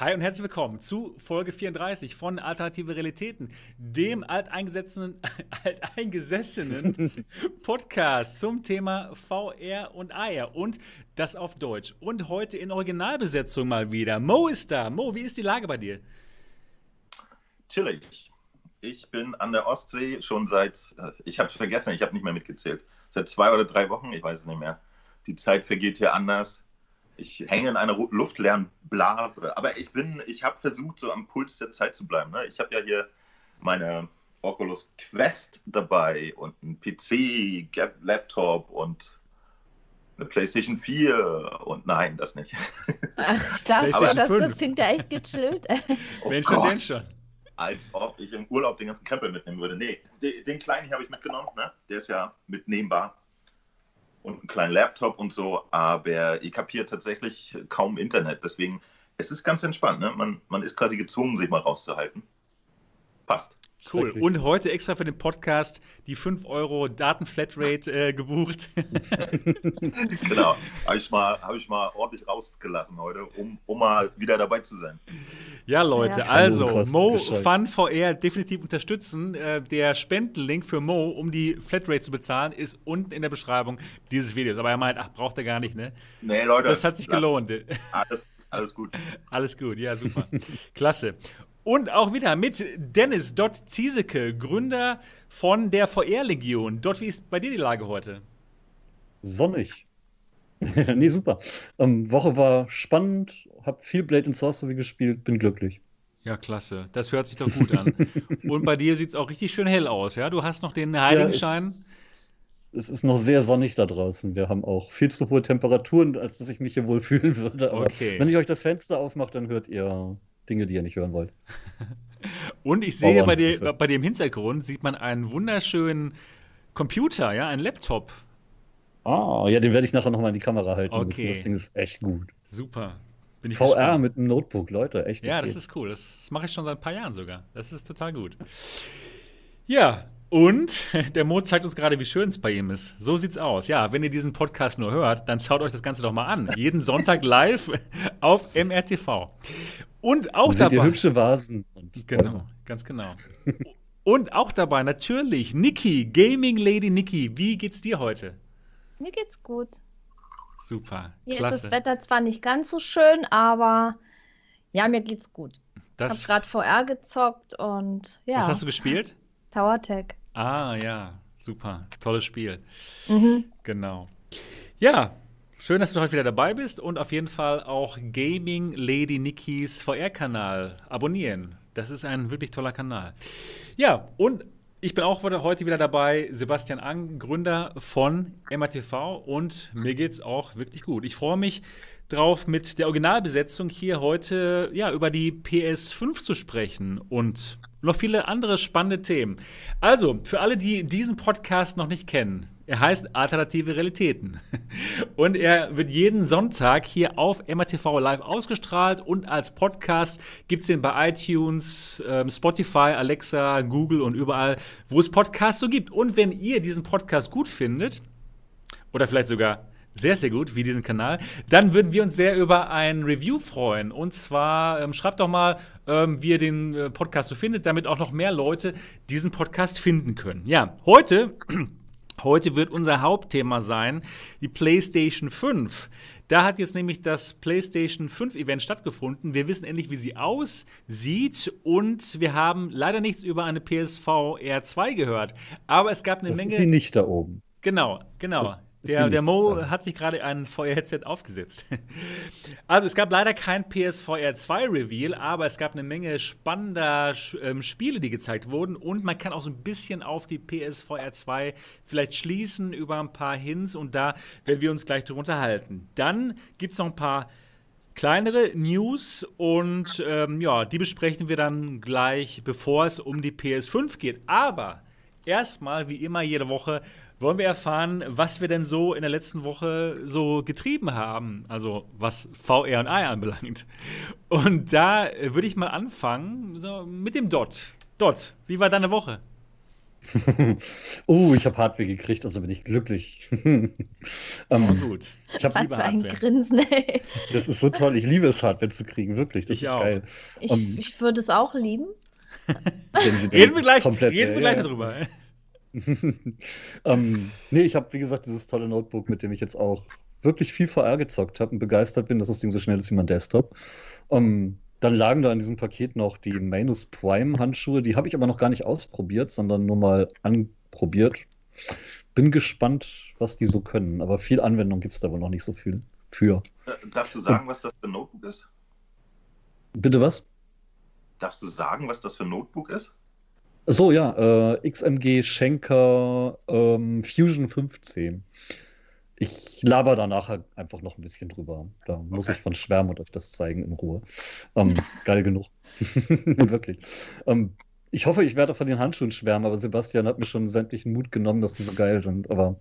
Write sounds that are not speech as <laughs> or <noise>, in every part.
Hi und herzlich willkommen zu Folge 34 von Alternative Realitäten, dem alteingesessenen, <laughs> alteingesessenen <laughs> Podcast zum Thema VR und AR und das auf Deutsch. Und heute in Originalbesetzung mal wieder. Mo ist da. Mo, wie ist die Lage bei dir? Chillig. Ich bin an der Ostsee schon seit, äh, ich habe es vergessen, ich habe nicht mehr mitgezählt, seit zwei oder drei Wochen, ich weiß es nicht mehr. Die Zeit vergeht hier anders ich hänge in einer luftleeren Blase. Aber ich bin, ich habe versucht, so am Puls der Zeit zu bleiben. Ne? Ich habe ja hier meine Oculus Quest dabei und einen PC, Laptop und eine PlayStation 4 und nein, das nicht. Ach, ich glaube schon, das, das klingt ja echt gechillt. <laughs> oh Wenn schon, denn schon. Als ob ich im Urlaub den ganzen Krempel mitnehmen würde. Nee, den, den kleinen hier habe ich mitgenommen, ne? der ist ja mitnehmbar und einen kleinen Laptop und so, aber ich habe hier tatsächlich kaum Internet. Deswegen, es ist ganz entspannt. Ne? Man, man ist quasi gezwungen, sich mal rauszuhalten. Passt. Cool. Und heute extra für den Podcast die 5 Euro Datenflatrate äh, gebucht. <laughs> genau. Habe ich, mal, hab ich mal ordentlich rausgelassen heute, um, um mal wieder dabei zu sein. Ja, Leute, ja. also Mo Fun VR definitiv unterstützen. Äh, der Spendenlink für Mo, um die Flatrate zu bezahlen, ist unten in der Beschreibung dieses Videos. Aber er meint, ach, braucht er gar nicht, ne? Nee, Leute. Das hat sich gelohnt. Alles, alles gut. <laughs> Alles gut, ja, super. Klasse. Und auch wieder mit Dennis Dott Ziesecke, Gründer von der VR-Legion. Dort, wie ist bei dir die Lage heute? Sonnig. <laughs> nee, super. Ähm, Woche war spannend, hab viel Blade and Sorcery gespielt, bin glücklich. Ja, klasse. Das hört sich doch gut an. <laughs> Und bei dir sieht es auch richtig schön hell aus, ja? Du hast noch den Heiligenschein. Ja, es, es, ist noch sehr sonnig da draußen. Wir haben auch viel zu hohe Temperaturen, als dass ich mich hier wohl fühlen würde. Aber okay. wenn ich euch das Fenster aufmache, dann hört ihr Dinge, die ihr nicht hören wollt. <laughs> Und ich sehe bei dir, bei im Hintergrund sieht man einen wunderschönen Computer, ja, einen Laptop. Ah, ja, den werde ich nachher nochmal in die Kamera halten okay. müssen. Das Ding ist echt gut. Super. Bin ich VR gespannt. mit einem Notebook, Leute, echt. Ja, das geht. ist cool. Das mache ich schon seit ein paar Jahren sogar. Das ist total gut. Ja, und <laughs> der Mo zeigt uns gerade, wie schön es bei ihm ist. So sieht's aus. Ja, wenn ihr diesen Podcast nur hört, dann schaut euch das Ganze doch mal an. Jeden Sonntag live <laughs> auf MRTV. Und auch dabei. Ihr hübsche Vasen. genau, ganz genau. <laughs> Und auch dabei natürlich Niki, Gaming Lady Niki. Wie geht's dir heute? Mir geht's gut. Super. Hier klasse. ist das Wetter zwar nicht ganz so schön, aber ja, mir geht's gut. Das ich habe gerade VR gezockt und ja. Was hast du gespielt? <laughs> Tower Tech. Ah, ja, super. Tolles Spiel. Mhm. Genau. Ja, Schön, dass du heute wieder dabei bist und auf jeden Fall auch Gaming Lady Nikis VR-Kanal abonnieren. Das ist ein wirklich toller Kanal. Ja, und ich bin auch heute wieder dabei, Sebastian Ang, Gründer von MATV und mir geht es auch wirklich gut. Ich freue mich drauf, mit der Originalbesetzung hier heute ja, über die PS5 zu sprechen und noch viele andere spannende Themen. Also, für alle, die diesen Podcast noch nicht kennen, er heißt Alternative Realitäten. Und er wird jeden Sonntag hier auf MRTV live ausgestrahlt und als Podcast gibt es ihn bei iTunes, ähm, Spotify, Alexa, Google und überall, wo es Podcasts so gibt. Und wenn ihr diesen Podcast gut findet, oder vielleicht sogar sehr, sehr gut, wie diesen Kanal, dann würden wir uns sehr über ein Review freuen. Und zwar ähm, schreibt doch mal, ähm, wie ihr den äh, Podcast so findet, damit auch noch mehr Leute diesen Podcast finden können. Ja, heute Heute wird unser Hauptthema sein die PlayStation 5. Da hat jetzt nämlich das PlayStation 5 Event stattgefunden. Wir wissen endlich, wie sie aussieht und wir haben leider nichts über eine PSV R2 gehört. Aber es gab eine das Menge. Ist sie nicht da oben. Genau, genau. Das der, der Mo da. hat sich gerade ein VR-Headset aufgesetzt. <laughs> Also es gab leider kein PSVR 2 Reveal, aber es gab eine Menge spannender ähm, Spiele, die gezeigt wurden und man kann auch so ein bisschen auf die PSVR 2 vielleicht schließen über ein paar Hints und da werden wir uns gleich drüber unterhalten. Dann gibt es noch ein paar kleinere News und ähm, ja, die besprechen wir dann gleich, bevor es um die PS5 geht. Aber erstmal, wie immer jede Woche, wollen wir erfahren, was wir denn so in der letzten Woche so getrieben haben, also was VR und AR anbelangt. Und da würde ich mal anfangen so mit dem Dot. Dot, wie war deine Woche? oh, <laughs> ich habe Hardware gekriegt, also bin ich glücklich. <laughs> ähm, oh, gut. Ich habe lieber ein Hardware. Grinsen, ey. Das ist so toll. Ich liebe es, Hardware zu kriegen, wirklich. Das ich ist auch. geil. Ich, um, ich würde es auch lieben. <laughs> reden wir gleich, komplett, reden wir gleich ja. darüber. <laughs> ähm, nee, ich habe, wie gesagt, dieses tolle Notebook, mit dem ich jetzt auch wirklich viel VR gezockt habe und begeistert bin, dass das Ding so schnell ist wie mein Desktop. Um, dann lagen da in diesem Paket noch die Manus Prime Handschuhe. Die habe ich aber noch gar nicht ausprobiert, sondern nur mal anprobiert. Bin gespannt, was die so können. Aber viel Anwendung gibt es da wohl noch nicht so viel für. Äh, darfst du sagen, was das für ein Notebook ist? Bitte was? Darfst du sagen, was das für ein Notebook ist? So, ja, äh, XMG Schenker ähm, Fusion 15. Ich laber danach halt einfach noch ein bisschen drüber. Da okay. muss ich von schwärmen und euch das zeigen in Ruhe. Ähm, <laughs> geil genug. <laughs> Wirklich. Ähm, ich hoffe, ich werde von den Handschuhen schwärmen, aber Sebastian hat mir schon sämtlichen Mut genommen, dass die so geil sind. Aber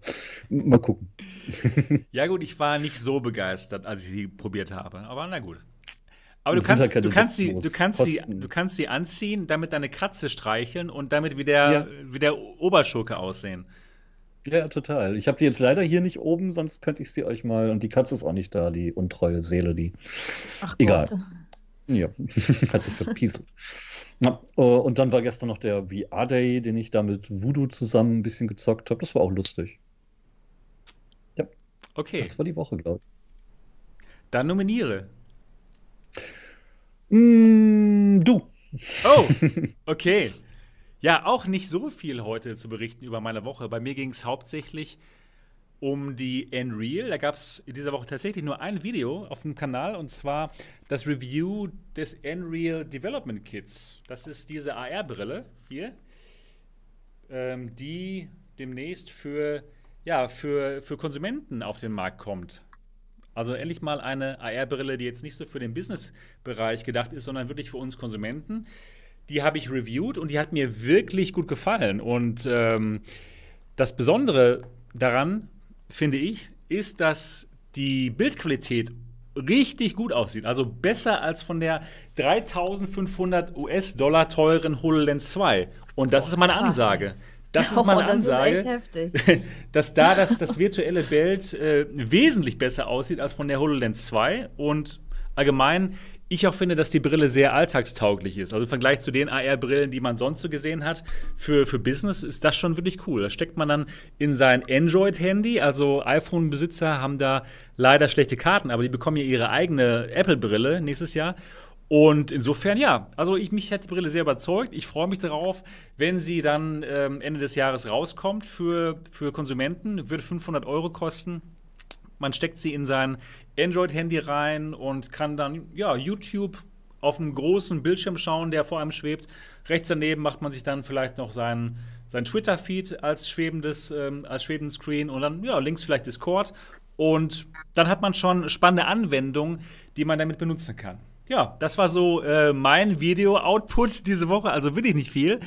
mal gucken. <laughs> ja, gut, ich war nicht so begeistert, als ich sie probiert habe. Aber na gut. Aber du kannst, halt du, kannst sie, du, kannst sie, du kannst sie anziehen, damit deine Katze streicheln und damit wie der, ja. wie der Oberschurke aussehen. Ja, total. Ich habe die jetzt leider hier nicht oben, sonst könnte ich sie euch mal. Und die Katze ist auch nicht da, die untreue Seele, die. Ach Egal. Gott. Ja, <laughs> hat sich verpieselt. Na, uh, und dann war gestern noch der VR-Day, den ich da mit Voodoo zusammen ein bisschen gezockt habe. Das war auch lustig. Ja. Okay. Das war die Woche, glaube ich. Dann nominiere. Mm, du. Oh, <laughs> okay. Ja, auch nicht so viel heute zu berichten über meine Woche. Bei mir ging es hauptsächlich um die Unreal. Da gab es in dieser Woche tatsächlich nur ein Video auf dem Kanal und zwar das Review des Unreal Development Kits. Das ist diese AR-Brille hier, ähm, die demnächst für, ja, für, für Konsumenten auf den Markt kommt. Also endlich mal eine AR-Brille, die jetzt nicht so für den Business-Bereich gedacht ist, sondern wirklich für uns Konsumenten die habe ich reviewed und die hat mir wirklich gut gefallen. Und ähm, das Besondere daran, finde ich, ist, dass die Bildqualität richtig gut aussieht. Also besser als von der 3500 US-Dollar teuren HoloLens 2. Und das oh, ist meine Ansage. Das ist meine <laughs> oh, das Ansage, ist heftig. <laughs> dass da das, das virtuelle Bild äh, wesentlich besser aussieht als von der HoloLens 2. Und allgemein ich auch finde, dass die Brille sehr alltagstauglich ist. Also im Vergleich zu den AR-Brillen, die man sonst so gesehen hat, für, für Business ist das schon wirklich cool. Das steckt man dann in sein Android-Handy. Also iPhone-Besitzer haben da leider schlechte Karten, aber die bekommen ja ihre eigene Apple-Brille nächstes Jahr. Und insofern, ja, also ich, mich hat die Brille sehr überzeugt. Ich freue mich darauf, wenn sie dann ähm, Ende des Jahres rauskommt für, für Konsumenten. Wird 500 Euro kosten. Man steckt sie in sein Android-Handy rein und kann dann ja, YouTube auf einem großen Bildschirm schauen, der vor einem schwebt. Rechts daneben macht man sich dann vielleicht noch seinen, sein Twitter-Feed als, schwebendes, ähm, als schwebenden Screen und dann ja, links vielleicht Discord. Und dann hat man schon spannende Anwendungen, die man damit benutzen kann ja, das war so äh, mein Video-Output diese Woche. Also wirklich nicht viel.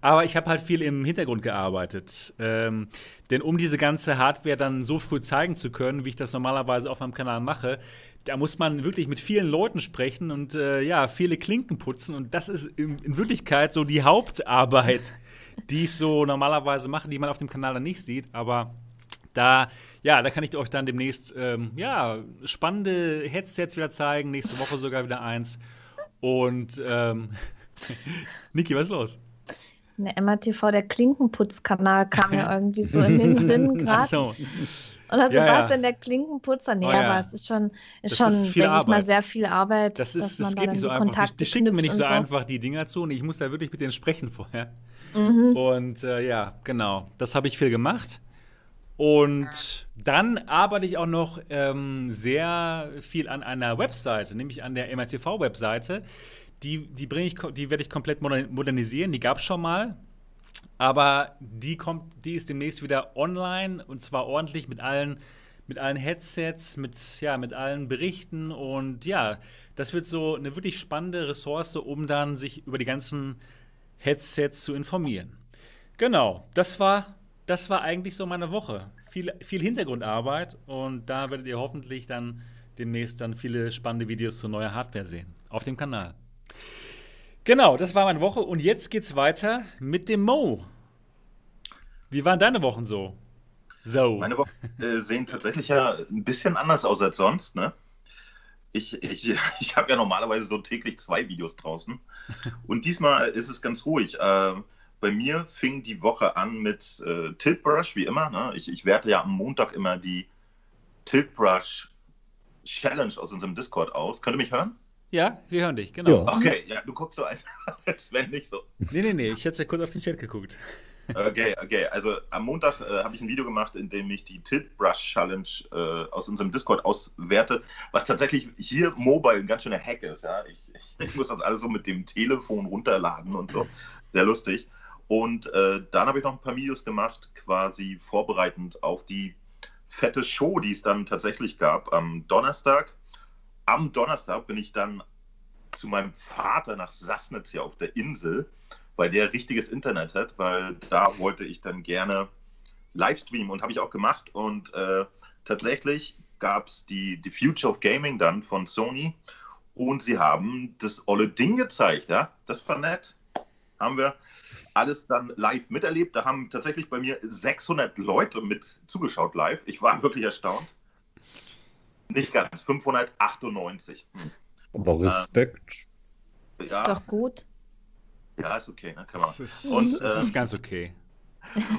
Aber ich habe halt viel im Hintergrund gearbeitet. Ähm, denn um diese ganze Hardware dann so früh zeigen zu können, wie ich das normalerweise auf meinem Kanal mache, da muss man wirklich mit vielen Leuten sprechen und äh, ja, viele Klinken putzen. Und das ist in, in Wirklichkeit so die Hauptarbeit, <laughs> die ich so normalerweise mache, die man auf dem Kanal dann nicht sieht. Aber da ja, da kann ich euch dann demnächst ähm, ja, spannende Headsets wieder zeigen. Nächste Woche sogar wieder eins. Und ähm, <laughs> Niki, was ist los? Ne, MATV, der Klinkenputzkanal kam ja <laughs> irgendwie so in den Sinn <laughs> gerade. So. Oder so ja, es denn der Klinkenputzer? Nee, oh, ja. aber es ist schon, ist schon denke ich mal, sehr viel Arbeit. Das, ist, das geht nicht so einfach. Die, die schicken mir nicht so, so, einfach die Dinger zu und ich muss da wirklich mit denen sprechen vorher. Mhm. Und äh, ja, genau. Das habe ich viel gemacht. Und dann arbeite ich auch noch ähm, sehr viel an einer Webseite, nämlich an der MRTV-Webseite. Die, die, ich, die werde ich komplett modernisieren. Die gab es schon mal. Aber die, kommt, die ist demnächst wieder online und zwar ordentlich mit allen, mit allen Headsets, mit, ja, mit allen Berichten. Und ja, das wird so eine wirklich spannende Ressource, um dann sich über die ganzen Headsets zu informieren. Genau, das war das war eigentlich so meine Woche. Viel, viel Hintergrundarbeit und da werdet ihr hoffentlich dann demnächst dann viele spannende Videos zu neuer Hardware sehen auf dem Kanal. Genau, das war meine Woche und jetzt geht's weiter mit dem Mo. Wie waren deine Wochen so? So. Meine Wochen äh, sehen tatsächlich ja ein bisschen anders aus als sonst, ne? Ich, ich, <laughs> ich habe ja normalerweise so täglich zwei Videos draußen. Und diesmal ist es ganz ruhig. Äh, bei mir fing die Woche an mit äh, Tiltbrush, wie immer. Ne? Ich, ich werte ja am Montag immer die Tiltbrush Challenge aus unserem Discord aus. Könnt ihr mich hören? Ja, wir hören dich, genau. Ja. Okay, ja, du guckst so, als, <laughs> als wenn nicht so. Nee, nee, nee, ich hätte ja kurz auf den Chat geguckt. Okay, okay. Also am Montag äh, habe ich ein Video gemacht, in dem ich die Tilt Brush Challenge äh, aus unserem Discord auswerte, was tatsächlich hier mobile ein ganz schöner Hack ist. Ja? Ich, ich, muss das alles so mit dem Telefon runterladen und so. Sehr lustig. Und äh, dann habe ich noch ein paar Videos gemacht, quasi vorbereitend auf die fette Show, die es dann tatsächlich gab am Donnerstag. Am Donnerstag bin ich dann zu meinem Vater nach Sassnitz hier auf der Insel weil der richtiges Internet hat, weil da wollte ich dann gerne Livestreamen und habe ich auch gemacht. Und äh, tatsächlich gab es die, die Future of Gaming dann von Sony und sie haben das olle Ding gezeigt. Ja? Das war nett. Haben wir alles dann live miterlebt. Da haben tatsächlich bei mir 600 Leute mit zugeschaut live. Ich war wirklich erstaunt. Nicht ganz, 598. Hm. Aber Respekt. Äh, ja. Ist doch gut. Ja, ist okay, ne? Kann man. Das ist, und, ähm, ist ganz okay.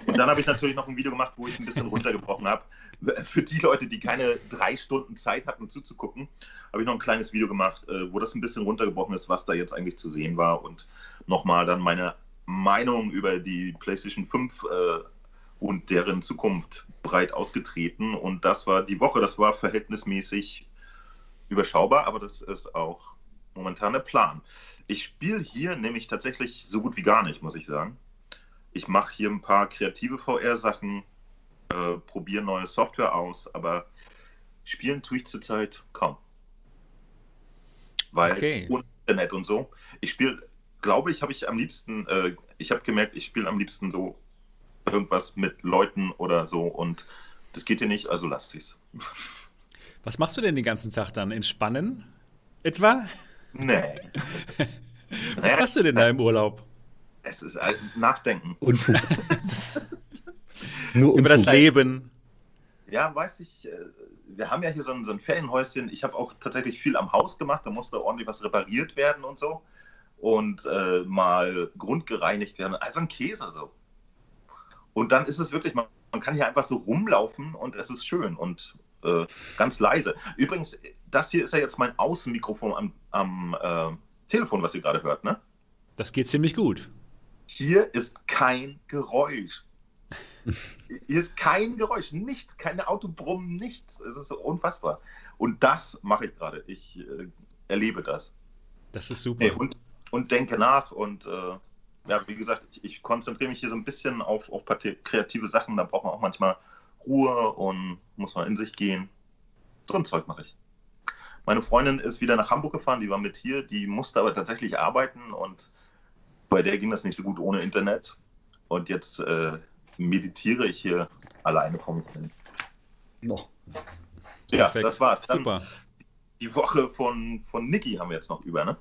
Und dann habe ich natürlich noch ein Video gemacht, wo ich ein bisschen runtergebrochen habe. Für die Leute, die keine drei Stunden Zeit hatten zuzugucken, habe ich noch ein kleines Video gemacht, äh, wo das ein bisschen runtergebrochen ist, was da jetzt eigentlich zu sehen war und nochmal dann meine Meinung über die PlayStation 5 äh, und deren Zukunft breit ausgetreten. Und das war die Woche, das war verhältnismäßig überschaubar, aber das ist auch momentan der Plan. Ich spiele hier nämlich tatsächlich so gut wie gar nicht, muss ich sagen. Ich mache hier ein paar kreative VR-Sachen, äh, probiere neue Software aus, aber spielen tue ich zurzeit kaum. Weil okay. Internet und so. Ich spiele, glaube ich, habe ich am liebsten, äh, ich habe gemerkt, ich spiele am liebsten so irgendwas mit Leuten oder so und das geht hier nicht, also lasst es. Was machst du denn den ganzen Tag dann? Entspannen? Etwa? Nee. <laughs> Was machst du denn da im Urlaub? Es ist halt Nachdenken. Unfug. <laughs> Nur Über das Leben. Ja, weiß ich. Äh, wir haben ja hier so ein, so ein Ferienhäuschen. Ich habe auch tatsächlich viel am Haus gemacht. Da musste ordentlich was repariert werden und so. Und äh, mal grundgereinigt werden. Also ein Käse so. Und dann ist es wirklich, man, man kann hier einfach so rumlaufen und es ist schön und äh, ganz leise. Übrigens, das hier ist ja jetzt mein Außenmikrofon am, am äh, Telefon, was ihr gerade hört, ne? Das geht ziemlich gut. Hier ist kein Geräusch. <laughs> Hier ist kein Geräusch, nichts, keine Autobrummen, nichts. Es ist unfassbar. Und das mache ich gerade. Ich äh, erlebe das. Das ist super. Nee, und, und denke nach und äh, ja, wie gesagt, ich, ich, konzentriere mich hier so ein bisschen auf, auf kreative Sachen. Da braucht man auch manchmal Ruhe und muss mal in sich gehen. So ein Zeug mache ich. Meine Freundin ist wieder nach Hamburg gefahren, die war mit hier, die musste aber tatsächlich arbeiten und bei der ging das nicht so gut ohne Internet. Und jetzt äh, meditiere ich hier alleine vor mich hin. Noch. Ja, Perfekt. das war's. Dann Super. Die Woche von, von Niki haben wir jetzt noch über, ne?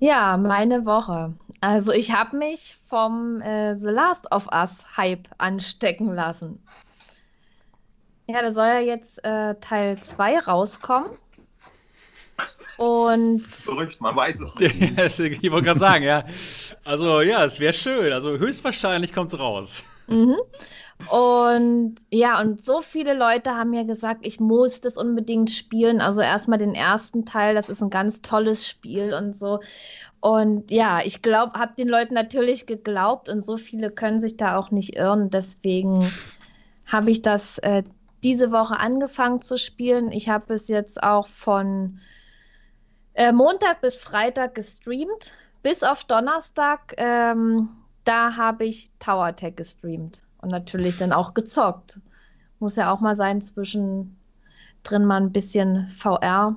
Ja, meine Woche. Also ich habe mich vom äh, The Last of Us Hype anstecken lassen. Ja, da soll ja jetzt äh, Teil 2 rauskommen. Und. <laughs> Verrückt, man weiß es <laughs> nicht. ich wollte gerade sagen, ja. Also, ja, es wäre schön. Also, höchstwahrscheinlich kommt es raus. Mhm. Und ja, und so viele Leute haben mir gesagt, ich muss das unbedingt spielen. Also erstmal den ersten Teil, das ist ein ganz tolles Spiel und so. Und ja, ich glaube, habe den Leuten natürlich geglaubt und so viele können sich da auch nicht irren. Deswegen habe ich das äh, diese Woche angefangen zu spielen. Ich habe es jetzt auch von äh, Montag bis Freitag gestreamt, bis auf Donnerstag. Ähm, da habe ich Tower Tech gestreamt und natürlich dann auch gezockt. Muss ja auch mal sein, zwischendrin mal ein bisschen VR.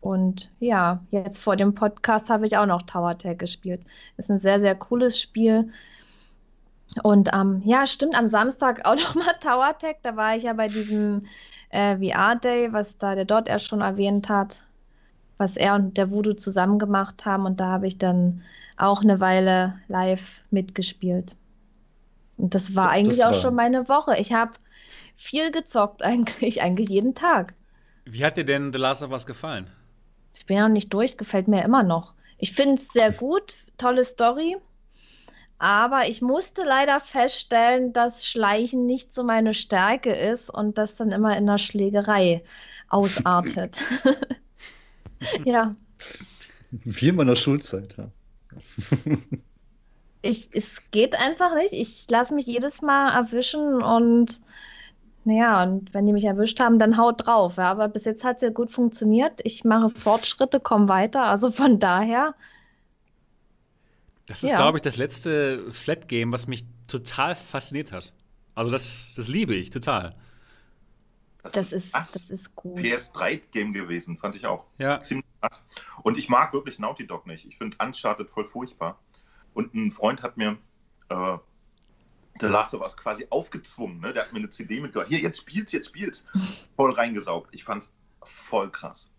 Und ja, jetzt vor dem Podcast habe ich auch noch Tower Tech gespielt. Ist ein sehr, sehr cooles Spiel. Und ähm, ja, stimmt, am Samstag auch <laughs> nochmal Tower Tech. Da war ich ja bei diesem äh, VR-Day, was da der dort erst schon erwähnt hat was er und der Voodoo zusammen gemacht haben. Und da habe ich dann auch eine Weile live mitgespielt. Und das war eigentlich das war... auch schon meine Woche. Ich habe viel gezockt, <laughs> eigentlich, eigentlich jeden Tag. Wie hat dir denn The Last of Us gefallen? Ich bin ja noch nicht durch, gefällt mir immer noch. Ich finde es sehr gut, tolle Story. Aber ich musste leider feststellen, dass Schleichen nicht so meine Stärke ist und das dann immer in der Schlägerei ausartet. <laughs> <laughs> <laughs> ja. Wie in meiner Schulzeit, ja. <laughs> ich, es geht einfach nicht. Ich lasse mich jedes Mal erwischen und naja, und wenn die mich erwischt haben, dann haut drauf. Ja. Aber bis jetzt hat es ja gut funktioniert. Ich mache Fortschritte, komme weiter. Also von daher das ist, ja. glaube ich, das letzte Flat-Game, was mich total fasziniert hat. Also das, das liebe ich total. Das, das ist, das ist gut. PS3-Game gewesen, fand ich auch. Ja. Ziemlich krass. Und ich mag wirklich Naughty Dog nicht. Ich finde Uncharted voll furchtbar. Und ein Freund hat mir äh, The Last of Us quasi aufgezwungen. Ne? Der hat mir eine CD mitgebracht. Hier, jetzt spiel's, jetzt spiel's. <laughs> Voll reingesaugt. Ich fand's voll krass.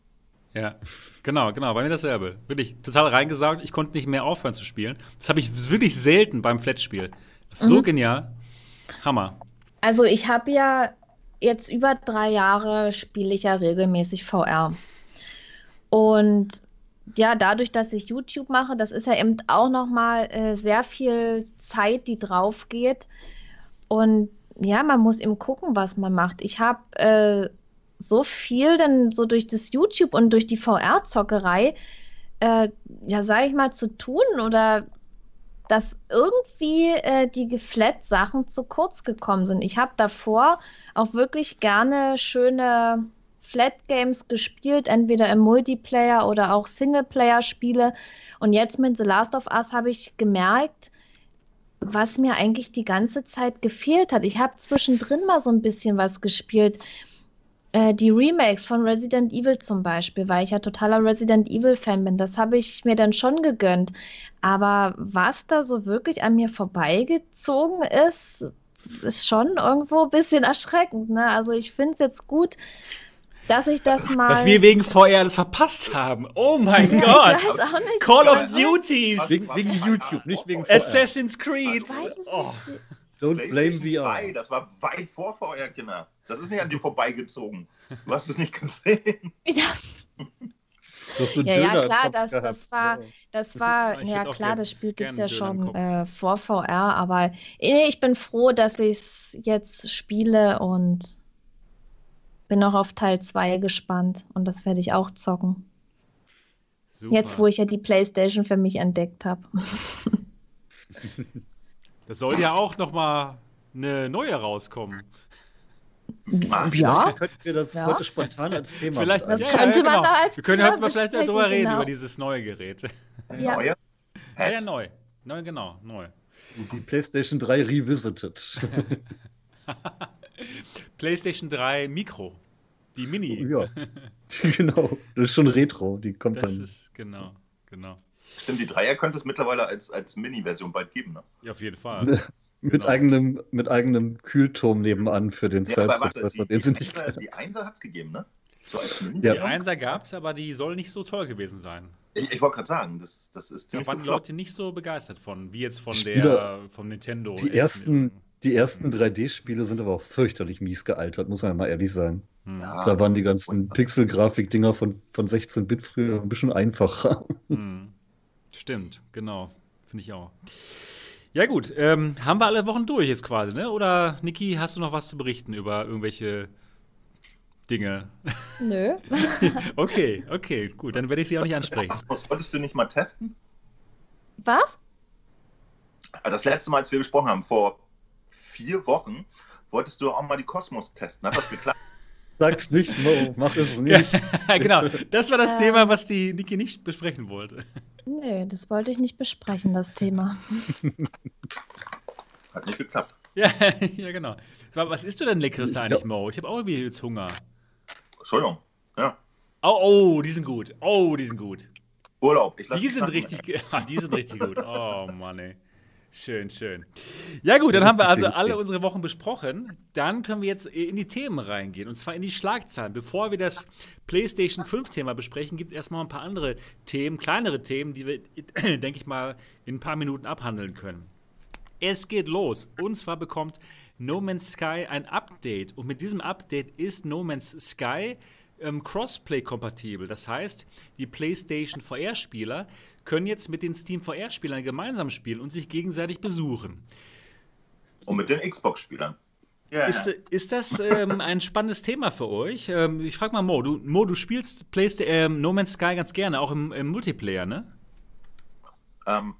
Ja, genau, genau, bei mir dasselbe. Wirklich total reingesaugt. Ich konnte nicht mehr aufhören zu spielen. Das habe ich wirklich selten beim Flat-Spiel. So mhm. genial. Hammer. Also ich habe ja jetzt über drei Jahre spiele ich ja regelmäßig VR. Und ja, dadurch, dass ich YouTube mache, das ist ja eben auch nochmal äh, sehr viel Zeit, die drauf geht. Und ja, man muss eben gucken, was man macht. Ich habe äh, so viel dann so durch das YouTube und durch die VR-Zockerei, äh, ja, sage ich mal, zu tun oder dass irgendwie äh, die Geflat-Sachen zu kurz gekommen sind. Ich habe davor auch wirklich gerne schöne Flat-Games gespielt, entweder im Multiplayer oder auch Singleplayer-Spiele. Und jetzt mit The Last of Us habe ich gemerkt, was mir eigentlich die ganze Zeit gefehlt hat. Ich habe zwischendrin mal so ein bisschen was gespielt. Äh, die Remakes von Resident Evil zum Beispiel, weil ich ja totaler Resident Evil-Fan bin, das habe ich mir dann schon gegönnt. Aber was da so wirklich an mir vorbeigezogen ist, ist schon irgendwo ein bisschen erschreckend. Ne? Also ich finde es jetzt gut, dass ich das mal. Dass wir wegen VR alles verpasst haben. Oh mein <laughs> ja, Gott! Ich weiß auch nicht, Call of Duties! Wegen, wegen, YouTube, nicht wegen VR. Assassin's Creed! Oh. Don't blame VR. Das war weit vor VR, Kinder. Das ist nicht an dir vorbeigezogen. Du hast es nicht gesehen. <laughs> Ja. Ja, ja, klar, das, das war, das war, ja klar, das Spiel gibt es ja schon äh, vor VR, aber nee, ich bin froh, dass ich es jetzt spiele und bin noch auf Teil 2 gespannt und das werde ich auch zocken. Super. Jetzt, wo ich ja die Playstation für mich entdeckt habe. <laughs> Das soll ja auch noch mal eine neue rauskommen. Ja. Könnten wir das ja. heute spontan als <laughs> Thema Vielleicht, das ja, könnte ja, man genau. da als Wir können heute mal vielleicht darüber reden, genau. über dieses neue Gerät. Ja. Neue? Ja, ja, neu. Neu, genau, neu. Die PlayStation 3 Revisited. <laughs> PlayStation 3 Mikro. Die Mini. Ja, <laughs> genau. Das ist schon Retro. Die kommt das dann. Das ist, genau, genau. Stimmt, die Dreier könnte es mittlerweile als, als Mini-Version bald geben, ne? Ja, auf jeden Fall. mit, genau. eigenem, mit eigenem Kühlturm nebenan für den ja, Cell-Prozessor, den sie nicht Die, die Einser hat es gegeben, ne? So als ja. Die Einser gab es, aber die soll nicht so toll gewesen sein. Ich, ich wollte gerade sagen, das, das ist Da waren die Leute nicht so begeistert von, wie jetzt von der vom Nintendo. Die ersten, die ersten 3D-Spiele sind aber auch fürchterlich mies gealtert, muss man ja mal ehrlich sagen. Hm. Ja, da waren die ganzen Pixel-Grafik-Dinger von, von 16-Bit früher ein bisschen einfacher. Hm. Stimmt, genau. Finde ich auch. Ja, gut. Ähm, haben wir alle Wochen durch jetzt quasi, ne? Oder, Niki, hast du noch was zu berichten über irgendwelche Dinge? Nö. <laughs> okay, okay, gut. Dann werde ich sie auch nicht ansprechen. Was wolltest du nicht mal testen? Was? Das letzte Mal, als wir gesprochen haben, vor vier Wochen, wolltest du auch mal die Kosmos testen. Hat das geklappt? Sag's nicht, Mo, mach es nicht. <laughs> genau, das war das ähm, Thema, was die Niki nicht besprechen wollte. Nee, das wollte ich nicht besprechen, das Thema. <laughs> Hat nicht geklappt. Ja, <laughs> ja genau. Was isst du denn leckeres eigentlich, ja. Mo? Ich habe auch irgendwie jetzt Hunger. Entschuldigung, ja. Oh, oh, die sind gut. Oh, die sind gut. Urlaub. die sind richtig, die sind richtig gut. Oh Mann, ey. Schön, schön. Ja, gut, dann haben wir also alle unsere Wochen besprochen. Dann können wir jetzt in die Themen reingehen und zwar in die Schlagzeilen. Bevor wir das PlayStation 5-Thema besprechen, gibt es erstmal ein paar andere Themen, kleinere Themen, die wir, <clears throat> denke ich mal, in ein paar Minuten abhandeln können. es geht los. Und zwar bekommt No Man's Sky ein Update. Und mit diesem Update ist No Man's Sky ähm, Crossplay-kompatibel. Das heißt, die PlayStation VR-Spieler können jetzt mit den Steam VR-Spielern gemeinsam spielen und sich gegenseitig besuchen. Und mit den Xbox-Spielern. Yeah. Ist, ist, das ähm, ein spannendes Thema für euch? Ähm, ich frage mal Mo, du, Mo, du spielst ähm, No Man's Sky ganz gerne, auch im, im Multiplayer, ne? Ähm,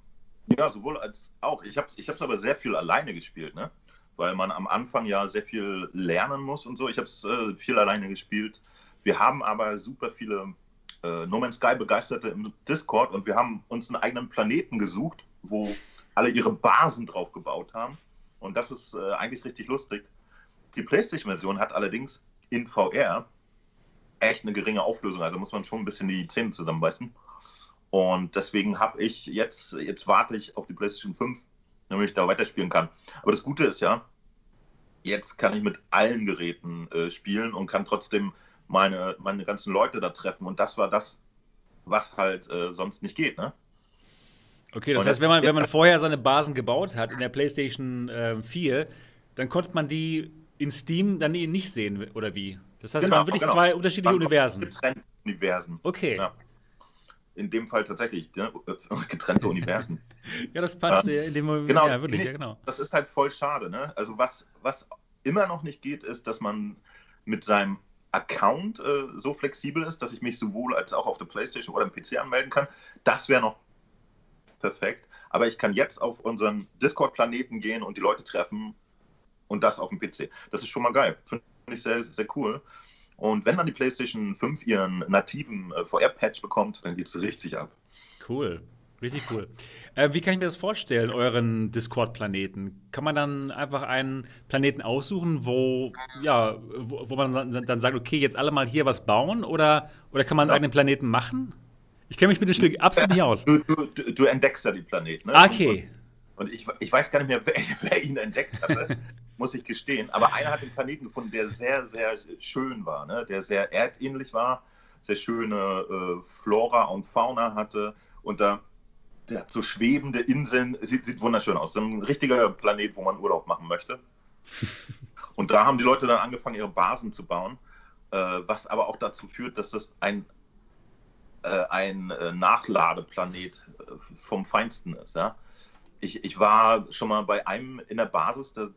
ja, sowohl als auch. Ich habe es ich aber sehr viel alleine gespielt, ne? Weil man am Anfang ja sehr viel lernen muss und so. Ich habe es äh, viel alleine gespielt. Wir haben aber super viele äh, No Man's Sky Begeisterte im Discord und wir haben uns einen eigenen Planeten gesucht, wo alle ihre Basen drauf gebaut haben. Und das ist äh, eigentlich richtig lustig. Die PlayStation-Version hat allerdings in VR echt eine geringe Auflösung. Also muss man schon ein bisschen die Zähne zusammenbeißen. Und deswegen habe ich jetzt, jetzt warte ich auf die PlayStation 5, damit ich da weiterspielen kann. Aber das Gute ist ja, jetzt kann ich mit allen Geräten äh, spielen und kann trotzdem meine, meine ganzen Leute da treffen. Und das war das, was halt äh, sonst nicht geht, ne? Okay, das und heißt, wenn man, <laughs> wenn man vorher seine Basen gebaut hat in der PlayStation äh, 4, dann konnte man die in Steam dann nicht sehen, oder wie? Das heißt, genau, waren wirklich genau. zwei unterschiedliche Universen. Getrennte Universen. Okay. Ja. In dem Fall tatsächlich ne? <laughs> getrennte Universen. <laughs> ja, das passt ja, in dem Moment. Genau, ja, wirklich, nee, ja, genau. Das ist halt voll schade. Ne? Also, was, was immer noch nicht geht, ist, dass man mit seinem Account äh, so flexibel ist, dass ich mich sowohl als auch auf der PlayStation oder im PC anmelden kann. Das wäre noch perfekt. Aber ich kann jetzt auf unseren Discord-Planeten gehen und die Leute treffen und das auf dem PC. Das ist schon mal geil. Finde ich sehr, sehr cool. Und wenn dann die PlayStation 5 ihren nativen äh, VR-Patch bekommt, dann geht es richtig ab. Cool. Richtig cool. Äh, wie kann ich mir das vorstellen, euren Discord-Planeten? Kann man dann einfach einen Planeten aussuchen, wo, ja, wo, wo man dann, dann, sagt, okay, jetzt alle mal hier was bauen? Oder, oder kann man ja. einen Planeten machen? Ich kenne mich mit dem Spiel absolut nicht aus. <laughs> Du, du, du entdeckst ja die Planeten. Ne? Okay. Und, und ich, ich weiß gar nicht mehr, <laughs> wer, wer ihn entdeckt hatte, <laughs> muss ich gestehen. Aber einer hat den Planeten gefunden, der sehr, sehr schön war, ne? der sehr erdähnlich war, sehr schöne äh, Flora und Fauna hatte. Und da der hat so schwebende Inseln, sieht, sieht wunderschön aus. So ein richtiger Planet, wo man Urlaub machen möchte. <laughs> Und da haben die Leute dann angefangen, ihre Basen zu bauen, äh, was aber auch dazu führt, dass das ein, äh, ein äh, Nachladeplanet vom Feinsten ist. Ja? Ich, ich war schon mal bei einem in der Basis, der,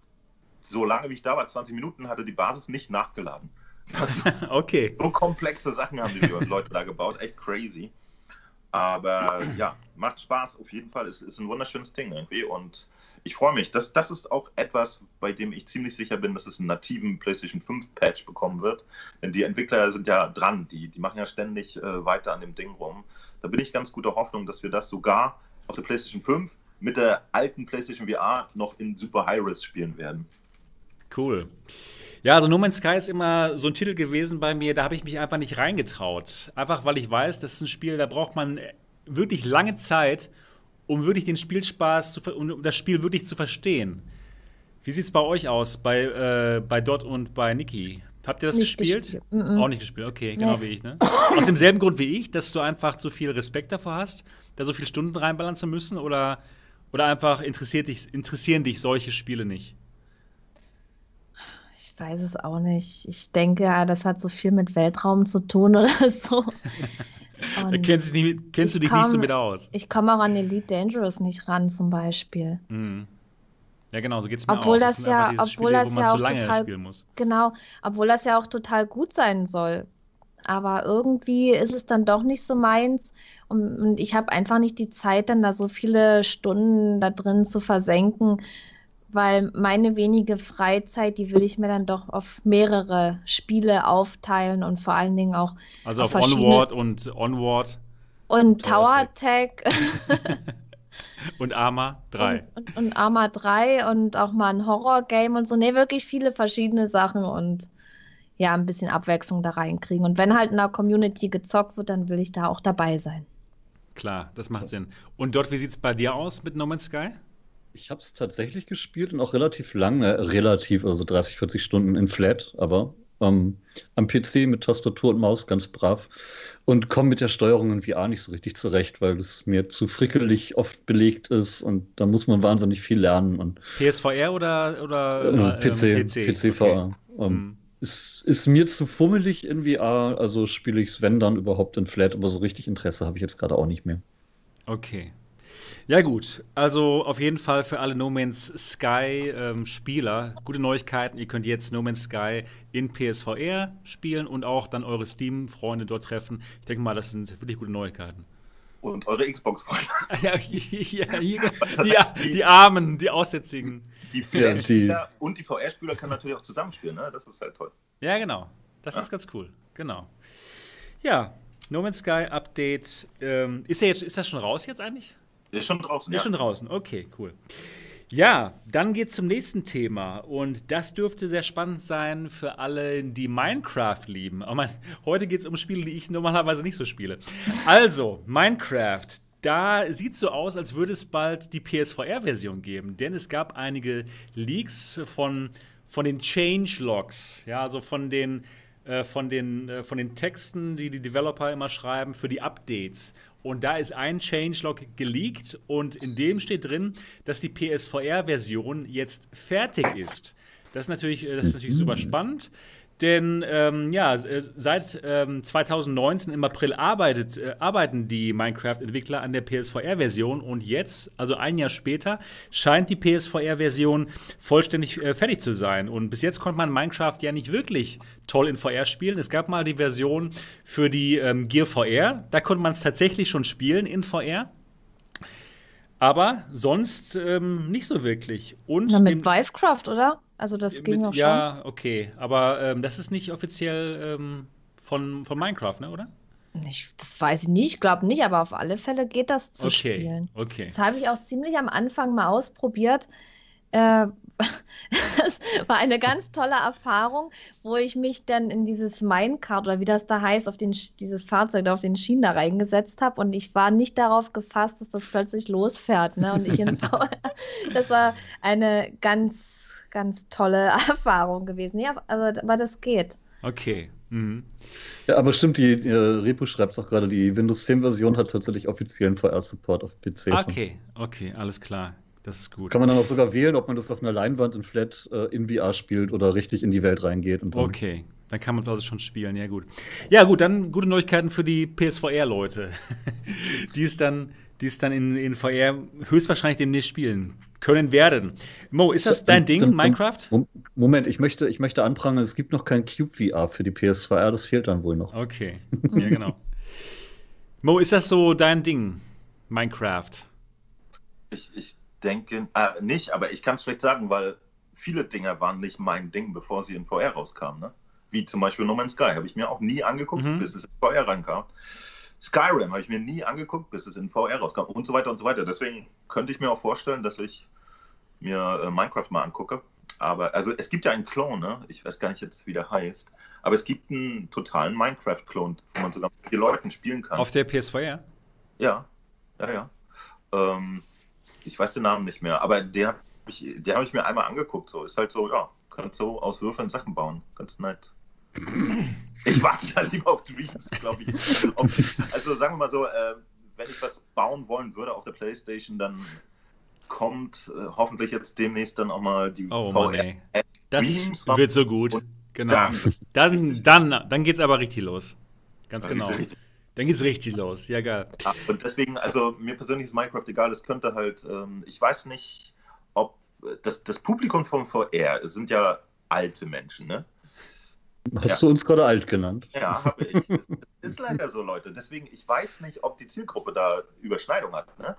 so lange wie ich da war, 20 Minuten, hatte die Basis nicht nachgeladen. <laughs> Also, okay. So komplexe Sachen haben die Leute da gebaut, echt crazy. Aber ja, macht Spaß auf jeden Fall. Es ist ein wunderschönes Ding irgendwie und ich freue mich. Das, das ist auch etwas, bei dem ich ziemlich sicher bin, dass es einen nativen PlayStation 5 Patch bekommen wird. Denn die Entwickler sind ja dran, die, die machen ja ständig äh, weiter an dem Ding rum. Da bin ich ganz guter Hoffnung, dass wir das sogar auf der PlayStation 5 mit der alten PlayStation VR noch in Super High-Res spielen werden. Cool. Ja, also No Man's Sky ist immer so ein Titel gewesen bei mir, da habe ich mich einfach nicht reingetraut. Einfach weil ich weiß, das ist ein Spiel, da braucht man wirklich lange Zeit, um wirklich den Spielspaß, zu, um das Spiel wirklich zu verstehen. Wie sieht es bei euch aus, bei, äh, bei Dot und bei Niki? Habt ihr das nicht gespielt? gespielt. Mm -mm. Auch nicht gespielt, okay, genau nee. wie ich, ne? Aus demselben Grund wie ich, dass du einfach zu viel Respekt davor hast, da so viele Stunden reinballern zu müssen oder, oder einfach interessiert dich, interessieren dich solche Spiele nicht? Ich weiß es auch nicht. Ich denke, das hat so viel mit Weltraum zu tun oder <laughs> so. da kennst, du, nicht, kennst du dich komm, nicht so mit aus. Ich komme auch an Elite Dangerous nicht ran, zum Beispiel. Mhm. Ja, genau, so geht es mir obwohl auch. Das, das ja, obwohl Spiele, das ja auch total, Genau, obwohl das ja auch total gut sein soll. Aber irgendwie ist es dann doch nicht so meins. Und, und ich habe einfach nicht die Zeit, dann da so viele Stunden da drin zu versenken weil meine wenige Freizeit, die will ich mir dann doch auf mehrere Spiele aufteilen und vor allen Dingen auch. Also auf, auf Onward und Onward. Und Tower Attack. <laughs> und Arma 3. Und, und, und Arma 3 und auch mal ein Horror-Game und so. Ne, wirklich viele verschiedene Sachen und ja, ein bisschen Abwechslung da reinkriegen. Und wenn halt in der Community gezockt wird, dann will ich da auch dabei sein. Klar, das macht Sinn. Und dort, wie sieht es bei dir aus mit No Man's Sky? Ich habe es tatsächlich gespielt und auch relativ lange, relativ, also 30, 40 Stunden in Flat, aber Ähm, am PC mit Tastatur und Maus ganz brav und komme mit der Steuerung in VR nicht so richtig zurecht, weil es mir zu frickelig oft belegt ist und da muss man wahnsinnig viel lernen. Und, PSVR oder, oder äh, PC, ähm, PC, PC VR. Okay. Ähm, hm. Es ist mir zu fummelig in VR, also spiele ich es, wenn dann überhaupt in Flat, aber so richtig Interesse habe ich jetzt gerade auch nicht mehr. Okay. Ja, gut. Also auf jeden Fall für alle No Man's Sky-Spieler ähm, gute Neuigkeiten. Ihr könnt jetzt No Man's Sky in PSVR spielen und auch dann eure Steam-Freunde dort treffen. Ich denke mal, das sind wirklich gute Neuigkeiten. Und eure Xbox-Freunde. <laughs> ja, ja, <laughs> die, die, die, Armen, die Aussätzigen. Die VR-Spieler und die VR-Spieler können natürlich auch zusammenspielen. Ne? Das ist halt toll. Ja, genau. Das ja. ist ganz cool. Genau. Ja, No Man's Sky Update. Ähm, ist, der jetzt, ist das schon raus jetzt eigentlich? Der ist schon draußen. Der ist schon draußen, okay, cool. Ja, dann geht es zum nächsten Thema und das dürfte sehr spannend sein für alle, die Minecraft lieben. Aber mein, heute geht es um Spiele, die ich normalerweise nicht so spiele. Also, Minecraft, da sieht es so aus, als würde es bald die PSVR-Version geben, denn es gab einige Leaks von, von den Changelogs, ja, also von den, äh, von, den, äh, von den Texten, die die Developer immer schreiben für die Updates. Und da ist ein Changelog geleakt und in dem steht drin, dass die PSVR-Version jetzt fertig ist. Das ist natürlich, äh, das ist natürlich super spannend. Denn ähm, ja, äh, seit ähm, 2019 im April arbeitet, äh, arbeiten die Minecraft-Entwickler an der PSVR-Version und jetzt, also ein Jahr später, scheint die PSVR-Version vollständig äh, fertig zu sein. Und bis jetzt konnte man Minecraft ja nicht wirklich toll in VR spielen. Es gab mal die Version für die ähm, Gear VR, da konnte man es tatsächlich schon spielen in VR. Aber sonst ähm, nicht so wirklich. Und Na, mit Vivecraft, oder? Also das ging auch schon. Ja, okay. Aber ähm, das ist nicht offiziell ähm, von, von Minecraft, ne, oder? Ich, das weiß ich nicht, ich glaube nicht, aber auf alle Fälle geht das zu okay, spielen. Okay. Das habe ich auch ziemlich am Anfang mal ausprobiert. Äh, <laughs> das war eine ganz tolle Erfahrung, wo ich mich dann in dieses Minecart oder wie das da heißt, auf den, dieses Fahrzeug da auf den Schienen da reingesetzt habe und ich war nicht darauf gefasst, dass das plötzlich losfährt. Ne? Und ich <laughs> in <laughs> das war eine ganz, ganz tolle <laughs> Erfahrung gewesen. Ja, also, aber das geht. Okay. Mhm. Ja, aber stimmt, die äh, Repo schreibt es auch gerade, die Windows 10 Version hat tatsächlich offiziellen VR-Support auf PC. Okay, okay, alles klar. Das ist gut. Kann man dann auch sogar wählen, ob man das auf einer Leinwand in Flat äh, in VR spielt oder richtig in die Welt reingeht. Dann okay, dann kann man das also schon spielen. Ja, gut. Ja, gut, dann gute Neuigkeiten für die PSVR-Leute, <laughs> die es dann, die es dann in, in VR höchstwahrscheinlich demnächst spielen können werden. Mo, ist das dein Ding, Minecraft? Moment, ich möchte, ich möchte anprangern, es gibt noch kein Cube VR für die PSVR, das fehlt dann wohl noch. Okay, ja, genau. <laughs> Mo, ist das so dein Ding, Minecraft? Ich, ich denke, äh, nicht, aber ich kann es schlecht sagen, weil viele Dinge waren nicht mein Ding, bevor sie in VR rauskamen. Ne? Wie zum Beispiel No Man's Sky, habe ich mir auch nie angeguckt, mhm. bis es in VR reinkam. Skyrim habe ich mir nie angeguckt, bis es in VR rauskam und so weiter und so weiter. Deswegen könnte ich mir auch vorstellen, dass ich mir äh, Minecraft mal angucke. Aber also es gibt ja einen Clone, ne? ich weiß gar nicht jetzt, wie der heißt, aber es gibt einen totalen Minecraft-Clone, wo man sogar mit vier Leuten spielen kann. Auf der PS4? Ja, ja, ja. Ähm, ich weiß den Namen nicht mehr, aber den habe ich, hab ich mir einmal angeguckt. So ist halt so, ja, kannst so aus Würfeln Sachen bauen. Ganz nett. Ich warte da lieber auf Dreams, glaube ich. also sagen wir mal so, äh, wenn ich was bauen wollen würde auf der Playstation, dann kommt äh, hoffentlich jetzt demnächst dann auch mal die oh, VR. Mann, das wird so gut. Genau. Dann, dann, dann, dann geht's aber richtig los. Ganz genau. Dann geht's richtig los. Ja, geil. Ja, und deswegen, also mir persönlich ist Minecraft egal. Es könnte halt, ähm, ich weiß nicht, ob das, das Publikum vom VR sind ja alte Menschen, ne? Hast ja. du uns gerade alt genannt? Ja, habe ich. <laughs> Es ist leider so, Leute. Deswegen, ich weiß nicht, ob die Zielgruppe da Überschneidung hat, ne?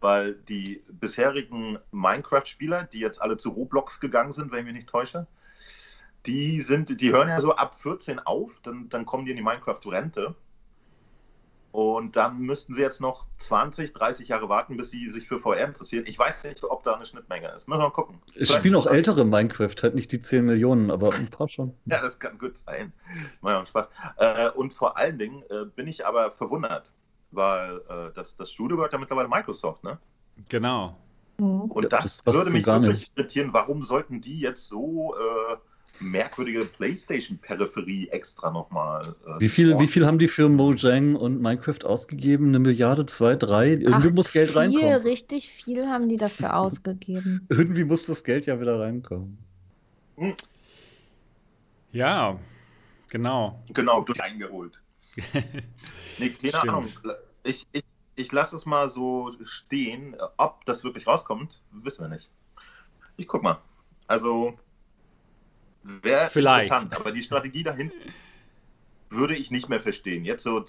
Weil die bisherigen Minecraft-Spieler, die jetzt alle zu Roblox gegangen sind, wenn ich mich nicht täusche, die sind, die hören ja so ab 14 auf, dann, dann kommen die in die Minecraft-Rente. Und dann müssten sie jetzt noch 20, 30 Jahre warten, bis sie sich für VR interessieren. Ich weiß nicht, ob da eine Schnittmenge ist. Müssen wir mal gucken. Es spielen auch ältere Minecraft, halt nicht die 10 Millionen, aber ein paar schon. <laughs> ja, das kann gut sein. Mal ja, Spaß. Äh, und vor allen Dingen äh, bin ich aber verwundert, weil äh, das, das Studio gehört ja mittlerweile Microsoft, ne? Genau. Mhm. Und das, das würde mich wirklich irritieren. Warum sollten die jetzt so merkwürdige PlayStation-Peripherie extra nochmal. Äh, wie, viel, wie viel haben die für Mojang und Minecraft ausgegeben? Eine Milliarde, zwei, drei? Irgendwie Ach, muss Geld viel, reinkommen. Richtig viel haben die dafür <laughs> ausgegeben. Irgendwie muss das Geld ja wieder reinkommen. Hm. Ja, genau. Genau, durch eingeholt. <laughs> nee, keine Stimmt. Ahnung. Ich, ich, ich lasse es mal so stehen. Ob das wirklich rauskommt, wissen wir nicht. Ich guck mal. Also, wäre interessant, aber die Strategie dahinter würde ich nicht mehr verstehen. Jetzt so.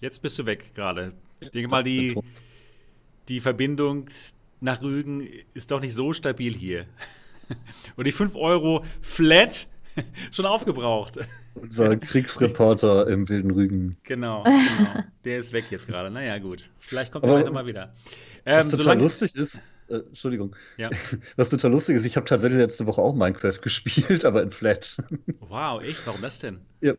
Jetzt bist du weg gerade. Ich denke mal, die, die Verbindung nach Rügen ist doch nicht so stabil hier. <laughs> Und die 5 Euro flat <laughs> schon aufgebraucht. Unser Kriegsreporter im wilden Rügen. Genau, <laughs> genau. Der ist weg jetzt gerade. Naja, gut. Vielleicht kommt er weiter mal wieder. Ähm, was total solange... lustig ist, äh, Entschuldigung. Ja. <laughs> Was total lustig ist, ich habe tatsächlich letzte Woche auch Minecraft <laughs> gespielt, aber in Flat. Wow, echt? Warum das denn? Ja,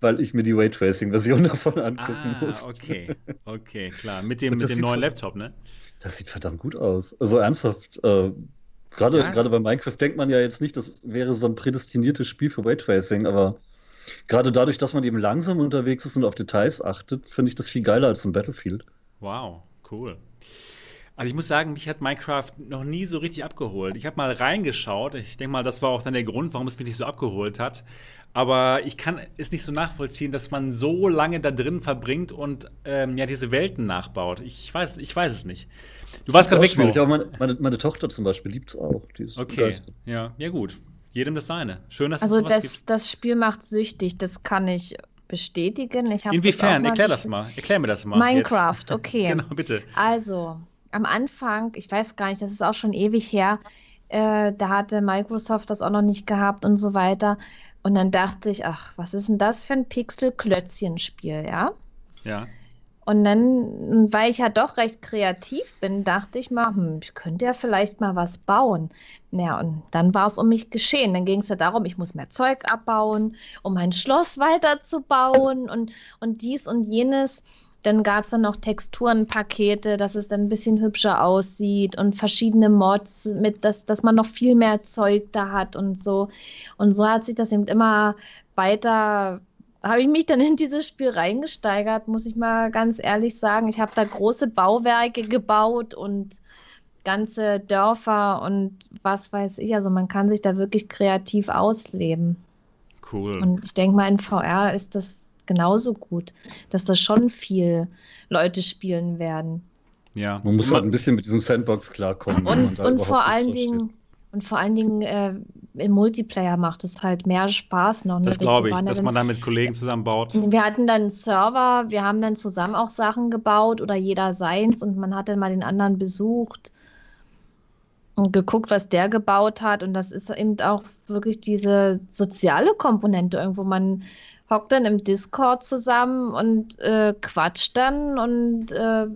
weil ich mir die Raytracing-Version davon angucken ah, muss. Okay, okay, klar. Mit dem, mit dem neuen Laptop, ne? Das sieht verdammt gut aus. Also ernsthaft, äh, gerade ja. bei Minecraft denkt man ja jetzt nicht, das wäre so ein prädestiniertes Spiel für Raytracing, aber gerade dadurch, dass man eben langsam unterwegs ist und auf Details achtet, finde ich das viel geiler als ein Battlefield. Wow, cool. Also ich muss sagen, mich hat Minecraft noch nie so richtig abgeholt. Ich habe mal reingeschaut. Ich denke mal, das war auch dann der Grund, warum es mich nicht so abgeholt hat. Aber ich kann es nicht so nachvollziehen, dass man so lange da drin verbringt und ähm, ja diese Welten nachbaut. Ich weiß, ich weiß es nicht. Du warst gerade weg. Meine, meine, meine, Tochter zum Beispiel liebt es auch. okay, ja, ja gut. Jedem das seine. Schön, dass also es das, gibt. das Spiel macht süchtig. Das kann ich bestätigen. Ich Inwiefern? Erklär das mal. Erklär mir das mal. Minecraft, jetzt. <laughs> okay. genau, bitte. Also, am Anfang, ich weiß gar nicht, das ist auch schon ewig her, äh, da hatte Microsoft das auch noch nicht gehabt und so weiter. Und dann dachte ich, ach, was ist denn das für ein Pixel-Klötzchen-Spiel, ja? Ja. Und dann, weil ich ja doch recht kreativ bin, dachte ich mal, hm, ich könnte ja vielleicht mal was bauen. Ja, und dann war es um mich geschehen. Dann ging es ja darum, ich muss mehr Zeug abbauen, um mein Schloss weiterzubauen und, und dies und jenes. Dann gab es dann noch Texturenpakete, dass es dann ein bisschen hübscher aussieht und verschiedene Mods, mit, dass, dass man noch viel mehr Zeug da hat und so. Und so hat sich das eben immer weiter, habe ich mich dann in dieses Spiel reingesteigert, muss ich mal ganz ehrlich sagen. Ich habe da große Bauwerke gebaut und ganze Dörfer und was weiß ich. Also man kann sich da wirklich kreativ ausleben. Cool. Und ich denke mal, in VR ist das genauso gut, dass das schon viel Leute spielen werden. Ja. Man muss halt ein bisschen mit diesem Sandbox klarkommen. Und, und vor allen Dingen, und vor allen Dingen äh, im Multiplayer macht es halt mehr Spaß noch. Ne? Das glaube ich, dass dann, man da mit Kollegen zusammen baut. Wir hatten dann einen Server, wir haben dann zusammen auch Sachen gebaut oder jeder seins und man hat dann mal den anderen besucht und geguckt, was der gebaut hat. Und das ist eben auch wirklich diese soziale Komponente irgendwo. Man hockt dann im Discord zusammen und äh, quatscht dann und äh,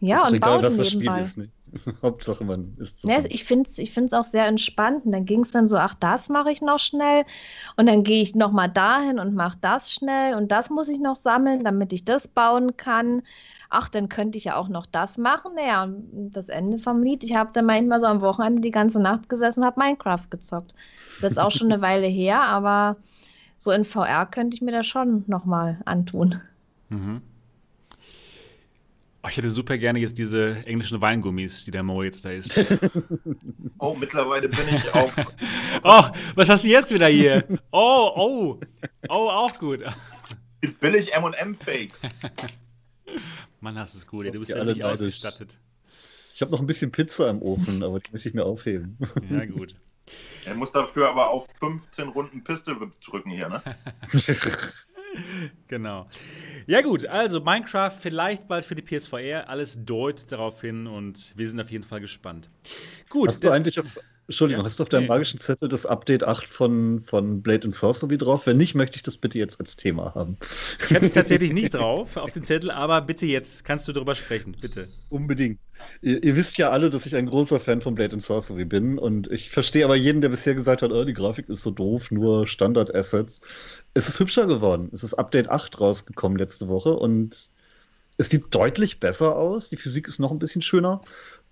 ja, und egal, baut was nebenbei. Das Spiel ist, <laughs> Hauptsache man ist zusammen. Ja, ich finde es ich find's auch sehr entspannt. Und dann ging es dann so, ach, das mache ich noch schnell. Und dann gehe ich nochmal dahin und mache das schnell. Und das muss ich noch sammeln, damit ich das bauen kann. Ach, dann könnte ich ja auch noch das machen. Naja, und das Ende vom Lied. Ich habe dann manchmal so am Wochenende die ganze Nacht gesessen und habe Minecraft gezockt. Das ist jetzt auch schon eine <laughs> Weile her, aber so in VR könnte ich mir das schon nochmal antun. Mhm. Oh, ich hätte super gerne jetzt diese englischen Weingummis, die der Mo jetzt da isst. <laughs> oh, mittlerweile bin ich auf. <laughs> oh, was hast du jetzt wieder hier? Oh, oh. Oh, auch gut. Billig MM-Fakes. <laughs> Mann, hast du es gut. Du bist ja nicht ausgestattet. Ich habe noch ein bisschen Pizza im Ofen, aber die möchte ich mir aufheben. Ja, gut. Er muss dafür aber auf 15 Runden Pistol drücken hier, ne? <laughs> genau. Ja, gut, also Minecraft vielleicht bald für die PSVR. Alles deutet darauf hin und wir sind auf jeden Fall gespannt. Gut. Hast du eigentlich auf, Entschuldigung, ja? hast du auf deinem nee. magischen Zettel das Update 8 von, von Blade and Sorcery drauf? Wenn nicht, möchte ich das bitte jetzt als Thema haben. Ich hätte es tatsächlich nicht <laughs> drauf auf dem Zettel, aber bitte jetzt kannst du darüber sprechen, bitte. Unbedingt. Ihr, ihr, wisst ja alle, dass ich ein großer Fan von Blade and Sorcery bin und ich verstehe aber jeden, der bisher gesagt hat, oh, die Grafik ist so doof, nur Standard-Assets. Es ist hübscher geworden. Es ist Update 8 rausgekommen letzte Woche und es sieht deutlich besser aus. Die Physik ist noch ein bisschen schöner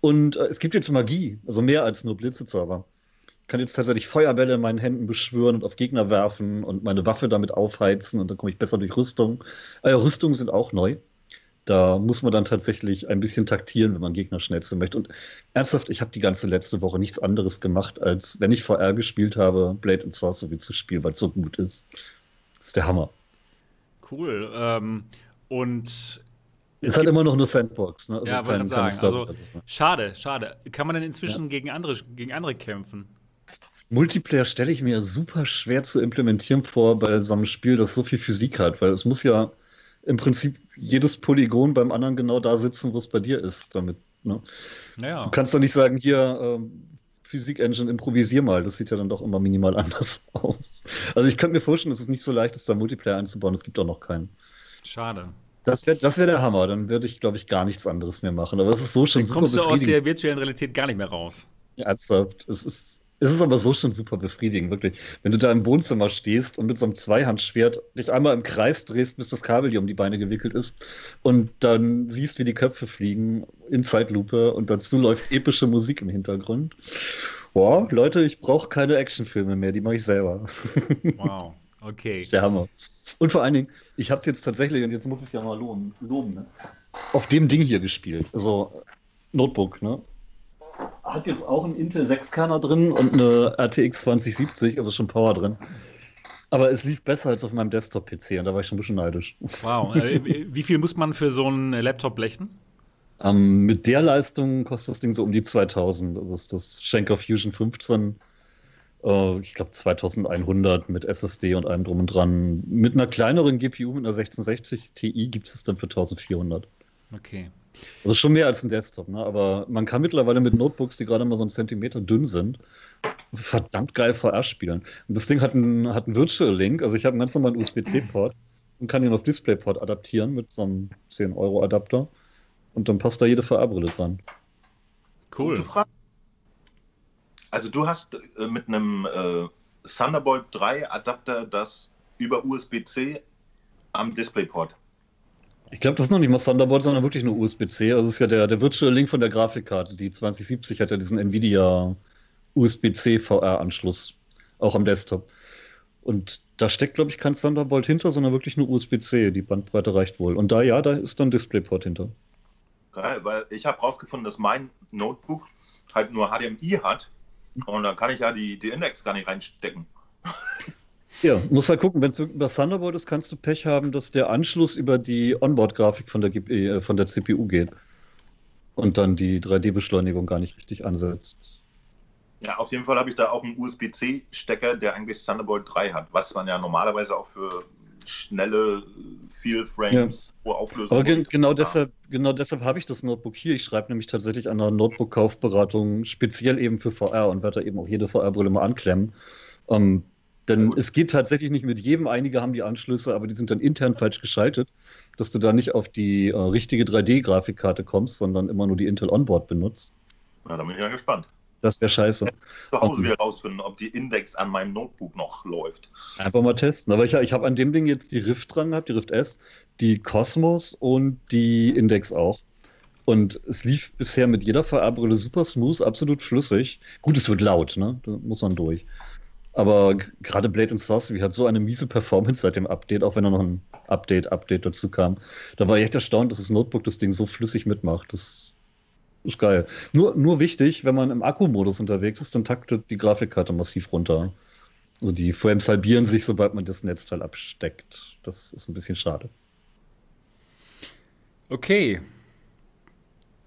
und äh, es gibt jetzt Magie, also mehr als nur Blitzezauber. kann jetzt tatsächlich Feuerbälle in meinen Händen beschwören und auf Gegner werfen und meine Waffe damit aufheizen und dann komme ich besser durch Rüstung. Äh, Rüstungen sind auch neu. Da muss man dann tatsächlich ein bisschen taktieren, wenn man Gegner schnetzeln möchte. Und ernsthaft, ich habe die ganze letzte Woche nichts anderes gemacht, als wenn ich VR gespielt habe, Blade and Sorcery zu spielen, weil es so gut ist. Das ist der Hammer. Cool. Ähm, und ist halt immer noch eine Sandbox. Ne? Also ja, wollte ich sagen. Also, schade, schade. Kann man denn inzwischen ja. gegen, andere, gegen andere kämpfen? Multiplayer stelle ich mir super schwer zu implementieren vor bei so einem Spiel, das so viel Physik hat, weil es muss ja im Prinzip jedes Polygon beim anderen genau da sitzen, wo es bei dir ist. Damit, ne? naja. Du kannst doch nicht sagen, hier ähm, Physik-Engine, improvisier mal. Das sieht ja dann doch immer minimal <laughs> anders aus. Also ich könnte mir vorstellen, dass es nicht so leicht ist, da Multiplayer einzubauen. Es gibt auch noch keinen. Schade. Das wäre das wär der Hammer. Dann würde ich, glaube ich, gar nichts anderes mehr machen. Aber es ist so schon dann super kommst du aus der virtuellen Realität gar nicht mehr raus. Ernsthaft. Es ist es ist aber so schon super befriedigend, wirklich. Wenn du da im Wohnzimmer stehst und mit so einem Zweihandschwert dich einmal im Kreis drehst, bis das Kabel dir um die Beine gewickelt ist und dann siehst, wie die Köpfe fliegen in Zeitlupe und dazu läuft epische Musik im Hintergrund. Boah, Leute, ich brauche keine Actionfilme mehr, die mache ich selber. <laughs> Wow, okay. Das ist der Hammer. Und vor allen Dingen, ich habe es jetzt tatsächlich, und jetzt muss ich ja mal loben, loben ne? auf dem Ding hier gespielt. Also Notebook, ne? hat jetzt auch einen Intel 6-Kerner drin und eine RTX 2070, also schon Power drin. Aber es lief besser als auf meinem Desktop-PC und da war ich schon ein bisschen neidisch. Wow. Äh, wie viel muss man für so einen Laptop blechen? Ähm, mit der Leistung kostet das Ding so um die 2000. Das ist das Schenker Fusion 15. Äh, ich glaube 2100 mit SSD und allem drum und dran. Mit einer kleineren GPU, mit einer 1660 Ti, gibt es dann für 1400. Okay. Also schon mehr als ein Desktop, ne? aber man kann mittlerweile mit Notebooks, die gerade mal so einen Zentimeter dünn sind, verdammt geil VR spielen. Und das Ding hat einen, hat einen Virtual Link, also ich habe einen ganz normalen USB-C-Port und kann ihn auf DisplayPort adaptieren mit so einem 10-Euro-Adapter und dann passt da jede VR-Brille dran. Cool. Also du hast äh, mit einem äh, Thunderbolt 3 Adapter das über USB-C am DisplayPort ich glaube, das ist noch nicht mal Thunderbolt, sondern wirklich nur USB-C. Also es ist ja der, der Virtual Link von der Grafikkarte. Die 2070 hat ja diesen Nvidia USB-C VR-Anschluss, auch am Desktop. Und da steckt, glaube ich, kein Thunderbolt hinter, sondern wirklich nur USB-C. Die Bandbreite reicht wohl. Und da, ja, da ist dann DisplayPort hinter. Geil, weil ich habe rausgefunden, dass mein Notebook halt nur HDMI hat. Und dann kann ich ja die, die Index gar nicht reinstecken. Ja, muss halt gucken, wenn es über Thunderbolt ist, kannst du Pech haben, dass der Anschluss über die Onboard-Grafik von, der äh, von der CPU geht und dann die 3D-Beschleunigung gar nicht richtig ansetzt. Ja, auf jeden Fall habe ich da auch einen USB-C-Stecker, der eigentlich Thunderbolt 3 hat, was man ja normalerweise auch für schnelle, viel Frames, ja. hohe Auflösung. Aber ge genau, deshalb, genau deshalb habe ich das Notebook hier. Ich schreibe nämlich tatsächlich an einer Notebook-Kaufberatung speziell eben für VR und werde da eben auch jede VR-Brille mal anklemmen. Ähm, denn es geht tatsächlich nicht mit jedem. Einige haben die Anschlüsse, aber die sind dann intern falsch geschaltet, dass du da nicht auf die äh, richtige 3D-Grafikkarte kommst, sondern immer nur die Intel Onboard benutzt. Na, da bin ich ja gespannt. Das wäre scheiße. Zu Hause wieder rausfinden, ob die Index an meinem Notebook noch läuft. Einfach mal testen. Aber ich, ich habe an dem Ding jetzt die Rift dran gehabt, die Rift S, die Cosmos und die Index auch. Und es lief bisher mit jeder VR-Brille super smooth, absolut flüssig. Gut, es wird laut, ne? Da muss man durch. Aber gerade Blade and Sorcery hat so eine miese Performance seit dem Update, auch wenn da noch ein Update-Update dazu kam. Da war ich echt erstaunt, dass das Notebook das Ding so flüssig mitmacht. Das ist geil. Nur, nur wichtig, wenn man im Akkumodus unterwegs ist, dann taktet die Grafikkarte massiv runter. Also die Frames halbieren sich, sobald man das Netzteil absteckt. Das ist ein bisschen schade. Okay.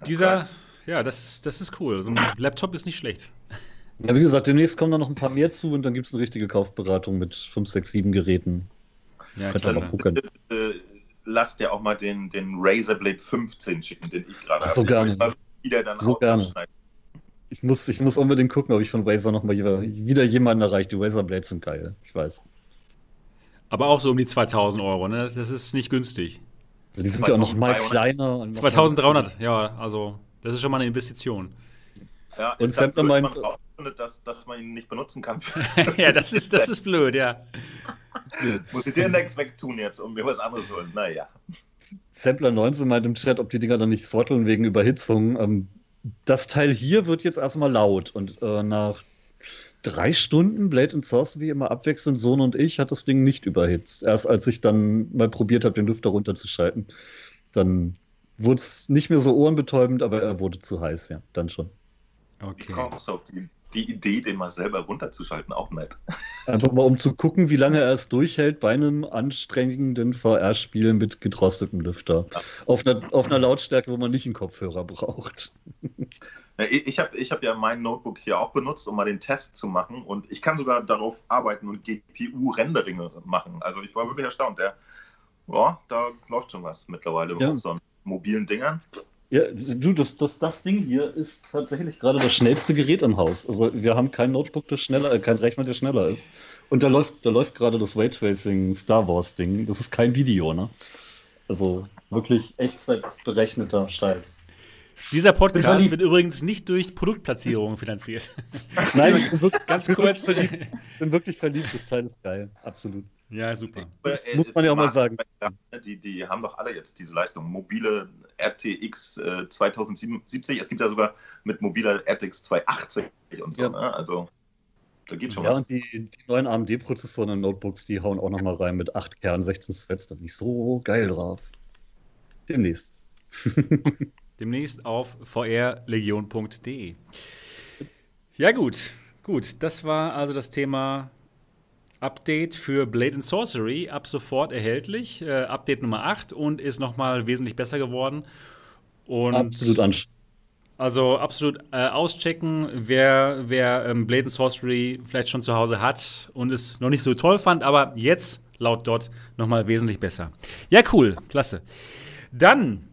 Dieser, ja, das, das ist cool. So ein Laptop ist nicht schlecht. Ja, wie gesagt, demnächst kommen da noch ein paar mehr zu und dann gibt es eine richtige Kaufberatung mit 5, 6, 7 Geräten. Ja, klasse. Mal gucken. Äh, lasst ja auch mal den, den Razer Blade 15 schicken, den ich gerade habe. So gerne. Wieder dann so gerne. Ich muss, ich muss unbedingt gucken, ob ich von Razer noch mal wieder jemanden erreiche. Die Razer Blades sind geil, ich weiß. Aber auch so um die 2000 Euro, ne? Das, das ist nicht günstig. Die sind ja auch noch mal kleiner. 2300, ja, also das ist schon mal eine Investition. Ja, und Sampler meint, dass, dass man ihn nicht benutzen kann. <laughs> <laughs> ja, das ist, das ist blöd, ja. Muss ich den Index wegtun jetzt und mir was anderes holen? Naja. Sampler 19 meint im Chat, ob die Dinger dann nicht throtteln wegen Überhitzung. Ähm, das Teil hier wird jetzt erstmal laut und äh, nach drei Stunden Blade and Sorcery immer abwechselnd, Sohn und ich, hat das Ding nicht überhitzt. Erst als ich dann mal probiert habe, den Lüfter runterzuschalten, dann wurde es nicht mehr so ohrenbetäubend, aber er wurde zu heiß, ja, dann schon. Okay. Wie auf die, die Idee, den mal selber runterzuschalten? Auch nett. Einfach mal, um zu gucken, wie lange er es durchhält bei einem anstrengenden VR-Spiel mit gedrostetem Lüfter. Ja. Auf, einer, auf einer Lautstärke, wo man nicht einen Kopfhörer braucht. Ich habe ich hab ja mein Notebook hier auch benutzt, um mal den Test zu machen. Und ich kann sogar darauf arbeiten und GPU-Renderinge machen. Also ich war wirklich erstaunt. Der, ja, da läuft schon was mittlerweile ja. auf so mobilen Dingern. Ja, du, das, das, das Ding hier ist tatsächlich gerade das schnellste Gerät im Haus. Also wir haben kein Notebook, das schneller, äh, kein Rechner, der schneller ist. Und da läuft, da läuft gerade das Raytracing Star Wars Ding. Das ist kein Video, ne? Also wirklich echtzeitberechneter Scheiß. Dieser Podcast wird übrigens nicht durch Produktplatzierungen finanziert. <laughs> Nein, ich bin wirklich, <laughs> ganz kurz. <laughs> Ich bin wirklich verliebt, das Teil ist geil, absolut. Ja, super. Das äh, muss man ja auch mal sagen. Die, die haben doch alle jetzt diese Leistung. Mobile RTX äh, 2070, es gibt ja sogar mit mobiler RTX 280 und so. Ja. Ne? Also da geht schon ja, was. Ja, und die, die neuen AMD-Prozessoren in Notebooks, die hauen auch nochmal rein mit 8 Kernen, 16 Threads. Da bin ich so geil drauf. Demnächst. <laughs> Demnächst auf vrlegion.de. Ja, gut. Gut, das war also das Thema Update für Blade and Sorcery. Ab sofort erhältlich. Äh, Update Nummer 8 und ist nochmal wesentlich besser geworden. Und absolut anstrengend. Also absolut äh, auschecken, wer, wer ähm, Blade and Sorcery vielleicht schon zu Hause hat und es noch nicht so toll fand, aber jetzt laut dort nochmal wesentlich besser. Ja, cool, klasse. Dann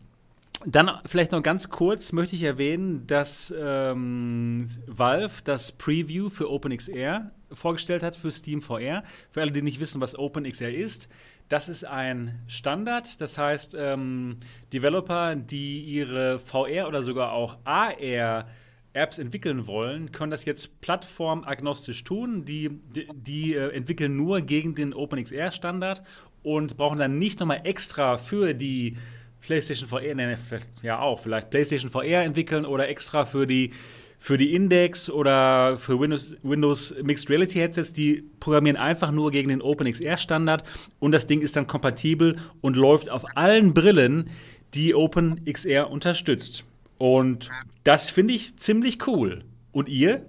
dann vielleicht noch ganz kurz möchte ich erwähnen, dass ähm, Valve das Preview für OpenXR vorgestellt hat für Steam VR. Für alle, die nicht wissen, was OpenXR ist, das ist ein Standard. Das heißt, ähm, Developer, die ihre VR oder sogar auch AR Apps entwickeln wollen, können das jetzt plattformagnostisch tun. Die, die, die äh, entwickeln nur gegen den OpenXR-Standard und brauchen dann nicht nochmal extra für die PlayStation VR, ne, ja auch, vielleicht PlayStation VR entwickeln oder extra für die, für die Index oder für Windows, Windows Mixed Reality Headsets, die programmieren einfach nur gegen den OpenXR Standard und das Ding ist dann kompatibel und läuft auf allen Brillen, die OpenXR unterstützt. Und das finde ich ziemlich cool. Und ihr?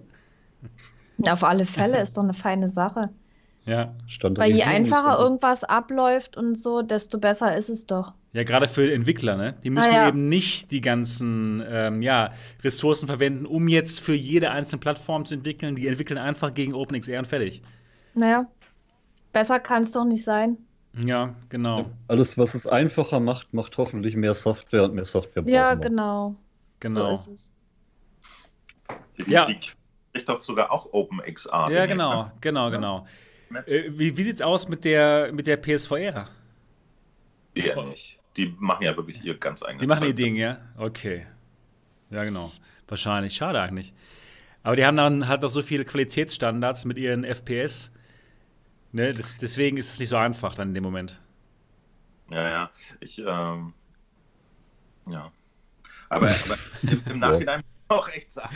<laughs> Auf alle Fälle ist doch eine feine Sache. Ja. Weil je einfacher irgendwas abläuft und so, desto besser ist es doch. Ja, gerade für Entwickler, ne? Die müssen ah, ja. eben nicht die ganzen ähm, ja, Ressourcen verwenden, um jetzt für jede einzelne Plattform zu entwickeln. Die entwickeln einfach gegen OpenXR und fertig. Naja, besser kann es doch nicht sein. Ja, genau. Alles, was es einfacher macht, macht hoffentlich mehr Software und mehr Software. Ja, genau. Genau. So ist es. Die, ja. die ist doch sogar auch OpenXR. Ja, genau, ne? genau, genau. Äh, wie wie es aus mit der, mit der PSVR? Eher nicht. Die machen ja wirklich ihr ganz eigenes Die machen ihr Ding, ja? Okay. Ja, genau. Wahrscheinlich. Schade eigentlich. Aber die haben dann halt noch so viele Qualitätsstandards mit ihren FPS. Ne? Das, deswegen ist es nicht so einfach dann in dem Moment. Ja, ja. Ich, ähm, ja. Aber, aber im, im, Nachhinein auch echt sagen.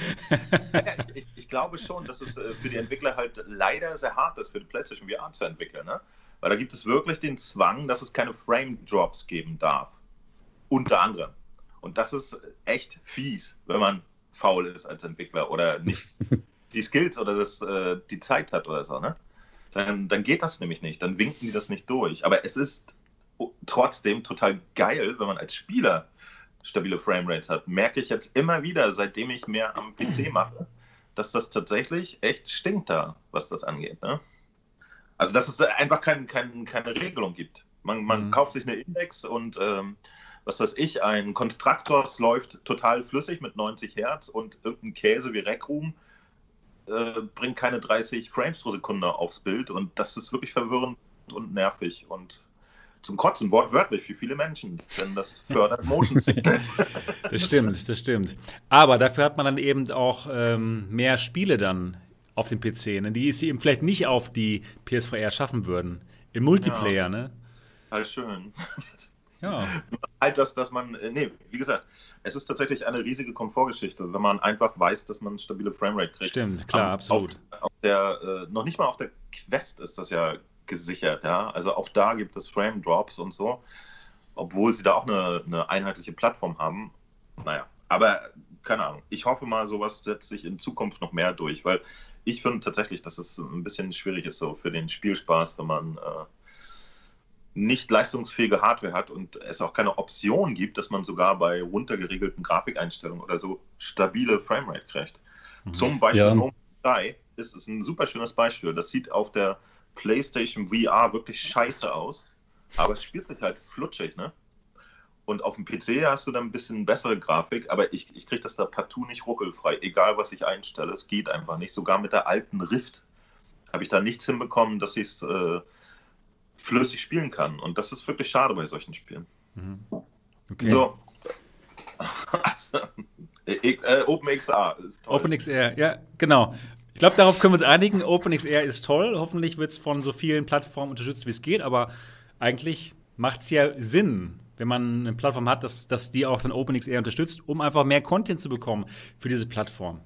ich, ich, ich, glaube schon, dass es äh, für die Entwickler halt leider sehr hart ist, für die PlayStation VR zu entwickeln. Ne? Weil da gibt es wirklich den Zwang, dass es keine Frame-Drops geben darf. Unter anderem. Und das ist echt fies, wenn man faul ist als Entwickler oder nicht <laughs> die Skills oder das, äh, die Zeit hat oder so. Ne? Dann, dann geht das nämlich nicht. Dann winken die das nicht durch. Aber es ist trotzdem total geil, wenn man als Spieler stabile Framerates hat. Merke ich jetzt immer wieder, seitdem ich mehr am PC <clears throat> mache, dass das tatsächlich echt stinkt da, was das angeht. Ne? Also, dass es einfach kein, kein, keine Regelung gibt. Man, man mhm. kauft sich eine Index und ähm, was weiß ich, ein Konstruktors läuft total flüssig mit 90 Hertz und irgendein Käse wie Rec Room äh, bringt keine 30 Frames pro Sekunde aufs Bild und das ist wirklich verwirrend und nervig und zum Kotzen, wortwörtlich für viele Menschen, denn das fördert Motion Sickness. <laughs> das stimmt, das stimmt. Aber dafür hat man dann eben auch ähm, mehr Spiele dann auf dem PC, ne? die sie eben vielleicht nicht auf die PSVR schaffen würden. Im Multiplayer, ja. ne? Halt schön. Ja. <laughs> Halt, dass, dass man, äh, nee, wie gesagt, es ist tatsächlich eine riesige Komfortgeschichte, wenn man einfach weiß, dass man stabile Framerate kriegt. Stimmt, klar, absolut. Auf, auf der, äh, noch nicht mal auf der Quest ist das ja gesichert, ja. Also auch da gibt es Frame Drops und so, obwohl sie da auch eine, eine einheitliche Plattform haben. Naja, aber keine Ahnung. Ich hoffe mal, sowas setzt sich in Zukunft noch mehr durch, weil ich finde tatsächlich, dass es ein bisschen schwierig ist so für den Spielspaß, wenn man äh, nicht leistungsfähige Hardware hat und es auch keine Option gibt, dass man sogar bei runtergeregelten Grafikeinstellungen oder so stabile Framerate kriegt. Mhm. Zum Beispiel ja. No Sky ist es ein super schönes Beispiel. Das sieht auf der PlayStation VR wirklich scheiße aus, aber es spielt sich halt flutschig, ne? Und auf dem PC hast du dann ein bisschen bessere Grafik, aber ich, ich kriege das da partout nicht ruckelfrei, egal was ich einstelle. Es geht einfach nicht. Sogar mit der alten Rift habe ich da nichts hinbekommen, dass ich es äh, flüssig spielen kann. Und das ist wirklich schade bei solchen Spielen. Mhm. Okay. So. <laughs> also, äh, OpenXR ist toll. OpenXR, ja, genau. Ich glaube, darauf können wir uns einigen. OpenXR ist toll. Hoffentlich wird es von so vielen Plattformen unterstützt, wie es geht. Aber eigentlich macht es ja Sinn, wenn man eine Plattform hat, dass, dass die auch dann OpenXR unterstützt, um einfach mehr Content zu bekommen für diese Plattform.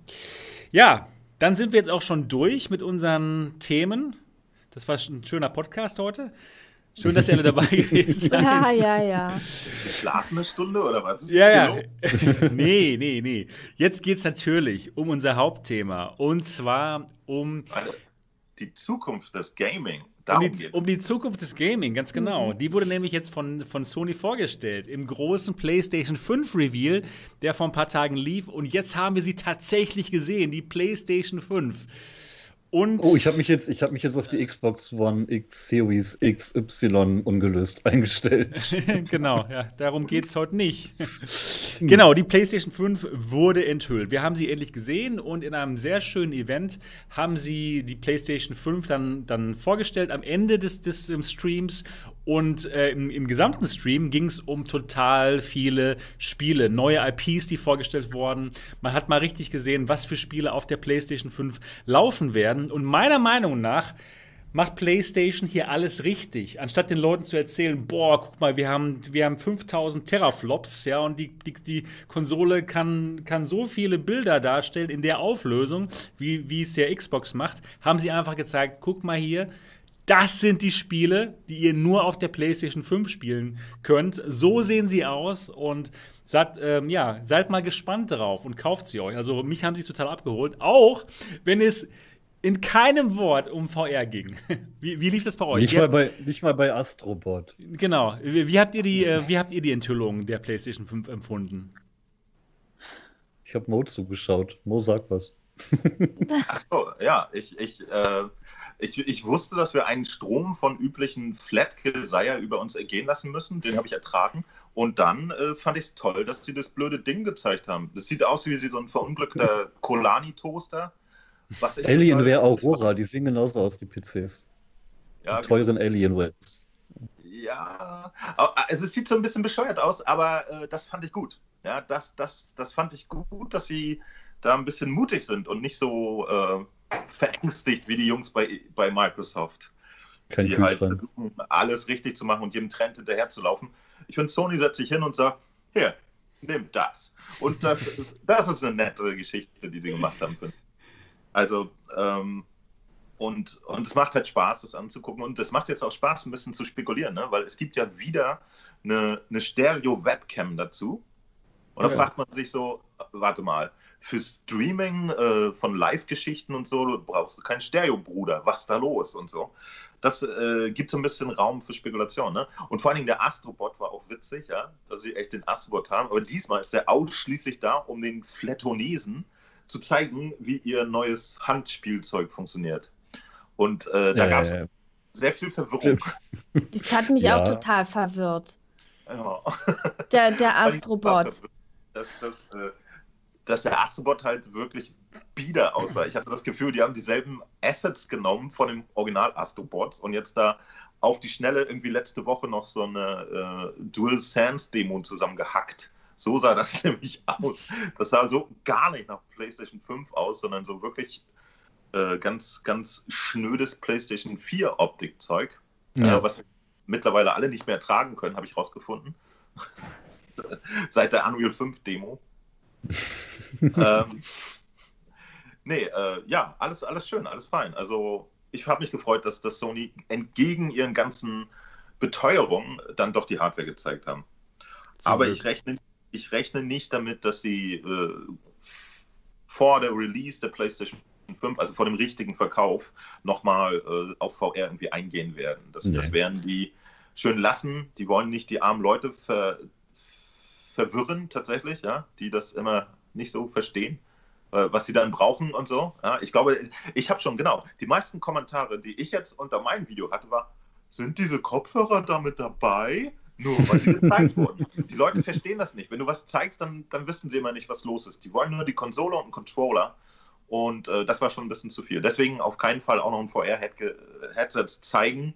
Ja, dann sind wir jetzt auch schon durch mit unseren Themen. Das war ein schöner Podcast heute. Schön, dass ihr alle dabei <laughs> gewesen seid. Ja, ja, ja. Schlafene Stunde oder was? Ja, ja. <laughs> <laughs> nee, nee, nee. Jetzt geht es natürlich um unser Hauptthema. Und zwar um. Die Zukunft des Gaming. Um die, um die, Zukunft des Gaming, ganz genau. Mhm. Die wurde nämlich jetzt von, von Sony vorgestellt im großen PlayStation 5 Reveal, der vor ein paar Tagen lief. Und jetzt haben wir sie tatsächlich gesehen, die PlayStation 5. Und oh, ich habe mich, jetzt, hab mich jetzt auf die Xbox One X Series XY ungelöst <laughs> eingestellt. <laughs> genau, ja, darum geht es heute nicht. genau, die PlayStation 5 wurde enthüllt. Wir haben sie endlich gesehen und in einem sehr schönen Event haben sie die PlayStation 5 dann, dann vorgestellt am Ende des, des Streams und äh, im, im, gesamten Stream ging es um total viele Spiele, neue IPs, die vorgestellt wurden. Man hat mal richtig gesehen, was für Spiele auf der PlayStation 5 laufen werden. Und meiner Meinung nach macht PlayStation hier alles richtig. Anstatt den Leuten zu erzählen, boah, guck mal, wir haben, wir haben 5000 Teraflops, ja, und die, die, die Konsole kann, kann so viele Bilder darstellen in der Auflösung, wie, wie es der Xbox macht, haben sie einfach gezeigt, guck mal hier, das sind die Spiele, die ihr nur auf der PlayStation 5 spielen könnt. So sehen sie aus und seid, ähm, ja, seid mal gespannt drauf und kauft sie euch. Also mich haben sie total abgeholt, auch wenn es in keinem Wort um VR ging. <laughs> Wie, wie lief das bei euch? Nicht, mal bei, nicht mal bei Astrobot. Genau. Wie, wie, habt ihr die, äh, wie habt ihr die Enthüllung der PlayStation 5 empfunden? Ich habe Mo zugeschaut. Mo sagt was. <laughs> Ach so, ja, ich, ich äh, ich, ich wusste, dass wir einen Strom von üblichen Flat-Desire über uns ergehen lassen müssen. Den habe ich ertragen. Und dann äh, fand ich es toll, dass sie das blöde Ding gezeigt haben. Das sieht aus wie so ein verunglückter Colani-Toaster. Alienware Aurora, die sehen genauso aus, die PCs. Ja, die teuren genau. Alienwares. Ja, also es sieht so ein bisschen bescheuert aus, aber äh, das fand ich gut. Ja, das, das, das fand ich gut, dass sie da ein bisschen mutig sind und nicht so äh, verängstigt wie die Jungs bei, bei Microsoft. Kein die halt versuchen, alles richtig zu machen und jedem Trend hinterher zu laufen. Ich finde, Sony setzt sich hin und sagt, hier, nimm das. Und das ist, das ist eine nette Geschichte, die sie gemacht haben. Also, ähm, und, und es macht halt Spaß, das anzugucken. Und es macht jetzt auch Spaß, ein bisschen zu spekulieren, ne? weil es gibt ja wieder eine, eine Stereo-Webcam dazu. Und da ja. fragt man sich so, warte mal, für Streaming äh, von Live-Geschichten und so brauchst du keinen Stereo-Bruder. Was ist da los und so. Das äh, gibt so ein bisschen Raum für Spekulation. Ne? Und vor allen Dingen der Astrobot war auch witzig, ja, dass sie echt den Astrobot haben. Aber diesmal ist der ausschließlich da, um den Fletonesen zu zeigen, wie ihr neues Handspielzeug funktioniert. Und äh, da gab es ja. sehr viel Verwirrung. <laughs> Das hat mich ja. auch total verwirrt. Ja. Der, der <laughs> Astrobot. Das, das, äh, dass der Astrobot halt wirklich bieder aussah. Ich hatte das Gefühl, die haben dieselben Assets genommen von den Original Astrobots und jetzt da auf die Schnelle irgendwie letzte Woche noch so eine äh, Dual Sans Demo zusammengehackt. So sah das <laughs> nämlich aus. Das sah so gar nicht nach PlayStation 5 aus, sondern so wirklich äh, ganz, ganz schnödes PlayStation 4 Optikzeug, ja. äh, was mittlerweile alle nicht mehr tragen können, habe ich rausgefunden. <laughs> Seit der Unreal 5 Demo <laughs> ähm, nee, äh, ja, alles, alles schön, alles fein. Also ich habe mich gefreut, dass, dass Sony entgegen ihren ganzen Beteuerungen dann doch die Hardware gezeigt haben. Zum Aber ich rechne, ich rechne nicht damit, dass sie äh, vor der Release der PlayStation 5, also vor dem richtigen Verkauf, nochmal äh, auf VR irgendwie eingehen werden. Das, nee. das werden die schön lassen. Die wollen nicht die armen Leute ver, verwirren, tatsächlich, ja, die das immer nicht so verstehen. Äh, was sie dann brauchen und so. Ja, ich glaube, ich habe schon, genau, die meisten Kommentare, die ich jetzt unter meinem Video hatte, war, sind diese Kopfhörer damit dabei? Nur weil sie gezeigt wurden. Die Leute verstehen das nicht. Wenn du was zeigst, dann, dann wissen sie immer nicht, was los ist. Die wollen nur die Konsole und einen Controller. Und äh, das war schon ein bisschen zu viel. Deswegen auf keinen Fall auch noch ein VR-Headset zeigen.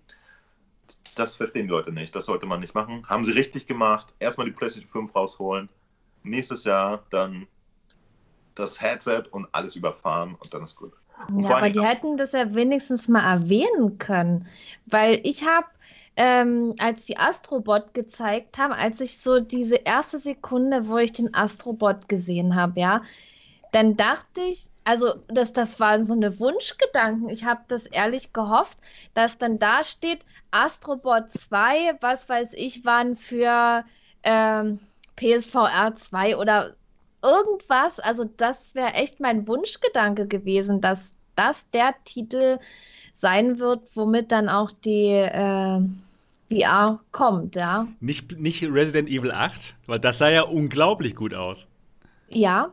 Das verstehen die Leute nicht. Das sollte man nicht machen. Haben sie richtig gemacht. Erstmal die PlayStation 5 rausholen. Nächstes Jahr dann das Headset und alles überfahren und dann ist gut. Und ja, aber die hätten das ja wenigstens mal erwähnen können, weil ich habe, ähm, als die Astrobot gezeigt haben, als ich so diese erste Sekunde, wo ich den Astrobot gesehen habe, ja, dann dachte ich, also das, das war so eine Wunschgedanken. Ich habe das ehrlich gehofft, dass dann da steht, Astrobot 2, was weiß ich, waren für ähm, PSVR 2 oder irgendwas, also das wäre echt mein Wunschgedanke gewesen, dass das der Titel sein wird, womit dann auch die äh, VR kommt, ja. Nicht, nicht Resident Evil 8, weil das sah ja unglaublich gut aus. Ja,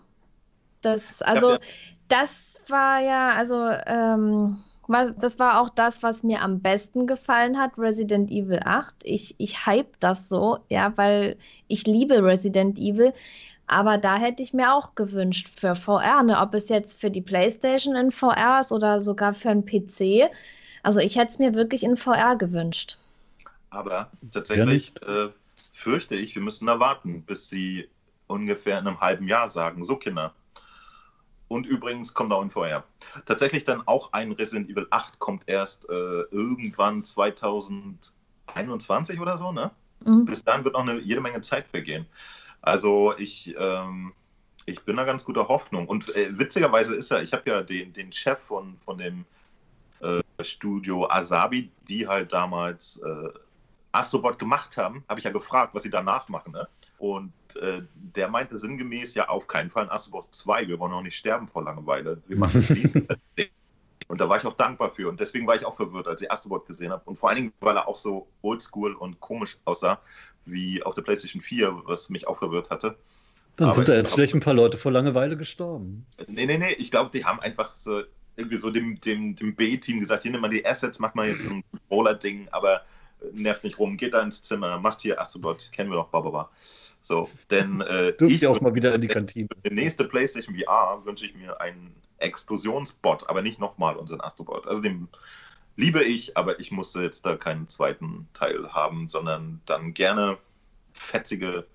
das, also, ja, ja. das war ja, also, ähm, das war auch das, was mir am besten gefallen hat, Resident Evil 8. Ich, ich hype das so, ja, weil ich liebe Resident Evil. Aber da hätte ich mir auch gewünscht für VR, ne? ob es jetzt für die PlayStation in VR ist oder sogar für einen PC. Also ich hätte es mir wirklich in VR gewünscht. Aber tatsächlich äh, fürchte ich, wir müssen da warten, bis sie ungefähr in einem halben Jahr sagen, so Kinder. Und übrigens kommt auch in VR. Tatsächlich dann auch ein Resident Evil 8 kommt erst äh, irgendwann 2021 oder so, ne? Mhm. Bis dann wird noch eine jede Menge Zeit vergehen. Also ich, ähm, ich bin da ganz guter Hoffnung. Und äh, witzigerweise ist er, ich habe ja den, den Chef von, von dem äh, Studio Asabi, die halt damals äh, Astrobot gemacht haben, habe ich ja gefragt, was sie danach machen. Ne? Und äh, der meinte sinngemäß ja auf keinen Fall ein Astrobot 2. Wir wollen auch nicht sterben vor Langeweile. Wir <laughs> machen diesen. Und da war ich auch dankbar für. Und deswegen war ich auch verwirrt, als ich Astrobot gesehen habe. Und vor allen Dingen, weil er auch so oldschool und komisch aussah wie auf der PlayStation 4, was mich auch verwirrt hatte. Dann Aber sind da jetzt vielleicht ein paar Leute vor Langeweile gestorben. Nee, nee, nee. Ich glaube, die haben einfach so irgendwie so dem, dem, dem B-Team gesagt: hier nimm mal die Assets, mach mal jetzt ein Roller-Ding, aber nervt nicht rum, geht da ins Zimmer, macht hier Astrobot, kennen wir doch, bababa. So, denn äh, ich auch mal wieder in die Kantine. <laughs> Die nächste PlayStation VR wünsche ich mir einen Explosionsbot, aber nicht nochmal unseren Astrobot. Also den liebe ich, aber ich musste jetzt da keinen zweiten Teil haben, sondern dann gerne fetzige,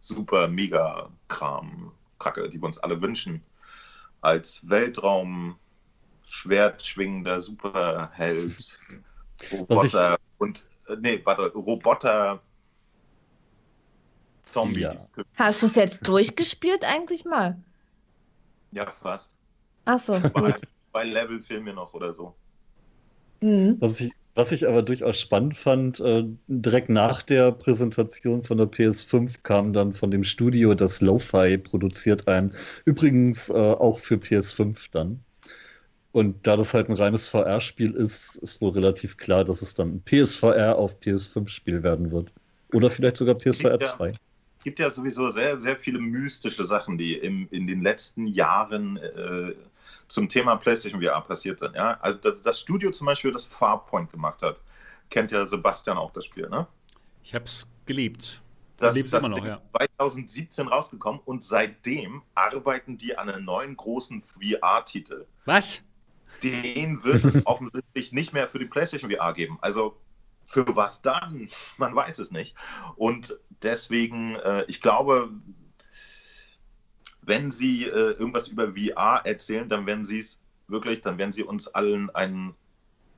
super, mega Kram, Kacke, die wir uns alle wünschen. Als Weltraum, Schwertschwingender Superheld, Roboter und, nee, warte, Roboter, Zombies. Ja. Hast du es jetzt durchgespielt eigentlich mal? Ja, fast. Achso. Zwei, zwei Level fehlen mir noch oder so. Mhm. Was, ich, was ich aber durchaus spannend fand, äh, direkt nach der Präsentation von der PS5 kam dann von dem Studio das Lo-Fi produziert ein. Übrigens äh, auch für PS5 dann. Und da das halt ein reines VR-Spiel ist, ist wohl relativ klar, dass es dann ein PSVR auf PS5-Spiel werden wird. Oder vielleicht sogar PSVR 2. Es gibt ja sowieso sehr, sehr viele mystische Sachen, die im, in den letzten Jahren äh, zum Thema PlayStation VR passiert sind. Ja? Also das, das Studio zum Beispiel, das Farpoint gemacht hat, kennt ja Sebastian auch das Spiel, ne? Ich habe es geliebt. Das ist immer noch, ja. 2017 rausgekommen und seitdem arbeiten die an einem neuen großen VR-Titel. Was? Den wird es <laughs> offensichtlich nicht mehr für die PlayStation VR geben. Also für was dann? <laughs> Man weiß es nicht. Und deswegen, äh, ich glaube, wenn Sie äh, irgendwas über VR erzählen, dann werden Sie es wirklich, dann werden Sie uns allen einen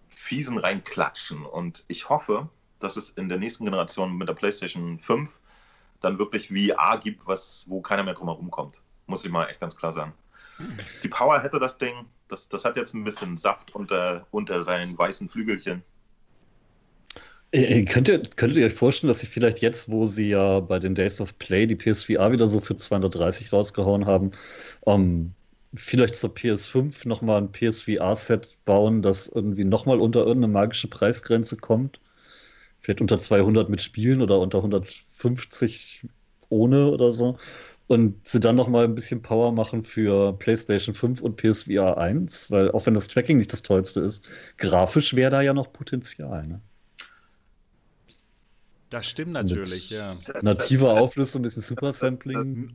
fiesen reinklatschen. Und ich hoffe, dass es in der nächsten Generation mit der PlayStation 5 dann wirklich VR gibt, was, wo keiner mehr drum herum kommt. Muss ich mal echt ganz klar sagen. Die Power hätte das Ding. Das, das hat jetzt ein bisschen Saft unter, unter seinen weißen Flügelchen. Äh, könnt, ihr, könntet ihr euch vorstellen, dass sie vielleicht jetzt, wo sie ja bei den Days of Play die PSVR wieder so für 230 rausgehauen haben, ähm, vielleicht zur PS5 nochmal ein PSVR-Set bauen, das irgendwie nochmal unter irgendeine magische Preisgrenze kommt? Vielleicht unter 200 mit Spielen oder unter 150 ohne oder so. Und sie dann nochmal ein bisschen Power machen für PlayStation 5 und PSVR 1, weil auch wenn das Tracking nicht das tollste ist, grafisch wäre da ja noch Potenzial. Ne? Das stimmt natürlich, ja. Native Auflösung, ein bisschen Super Sampling.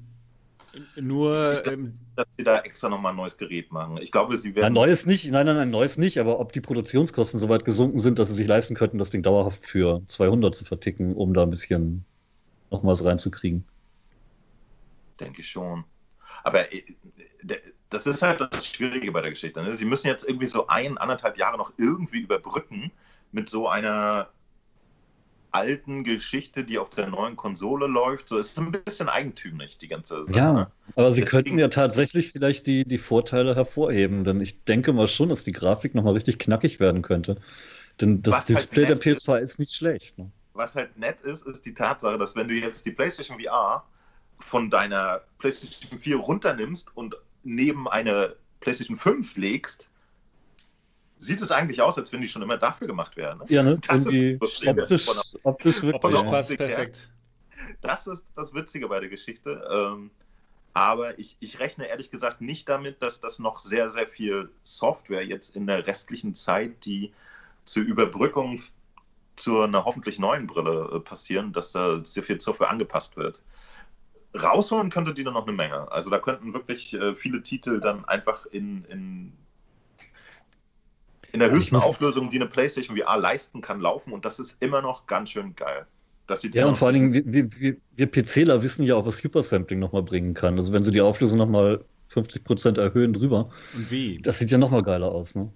Nur, ähm, dass sie da extra nochmal ein neues Gerät machen. Ich glaube, sie werden. Ein neues nicht, nein, nein, ein neues nicht, aber ob die Produktionskosten so weit gesunken sind, dass sie sich leisten könnten, das Ding dauerhaft für 200 zu verticken, um da ein bisschen noch was reinzukriegen. Denke ich schon. Aber äh, das ist halt das Schwierige bei der Geschichte. Ne? Sie müssen jetzt irgendwie so ein, anderthalb Jahre noch irgendwie überbrücken mit so einer alten Geschichte, die auf der neuen Konsole läuft. So, es ist ein bisschen eigentümlich, die ganze Sache. Ja, ne? aber sie Deswegen, könnten ja tatsächlich vielleicht die, die Vorteile hervorheben, denn ich denke mal schon, dass die Grafik nochmal richtig knackig werden könnte. Denn das halt Display halt der PS2 ist, ist nicht schlecht. Ne? Was halt nett ist, ist die Tatsache, dass wenn du jetzt die PlayStation VR von deiner PlayStation 4 runternimmst und neben eine PlayStation 5 legst, sieht es eigentlich aus, als wenn die schon immer dafür gemacht wären. Ne? Ja, ne? Das ist optisch, optisch wirklich. Optisch passt perfekt. Das ist das Witzige bei der Geschichte. Ähm, aber ich, ich rechne ehrlich gesagt nicht damit, dass das noch sehr, sehr viel Software jetzt in der restlichen Zeit, die zur Überbrückung zu einer hoffentlich neuen Brille äh, passieren, dass da sehr viel Software angepasst wird. Rausholen könnte die dann noch eine Menge. Also da könnten wirklich äh, viele Titel dann einfach in, in in der höchsten Auflösung, die eine PlayStation VR leisten kann, laufen und das ist immer noch ganz schön geil. ja, und vor allen Dingen, wir, wir, wir PCler wissen ja auch, was Supersampling nochmal bringen kann. Also wenn sie die Auflösung nochmal 50% erhöhen drüber. Und wie? Das sieht ja nochmal geiler aus, ne?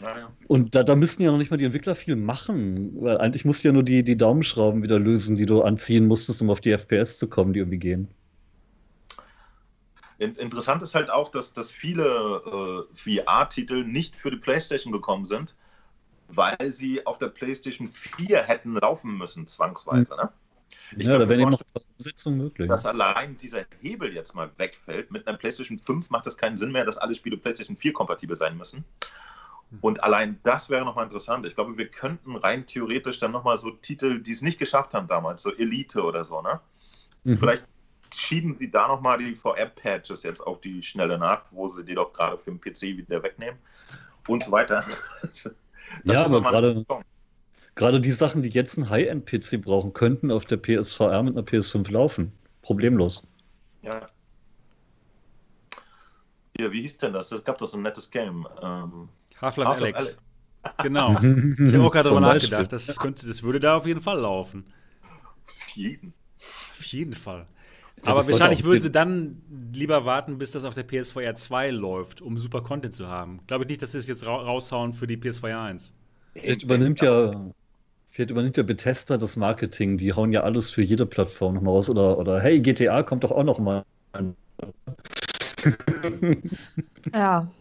Naja. Und da, da müssten ja noch nicht mal die Entwickler viel machen, weil eigentlich musst du ja nur die, die Daumenschrauben wieder lösen, die du anziehen musstest, um auf die FPS zu kommen, die irgendwie gehen. Interessant ist halt auch, dass, dass viele äh, VR-Titel nicht für die PlayStation gekommen sind, weil sie auf der PlayStation 4 hätten laufen müssen, zwangsweise. Ne? Ich ja, da wäre noch Umsetzung möglich. Dass allein dieser Hebel jetzt mal wegfällt. Mit einer PlayStation 5 macht es keinen Sinn mehr, dass alle Spiele PlayStation 4 kompatibel sein müssen. Und allein das wäre nochmal interessant. Ich glaube, wir könnten rein theoretisch dann nochmal so Titel, die es nicht geschafft haben damals, so Elite oder so, ne? Mhm. Vielleicht schieben sie da nochmal die VR-Patches jetzt auf die Schnelle nach, wo sie die doch gerade für den PC wieder wegnehmen und so weiter. <laughs> Das ja, aber gerade, gerade die Sachen, die jetzt einen High-End-PC brauchen, könnten auf der PSVR mit einer PS5 laufen. Problemlos. Ja. Ja, wie hieß denn das? Es gab doch so ein nettes Game. Ähm, Half-Life Half Alex. Alex. <laughs> Genau. <laughs> ich habe auch gerade darüber nachgedacht. Das, könnte, das würde da auf jeden Fall laufen. Auf jeden. Auf jeden Fall. Aber wahrscheinlich würden sie dann lieber warten, bis das auf der PSVR 2 läuft, um super Content zu haben. Glaube ich nicht, dass sie es jetzt ra raushauen für die PSVR 1. Vielleicht übernimmt ja, vielleicht übernimmt ja Bethesda das Marketing. Die hauen ja alles für jede Plattform nochmal raus. Oder, oder hey, GTA kommt doch auch noch mal. ja. <laughs>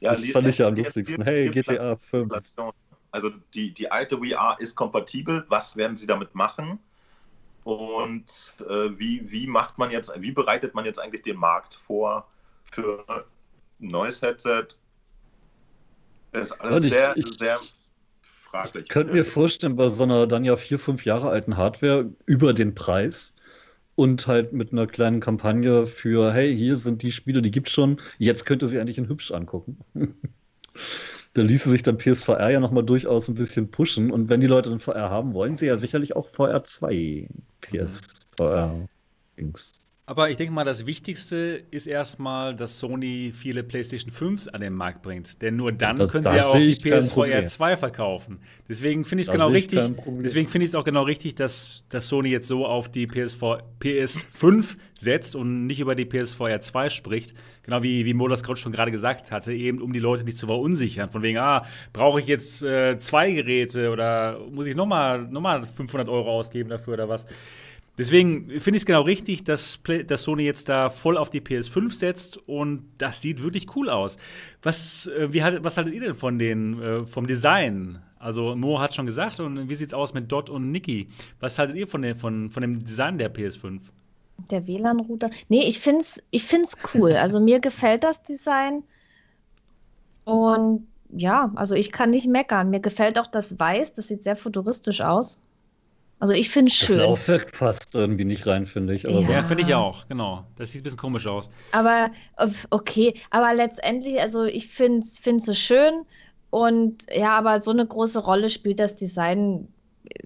Ja, das fand ich ja am lustigsten. Hey, GTA 5. Also die, die alte VR ist kompatibel. Was werden sie damit machen? Und äh, wie, wie macht man jetzt, wie bereitet man jetzt eigentlich den Markt vor für ein neues Headset? Das ist alles ich, sehr, ich, sehr fraglich. Ich könnte mir vorstellen, bei so einer dann ja vier, fünf Jahre alten Hardware über den Preis und halt mit einer kleinen Kampagne für, hey, hier sind die Spiele, die gibt's schon, jetzt könnt ihr sie eigentlich in hübsch angucken. <laughs> da ließe sich dann PSVR ja nochmal durchaus ein bisschen pushen. Und wenn die Leute dann VR haben, wollen sie ja sicherlich auch VR 2 PSVR. Aber ich denke mal, das Wichtigste ist erstmal, dass Sony viele PlayStation 5s an den Markt bringt. Denn nur dann das, können sie ja auch die PSVR 2 verkaufen. Deswegen finde ich es genau richtig. Deswegen finde ich es auch genau richtig, dass, dass Sony jetzt so auf die PSV, PS5 setzt und nicht über die PSVR 2 spricht. Genau wie, wie Molas gerade schon gerade gesagt hatte, eben um die Leute nicht zu verunsichern. Von wegen, ah, brauche ich jetzt äh, zwei Geräte oder muss ich nochmal noch mal 500 Euro ausgeben dafür oder was? Deswegen finde ich es genau richtig, dass, dass Sony jetzt da voll auf die PS5 setzt und das sieht wirklich cool aus. Was, äh, wie was haltet ihr denn von den, äh, vom Design? Also Mo hat schon gesagt und wie sieht es aus mit Dot und Niki? Was haltet ihr von, der, von, von dem Design der PS5? Der WLAN-Router. Nee, ich finde es ich find's cool. Also mir gefällt das Design. Und ja, also ich kann nicht meckern. Mir gefällt auch das Weiß, das sieht sehr futuristisch aus. Also ich finde es schön. Das Laufwerk passt irgendwie nicht rein, finde ich. ja, ja finde ich auch, genau. Das sieht ein bisschen komisch aus. Aber okay, aber letztendlich, also ich finde es so schön und ja, aber so eine große Rolle spielt das Design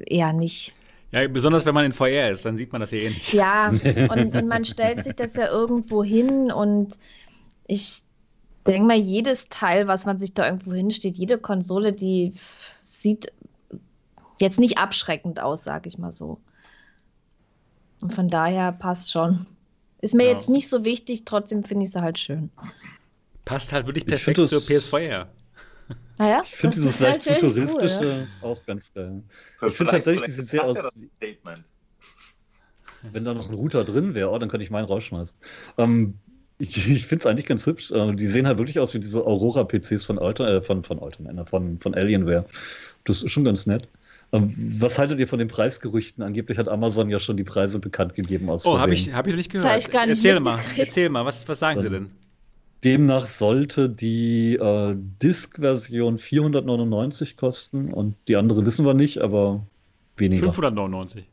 eher nicht. Ja, besonders wenn man in VR ist, dann sieht man das ja eh nicht. Ja, <laughs> und, und man stellt sich das ja irgendwo hin und ich denke mal, jedes Teil, was man sich da irgendwo hinsteht, jede Konsole, die sieht jetzt nicht abschreckend aus, sage ich mal so. Und von daher passt schon. Ist mir ja. jetzt nicht so wichtig, trotzdem finde ich sie halt schön. Passt halt wirklich perfekt zur PSVR. Naja, ich finde dieses leicht halt futuristische cool, ja. auch ganz geil. Für ich finde tatsächlich, die sieht sehr aus. <laughs> Wenn da noch ein Router drin wäre, oh, dann könnte ich meinen rausschmeißen. Ähm, ich, ich finde es eigentlich ganz hübsch. Äh, die sehen halt wirklich aus wie diese Aurora-PCs von, Alter, äh, von, von, Alter, von, von Alienware. Das ist schon ganz nett. Ähm, was haltet ihr von den Preisgerüchten? Angeblich hat Amazon ja schon die Preise bekannt gegeben. Aus oh, habe ich, hab ich noch nicht gehört. Ich gar nicht erzähl mal, erzähl mal, was, was sagen Sie denn? Demnach sollte die äh, Disk-Version 499 kosten und die andere wissen wir nicht, aber weniger. 599.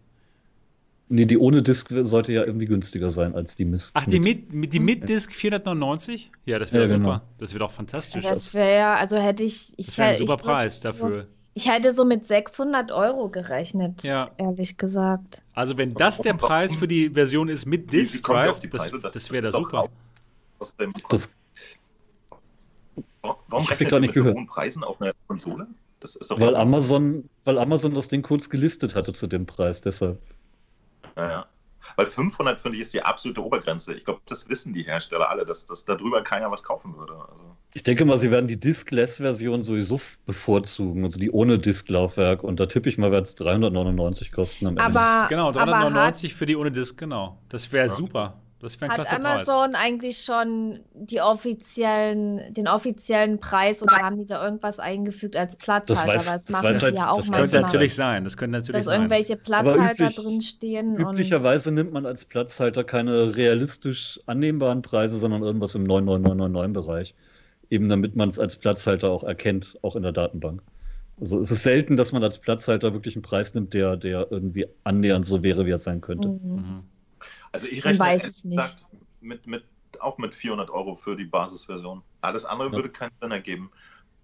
Nee, die ohne Disk sollte ja irgendwie günstiger sein als die Mist. Ach, die mit, mit, die mit Disk 499? Ja, das wäre ja, genau. super. Das wäre doch fantastisch. Das wäre ja, also hätte ich. ich das wäre ein super Preis dafür. Ich hätte so mit 600 Euro gerechnet, ja. ehrlich gesagt. Also, wenn das der Preis für die Version ist mit Disk Drive, das, das, das wäre da super. Das, Warum rechnet ihr mit so hohen Preisen auf einer Konsole? weil, Amazon, weil Amazon das Ding kurz gelistet hatte zu dem Preis, deshalb. Naja. Weil 500, finde ich, ist die absolute Obergrenze. Ich glaube, das wissen die Hersteller alle, dass, dass darüber keiner was kaufen würde. Also. Ich denke mal, sie werden die Diskless-Version sowieso bevorzugen, also die ohne Disklaufwerk. Und da tippe ich mal, wird es 399 kosten am Ende. Aber, genau, 399 für die ohne Disk, genau. Das wäre ja. super. Das wäre ein Hat Amazon Preis. eigentlich schon die offiziellen, den offiziellen Preis oder haben die da irgendwas eingefügt als Platzhalter? Das, weiß, das, das machen sie halt, ja auch Das könnte natürlich sein. Das könnte natürlich dass sein. irgendwelche Platzhalter üblich, drinstehen. Üblicherweise nimmt man als Platzhalter keine realistisch annehmbaren Preise, sondern irgendwas im 99999-Bereich. Eben damit man es als Platzhalter auch erkennt, auch in der Datenbank. Also es ist selten, dass man als Platzhalter wirklich einen Preis nimmt, der, der irgendwie annähernd so wäre, wie er sein könnte. Mhm. Also ich rechne weiß es nicht. Mit, mit, auch mit 400 Euro für die Basisversion. Alles andere ja. würde keinen Sinn ergeben.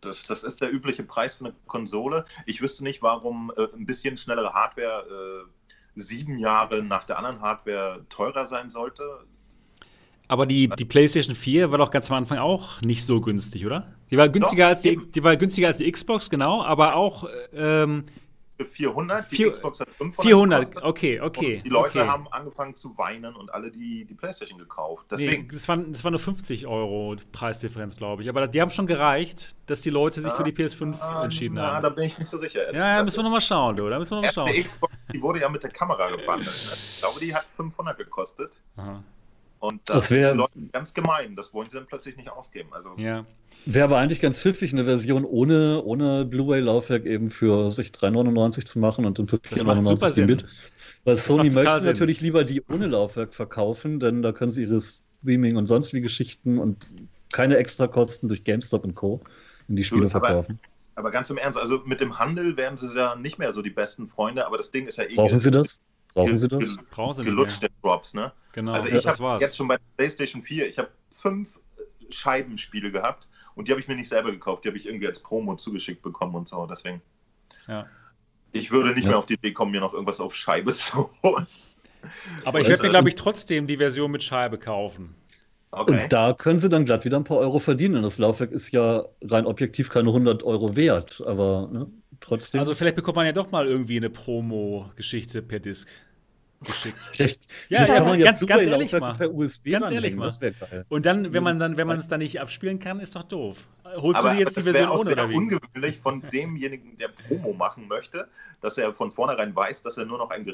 Das, das ist der übliche Preis für eine Konsole. Ich wüsste nicht, warum äh, ein bisschen schnellere Hardware äh, sieben Jahre nach der anderen Hardware teurer sein sollte. Aber die, die PlayStation 4 war doch ganz am Anfang auch nicht so günstig, oder? Die war günstiger, doch, als die, die war günstiger als die Xbox, genau, aber auch ähm, für 400, die Vier, Xbox hat 500. 400, gekostet. okay, okay. Und die Leute okay. haben angefangen zu weinen und alle die, die Playstation gekauft. Deswegen. Nee, das, waren, das war nur 50 Euro Preisdifferenz, glaube ich. Aber die haben schon gereicht, dass die Leute sich ja, für die PS5 ja, entschieden haben. Ja, da bin ich nicht so sicher. Ja, da müssen wir nochmal schauen, du. Da müssen wir noch mal schauen. Die Xbox, die wurde ja mit der Kamera gebundelt. Ne? Ich glaube, die hat 500 gekostet. Aha. Und das, das wäre ganz gemein. Das wollen sie dann plötzlich nicht ausgeben. Also ja. Wäre aber eigentlich ganz pfiffig, eine Version ohne, ohne Blu-ray-Laufwerk eben für sich 3,99 zu machen und dann für 4,99 die mit. Weil Sony möchte natürlich lieber die ohne Laufwerk verkaufen, denn da können sie ihre Streaming und sonst wie Geschichten und keine Extrakosten durch GameStop und Co. in die Spiele Gut, verkaufen. Aber, aber, ganz im Ernst, also mit dem Handel werden sie ja nicht mehr so die besten Freunde, aber das Ding ist ja eh. Brauchen sie das? Brauchen Sie das? Brauchen gelutschte Drops, ne? Genau. Also ich ja, habe jetzt schon bei PlayStation 4, ich habe fünf Scheibenspiele gehabt und die habe ich mir nicht selber gekauft, die habe ich irgendwie als Promo zugeschickt bekommen und so, deswegen. Ja. Ich würde nicht ja. mehr auf die Idee kommen, mir noch irgendwas auf Scheibe <laughs> zu holen. Aber ich werde mir, glaube ich, trotzdem die Version mit Scheibe kaufen. Okay. Und da können sie dann glatt wieder ein paar Euro verdienen. Das Laufwerk ist ja rein objektiv keine 100 Euro wert, aber ne, trotzdem. Also vielleicht bekommt man ja doch mal irgendwie eine Promo-Geschichte per Disc. Geschickt. <laughs> Vielleicht, Ja, vielleicht ja, kann man ja ganz- ganz Blu-ray-Laufwerke ehrlich mal. per USB Ganz ehrlich mal. Das. Und dann, wenn man dann, wenn man es dann nicht abspielen kann, ist doch doof. Holst Aber, du dir jetzt aber die das wäre Version auch ohne oder wie? ungewöhnlich von <laughs> demjenigen, der Promo machen möchte, dass er von vornherein weiß, dass er nur noch einen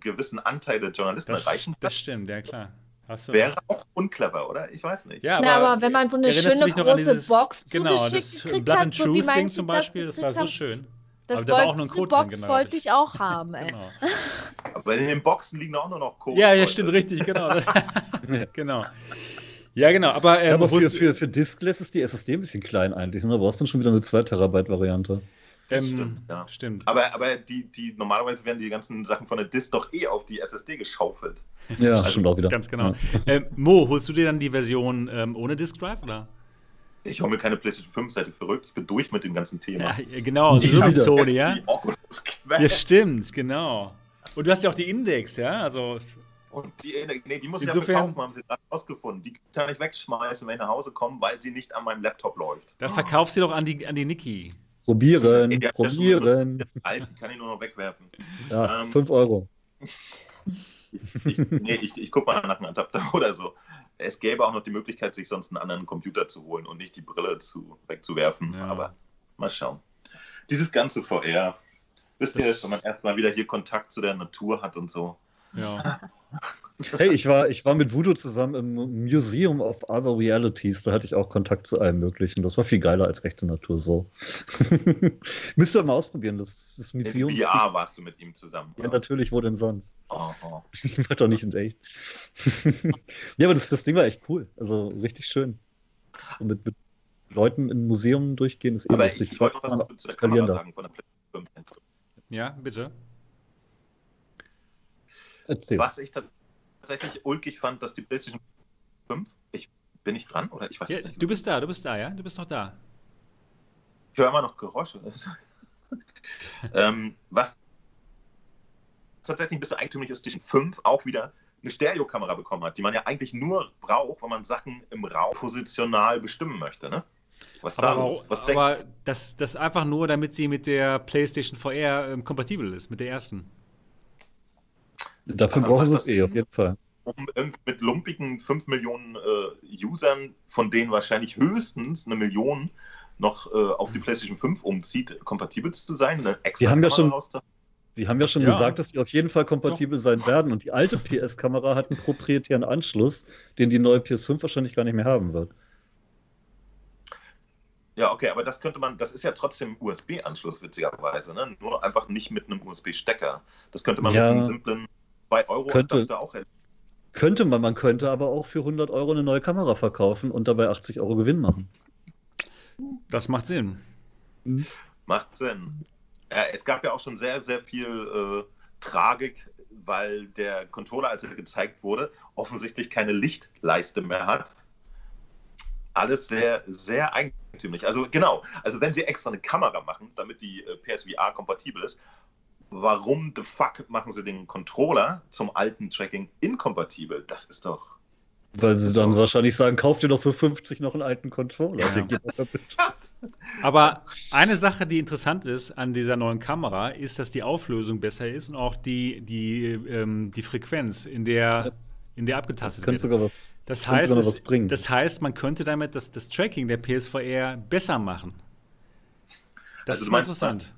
gewissen Anteil der Journalisten Das, erreichen das kann. stimmt, ja klar. Hast du Wäre recht. auch unclever, oder? Ich weiß nicht. Ja, Na, aber wenn man so eine schöne große dieses- Box genau, zugeschickt das gekriegt Blood hat, and so wie Truth Ding Meinzi zum das Beispiel, das war gekriegt so schön. Das Aber da war auch wollte, nur ein Code drin, Box genau, wollte ich auch haben, <laughs> ey. Genau. Aber in den Boxen liegen auch nur noch Codes. Ja, ja, stimmt, richtig, genau. <laughs> <laughs> genau. Ja, genau, aber, ähm, Ja, aber für, für, für Diskless ist die SSD ein bisschen klein eigentlich. Ne? Da brauchst du dann schon wieder eine 2 Terabyte Variante. Das ähm, stimmt, ja. stimmt. Aber, aber die, die, normalerweise werden die ganzen Sachen von der Disk doch eh auf die SSD geschaufelt. Ja, Also stimmt auch wieder. Ganz genau. Ja. Ähm, Mo, holst du dir dann die Version ähm, ohne Disk Drive, oder? Ich hole mir keine PlayStation 5, seid ihr verrückt? Ich bin durch mit dem ganzen Thema. Ja, genau, so wie wieder. Sony, ja? Die. Ja, stimmt, genau. Und du hast ja auch die Index, ja? Also, Und die, nee, die muss Insofern- ich ja verkaufen, haben sie gerade rausgefunden. Die kann ich wegschmeißen, wenn ich nach Hause komme, weil sie nicht an meinem Laptop läuft. dann verkauf sie doch an die, an die Niki. Probieren, die ja probieren. Die alt, die kann ich nur noch wegwerfen. Ja, Ähm, 5 Euro. <laughs> Ich, nee, ich, ich gucke mal nach einem Adapter <laughs> oder so. Es gäbe auch noch die Möglichkeit, sich sonst einen anderen Computer zu holen und nicht die Brille zu, wegzuwerfen. Ja. Aber mal schauen. Dieses ganze VR, wisst ihr, Das- wenn man erstmal wieder hier Kontakt zu der Natur hat und so. Ja. <laughs> Hey, ich war, ich war mit Voodoo zusammen im Museum of Other Realities. Da hatte ich auch Kontakt zu allem Möglichen. Das war viel geiler als echte Natur so. <laughs> Müsst ihr mal ausprobieren. Das, das In Museum. VR warst du mit ihm zusammen. Ja, oder? natürlich, wo denn sonst? Oh, oh. <laughs> Ich war doch nicht in echt. <laughs> ja, aber das, das Ding war echt cool. Also richtig schön. Und mit, mit Leuten im Museum durchgehen ist eh Aber lustig. ich, ich wollte noch was zu der Kamera da. sagen von der PlayStation 5. ja, bitte. Erzähl. Was ich tatsächlich ulkig fand, dass die PlayStation 5, ich bin ich dran oder ich weiß Ja, nicht. du bist da, du bist da, ja? Du bist noch da. Ich höre immer noch Geräusche. <laughs> ähm, was tatsächlich ein bisschen eigentümlich ist, die 5 auch wieder eine Stereokamera bekommen hat, die man ja eigentlich nur braucht, wenn man Sachen im Raum positional bestimmen möchte. Ne? Was da Aber, los? auch- Was aber das, das einfach nur, damit sie mit der PlayStation VR ähm, kompatibel ist, mit der ersten. Dafür Aber brauchen sie es eh, auf jeden Fall. um irgendwie mit lumpigen 5 Millionen äh, Usern, von denen wahrscheinlich höchstens eine Million noch äh, auf die PlayStation 5 umzieht, kompatibel zu sein, eine extra Die haben ja schon- Sie haben ja schon Ja. gesagt, dass sie auf jeden Fall kompatibel sein werden. Und die alte PS-Kamera hat einen proprietären Anschluss, den die neue PS5 wahrscheinlich gar nicht mehr haben wird. Ja, okay, aber das könnte man, das ist ja trotzdem USB-Anschluss, witzigerweise, ne? Nur einfach nicht mit einem USB-Stecker. Das könnte man Ja. mit einem simplen 2 Euro Könnte. Auch Könnte man, man könnte aber auch für 100 Euro eine neue Kamera verkaufen und dabei 80 Euro Gewinn machen. Das macht Sinn. Macht Sinn. Ja, es gab ja auch schon sehr, sehr viel äh, Tragik, weil der Controller, als er gezeigt wurde, offensichtlich keine Lichtleiste mehr hat. Alles sehr, sehr eigentümlich. Also genau, also wenn sie extra eine Kamera machen, damit die äh, PSVR kompatibel ist, warum the fuck machen sie den Controller zum alten Tracking inkompatibel? Das ist doch. Weil sie dann wahrscheinlich sagen, kauf dir doch für 50 noch einen alten Controller. Ja. <laughs> Aber eine Sache, die interessant ist an dieser neuen Kamera, ist, dass die Auflösung besser ist und auch die, die, ähm, die Frequenz, in der, in der Das abgetastet könnte wird. sogar was, Das könnte heißt, sogar es, was bringen. das heißt, man könnte damit das, das Tracking der PSVR besser machen. Das Also ist mal meinst, interessant.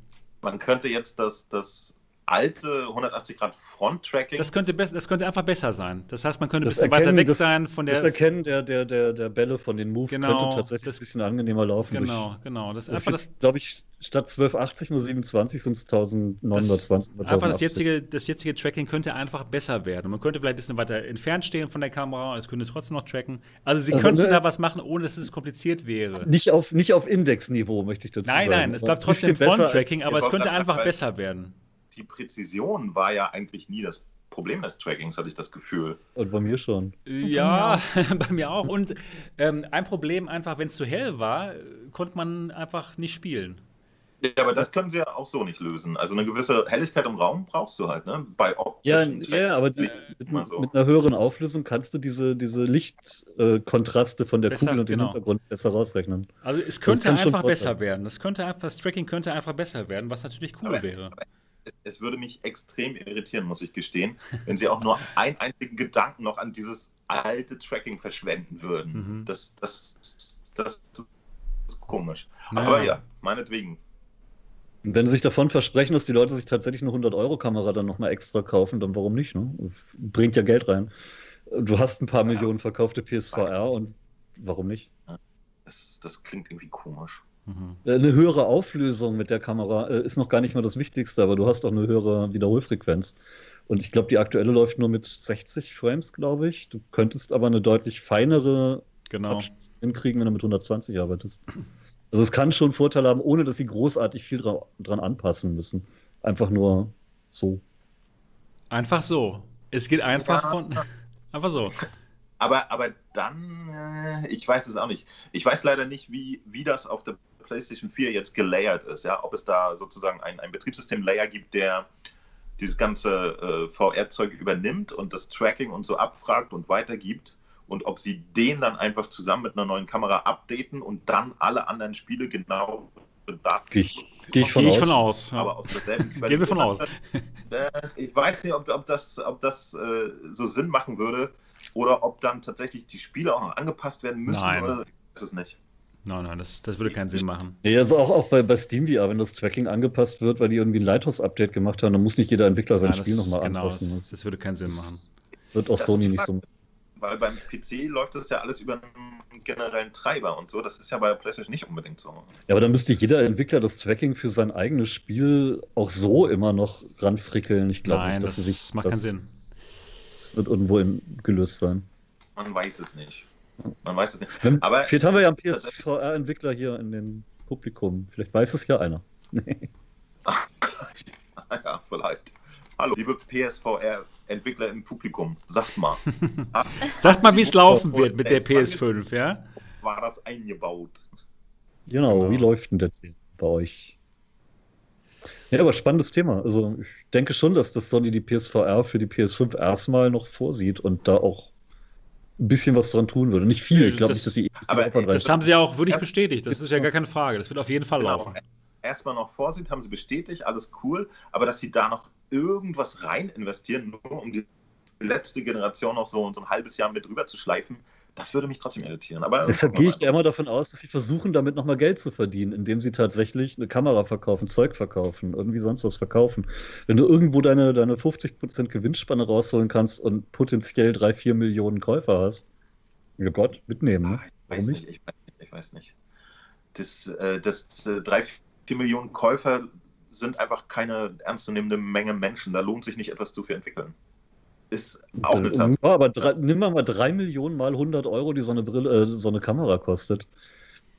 Man könnte jetzt das, das alte 180 Grad Front-Tracking. Das könnte, das könnte einfach besser sein. Das heißt, man könnte ein Das bisschen weiter Erkennen weg des- sein von das der. Erkennen der, der, der, der Bälle von den Move Genau, könnte tatsächlich das- ein bisschen angenehmer laufen. Genau, genau. Das ist Durch, einfach das, das, glaube ich, statt 1280 nur 27 sind es 1920 oder einfach das 1080. jetzige, das jetzige Tracking könnte einfach besser werden. Und man könnte vielleicht ein bisschen weiter entfernt stehen von der Kamera und es könnte trotzdem noch tracken. Also sie Also, könnten ne- da was machen, ohne dass es kompliziert wäre. Nicht auf, nicht auf Indexniveau, möchte ich dazu Nein, sagen. nein, es aber bleibt trotzdem Front-Tracking, aber es könnte einfach besser werden. Die Präzision war ja eigentlich nie das Problem des Trackings, hatte ich das Gefühl. Und bei mir schon. Ja, bei mir auch. <laughs> Und ähm, ein Problem einfach, wenn es zu hell war, äh, konnte man einfach nicht spielen. Ja, aber das können sie ja auch so nicht lösen. Also eine gewisse Helligkeit im Raum brauchst du halt, ne? Bei Ja, optischen ja, aber die, Äh, mit, so. mit einer höheren Auflösung kannst du diese, diese Lichtkontraste von der Besser, Kugel und dem genau. Hintergrund besser rausrechnen. Also es könnte einfach besser werden. Das könnte einfach, das Tracking könnte einfach besser werden, was natürlich cool Aber- wäre. es, es, würde mich extrem irritieren, muss ich gestehen, wenn sie auch nur einen einzigen Gedanken noch an dieses alte Tracking verschwenden würden. Mhm. Das, das, das ist komisch. Naja. Aber ja, meinetwegen. Wenn sie sich davon versprechen, dass die Leute sich tatsächlich eine 100-Euro-Kamera dann nochmal extra kaufen, dann warum nicht? Ne? Bringt ja Geld rein. Du hast ein paar ja. Millionen verkaufte PSVR und warum nicht? Das, das klingt irgendwie komisch. Mhm. Eine höhere Auflösung mit der Kamera äh, ist noch gar nicht mal das Wichtigste, aber du hast auch eine höhere Wiederholfrequenz. Und ich glaube, die aktuelle läuft nur mit 60 Frames, glaube ich. Du könntest aber eine deutlich feinere genau. hinkriegen, wenn du mit 120 arbeitest. Also es kann schon Vorteile haben, ohne dass sie großartig viel dran, dran anpassen müssen. Einfach nur so. Einfach so. Es geht einfach ja. von. <laughs> Einfach so. Aber, aber dann, äh, ich weiß es auch nicht. Ich weiß leider nicht, wie, wie das auf der PlayStation 4 jetzt gelayert ist. Ja? Ob es da sozusagen ein, ein Betriebssystem-Layer gibt, der dieses ganze äh, VR-Zeug übernimmt und das Tracking und so abfragt und weitergibt. Und ob sie den dann einfach zusammen mit einer neuen Kamera updaten und dann alle anderen Spiele genau. Gehe ich, geh ich, von, Geh ich aus. von aus. Ja. Aber aus derselben <laughs> Quelle. Gehen wir von aus. Äh, ich weiß nicht, ob, ob das, ob das äh, so Sinn machen würde oder ob dann tatsächlich die Spiele auch noch angepasst werden müssen. Nein. Oder ist es nicht. Nein, nein, das, das würde keinen Sinn machen. Ja, also auch, auch bei, bei Steam VR, wenn das Tracking angepasst wird, weil die irgendwie ein Lighthouse-Update gemacht haben, dann muss nicht jeder Entwickler sein ja, Spiel nochmal genau, anpassen. Genau, das, das, würde keinen Sinn machen. Wird auch das Sony nicht so. Weil beim PC läuft das ja alles über einen generellen Treiber und so. Das ist ja bei PlayStation nicht unbedingt so. Ja, aber dann müsste jeder Entwickler das Tracking für sein eigenes Spiel auch so immer noch ranfrickeln. Ich glaube nicht, dass das sie sich. macht das, keinen Sinn. Das wird irgendwo gelöst sein. Man weiß es nicht. Man weiß es nicht. Wenn, aber vielleicht haben wir ja einen PSVR-Entwickler hier in dem Publikum. Vielleicht weiß es ja einer. <laughs> <laughs> ja, vielleicht. Hallo, liebe PSVR-Entwickler im Publikum, sagt mal. <laughs> sagt mal, wie es laufen wird mit der PS5, ja? War das eingebaut? Genau, genau. wie läuft denn das bei euch? Ja, aber spannendes Thema. Also ich denke schon, dass das Sony die PSVR für die PS5 erstmal noch vorsieht und da auch ein bisschen was dran tun würde. Nicht viel, ich glaube nicht, dass sie. Aber das haben sie ja auch wirklich bestätigt. Das ist ja gar keine Frage. Das wird auf jeden Fall genau. laufen. Erstmal noch vorsieht, haben sie bestätigt, alles cool. Aber dass sie da noch irgendwas rein investieren, nur um die letzte Generation noch so, so ein halbes Jahr mit rüber zu schleifen, das würde mich trotzdem irritieren. Aber Deshalb gehe ich ja immer davon aus, dass sie versuchen, damit nochmal Geld zu verdienen, indem sie tatsächlich eine Kamera verkaufen, Zeug verkaufen, irgendwie sonst was verkaufen. Wenn du irgendwo deine, deine 50% Gewinnspanne rausholen kannst und potenziell 3, 4 Millionen Käufer hast, ja Gott, mitnehmen. Ne? ich, weiß nicht? Ich, weiß nicht, ich weiß nicht. Das, äh, das äh, 3, 4 Millionen Käufer sind einfach keine ernstzunehmende Menge Menschen. Da lohnt sich nicht etwas zu für entwickeln ist auch eine Tatsache. Ja, aber drei, nimm mal, mal drei Millionen mal 100 Euro, die so eine, Brille, äh, so eine Kamera kostet.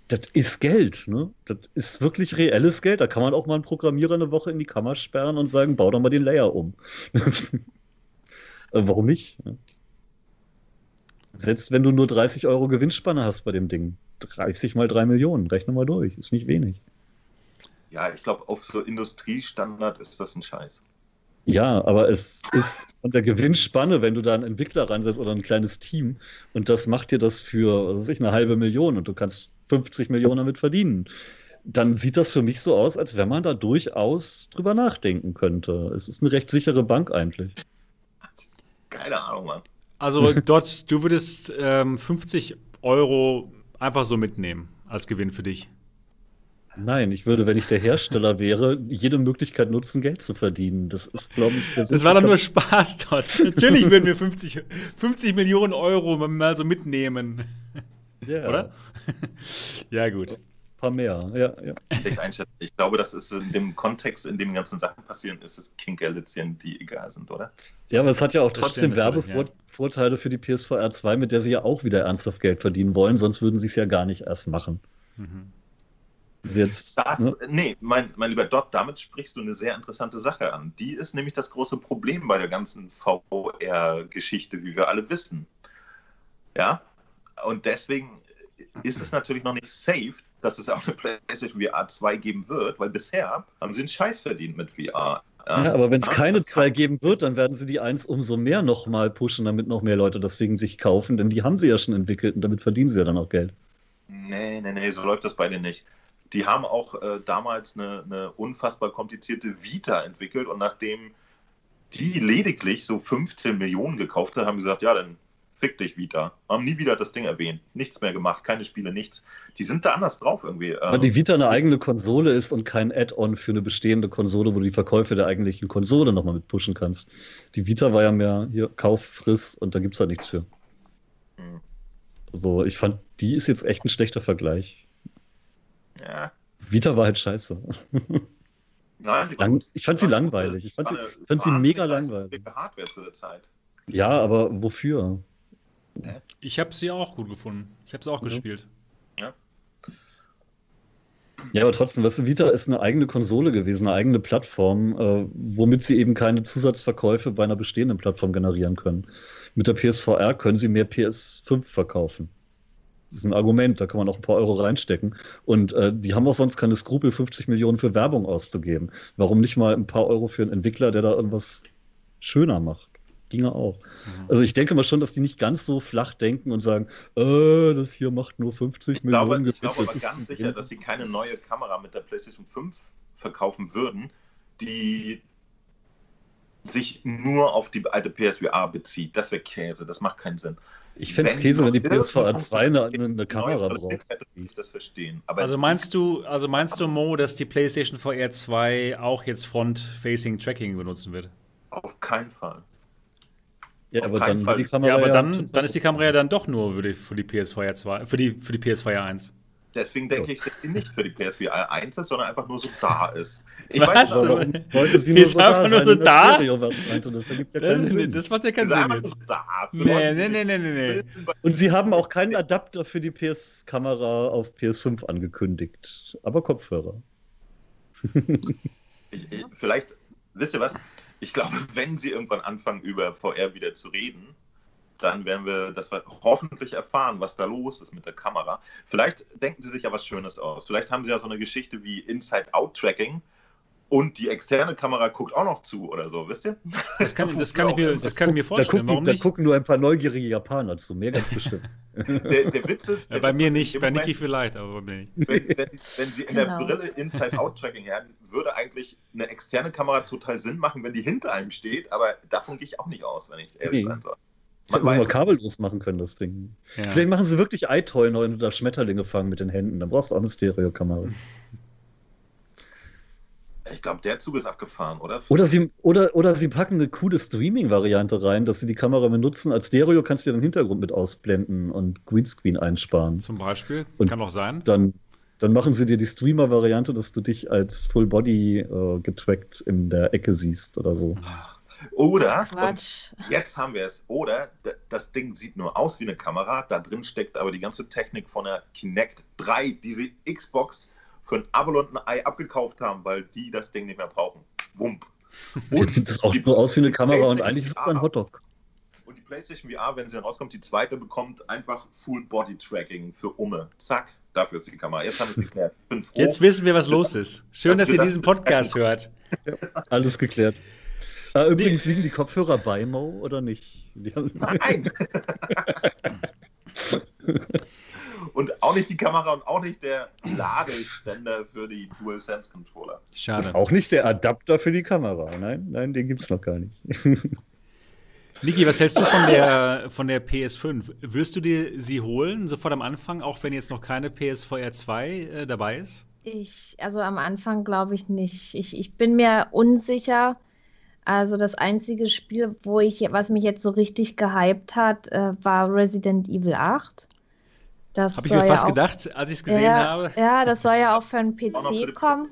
Das ist Geld, ne? Das ist wirklich reelles Geld. Da kann man auch mal einen Programmierer eine Woche in die Kammer sperren und sagen, bau doch mal den Layer um. <laughs> Äh, warum nicht? Selbst wenn du nur 30 Euro Gewinnspanne hast bei dem Ding. 30 mal 3 Millionen, rechne mal durch. Ist nicht wenig. Ja, ich glaube, auf so Industriestandard ist das ein Scheiß. Ja, aber es ist an der Gewinnspanne, wenn du da einen Entwickler reinsetzt oder ein kleines Team und das macht dir das für, was weiß ich, eine halbe Million und du kannst 50 Millionen damit verdienen, dann sieht das für mich so aus, als wenn man da durchaus drüber nachdenken könnte. Es ist eine recht sichere Bank eigentlich. Keine Ahnung, Mann. Also dort, du würdest ähm, 50 Euro einfach so mitnehmen als Gewinn für dich. Nein, ich würde, wenn ich der Hersteller wäre, jede Möglichkeit nutzen, Geld zu verdienen. Das ist, glaube ich, das, das war doch nur Spaß dort. <laughs> Natürlich würden wir 50, 50 Millionen Euro mal so mitnehmen. Ja. Oder? ja, gut. Ein paar mehr, ja, ja. Ich glaube, das ist in dem Kontext, in dem ganzen Sachen passieren, ist es Kinkerlitzchen, die egal sind, oder? Ja, aber es hat ja auch trotzdem Werbevorteile ja. für die PSVR 2, mit der sie ja auch wieder ernsthaft Geld verdienen wollen, sonst würden sie es ja gar nicht erst machen. Mhm. Jetzt, das, ne? Nee, mein, mein lieber Dot, damit sprichst du eine sehr interessante Sache an. Die ist nämlich das große Problem bei der ganzen VR-Geschichte, wie wir alle wissen. Ja, und deswegen ist es natürlich noch nicht safe, dass es auch eine PlayStation VR 2 geben wird, weil bisher haben sie einen Scheiß verdient mit VR. Ja, aber wenn es keine 2 geben wird, dann werden sie die 1 umso mehr nochmal pushen, damit noch mehr Leute das Ding sich kaufen, denn die haben sie ja schon entwickelt und damit verdienen sie ja dann auch Geld. Nee, nee, nee, so läuft das bei denen nicht Die haben auch äh, damals eine, eine, unfassbar komplizierte Vita entwickelt und nachdem die lediglich so 15 Millionen gekauft haben, haben sie gesagt, ja, dann fick dich Vita. Haben nie wieder das Ding erwähnt. Nichts mehr gemacht, keine Spiele, nichts. Die sind da anders drauf irgendwie. Weil ähm, die Vita eine eigene Konsole ist und kein Add-on für eine bestehende Konsole, wo du die Verkäufe der eigentlichen Konsole nochmal mit pushen kannst. Die Vita war ja mehr hier Kauf, Friss und da gibt es halt nichts für. Hm. Also ich fand, die ist jetzt echt ein schlechter Vergleich. Ja. Vita war halt scheiße. Nein, Lang, ich fand sie langweilig. Ich fand sie, fand sie mega langweilig. Hardware zu der Zeit. Ja, aber wofür? Ich habe sie auch gut gefunden. Ich habe sie auch mhm. gespielt. Ja. Ja, aber trotzdem, weißt du, Vita ist eine eigene Konsole gewesen, eine eigene Plattform, äh, womit sie eben keine Zusatzverkäufe bei einer bestehenden Plattform generieren können. Mit der PSVR können sie mehr PS5 verkaufen. Das ist ein Argument, da kann man auch ein paar Euro reinstecken. Und äh, die haben auch sonst keine Skrupel, 50 Millionen für Werbung auszugeben. Warum nicht mal ein paar Euro für einen Entwickler, der da irgendwas schöner macht? Ginge auch. Mhm. Also ich denke mal schon, dass die nicht ganz so flach denken und sagen, äh, das hier macht nur 50 ich Millionen. Glaube, ich glaube aber ganz sicher, dass sie keine neue Kamera mit der PlayStation 5 verkaufen würden, die sich nur auf die alte PSVR bezieht. Das wäre Käse, das macht keinen Sinn. Ich fände es Käse, wenn die PSVR 2 eine, eine Kamera braucht. Ich das verstehen. Aber also meinst du, also meinst du, Mo, dass die PlayStation VR 2 auch jetzt Front-Facing Tracking benutzen wird? Auf keinen Fall. Ja, aber, dann, Fall. Die Kamera ja, aber dann, dann ist die Kamera ja dann doch nur für die, für die PSVR 2, für die, für die PSVR 1. Deswegen denke ich, dass sie nicht für die PSVR 1 ist, sondern einfach nur so da ist. Ich Was? weiß nicht, wollte sie nur so da nur so da? Das, das, das macht ja keinen Sinn jetzt. So da, nee, nee, nee, nee, nee. Und sie haben auch keinen Adapter für die PS-Kamera auf PS5 angekündigt, aber Kopfhörer. <laughs> ich, ich, vielleicht, wisst ihr was? ich glaube, wenn sie irgendwann anfangen, über VR wieder zu reden, dann werden wir das hoffentlich erfahren, was da los ist mit der Kamera. Vielleicht denken sie sich ja was Schönes aus. Vielleicht haben sie ja so eine Geschichte wie Inside-Out-Tracking, und die externe Kamera guckt auch noch zu oder so, wisst ihr? Das kann, das kann, ich, mir, das kann ich mir vorstellen. Da gucken, Warum da nicht? gucken nur ein paar neugierige Japaner zu, mehr ganz bestimmt. <laughs> Der, der Witz ist. Der ja, bei Witz mir nicht, bei Niki vielleicht, aber bei mir nicht. Wenn, wenn, wenn sie in genau. der Brille Inside-Out-Tracking hätten, würde eigentlich eine externe Kamera total Sinn machen, wenn die hinter einem steht, aber davon gehe ich auch nicht aus, wenn ich ehrlich nee. sein soll. Man hätten sie mal kabellos machen können, das Ding. Ja. Vielleicht machen sie wirklich iToy neu und da Schmetterlinge fangen mit den Händen. Dann brauchst du auch eine Stereokamera. Ich glaube, der Zug ist abgefahren, oder? Oder sie, oder, oder sie packen eine coole Streaming-Variante rein, dass sie die Kamera benutzen. Als Stereo kannst du den Hintergrund mit ausblenden und Greenscreen einsparen. Zum Beispiel. Und Kann auch sein. Dann, dann machen sie dir die Streamer-Variante, dass du dich als Full Body äh, getrackt in der Ecke siehst oder so. Oder, jetzt haben wir es, oder das Ding sieht nur aus wie eine Kamera, da drin steckt aber die ganze Technik von der Kinect 3, diese Xbox für ein Abo und ein Ei abgekauft haben, weil die das Ding nicht mehr brauchen. Wump. Und <laughs> Jetzt sieht es auch nur aus wie eine Kamera und eigentlich ist es ein Hotdog. Und die PlayStation VR, wenn sie dann rauskommt, die zweite bekommt einfach Full Body Tracking für Umme. Zack, dafür ist die Kamera. Jetzt haben wir es geklärt. Jetzt wissen wir, was los ist. Schön, dass ihr diesen Podcast hört. Ja, alles geklärt. Äh, übrigens liegen die Kopfhörer bei Mo oder nicht? Nein! <laughs> Und auch nicht die Kamera und auch nicht der Ladeständer für die DualSense Controller. Schade. Und auch nicht der Adapter für die Kamera. Nein, nein, den gibt es noch gar nicht. <laughs> Niki, was hältst du von der, von der PS5? Wirst du dir sie holen, sofort am Anfang, auch wenn jetzt noch keine PSVR 2 äh, dabei ist? Ich, also am Anfang glaube ich nicht. Ich, ich bin mir unsicher. Also das einzige Spiel, wo ich, was mich jetzt so richtig gehypt hat, äh, war Resident Evil 8. Habe ich mir fast ja auch, gedacht, als ich es gesehen ja, habe. Ja, das soll ja auch für einen PC kommen.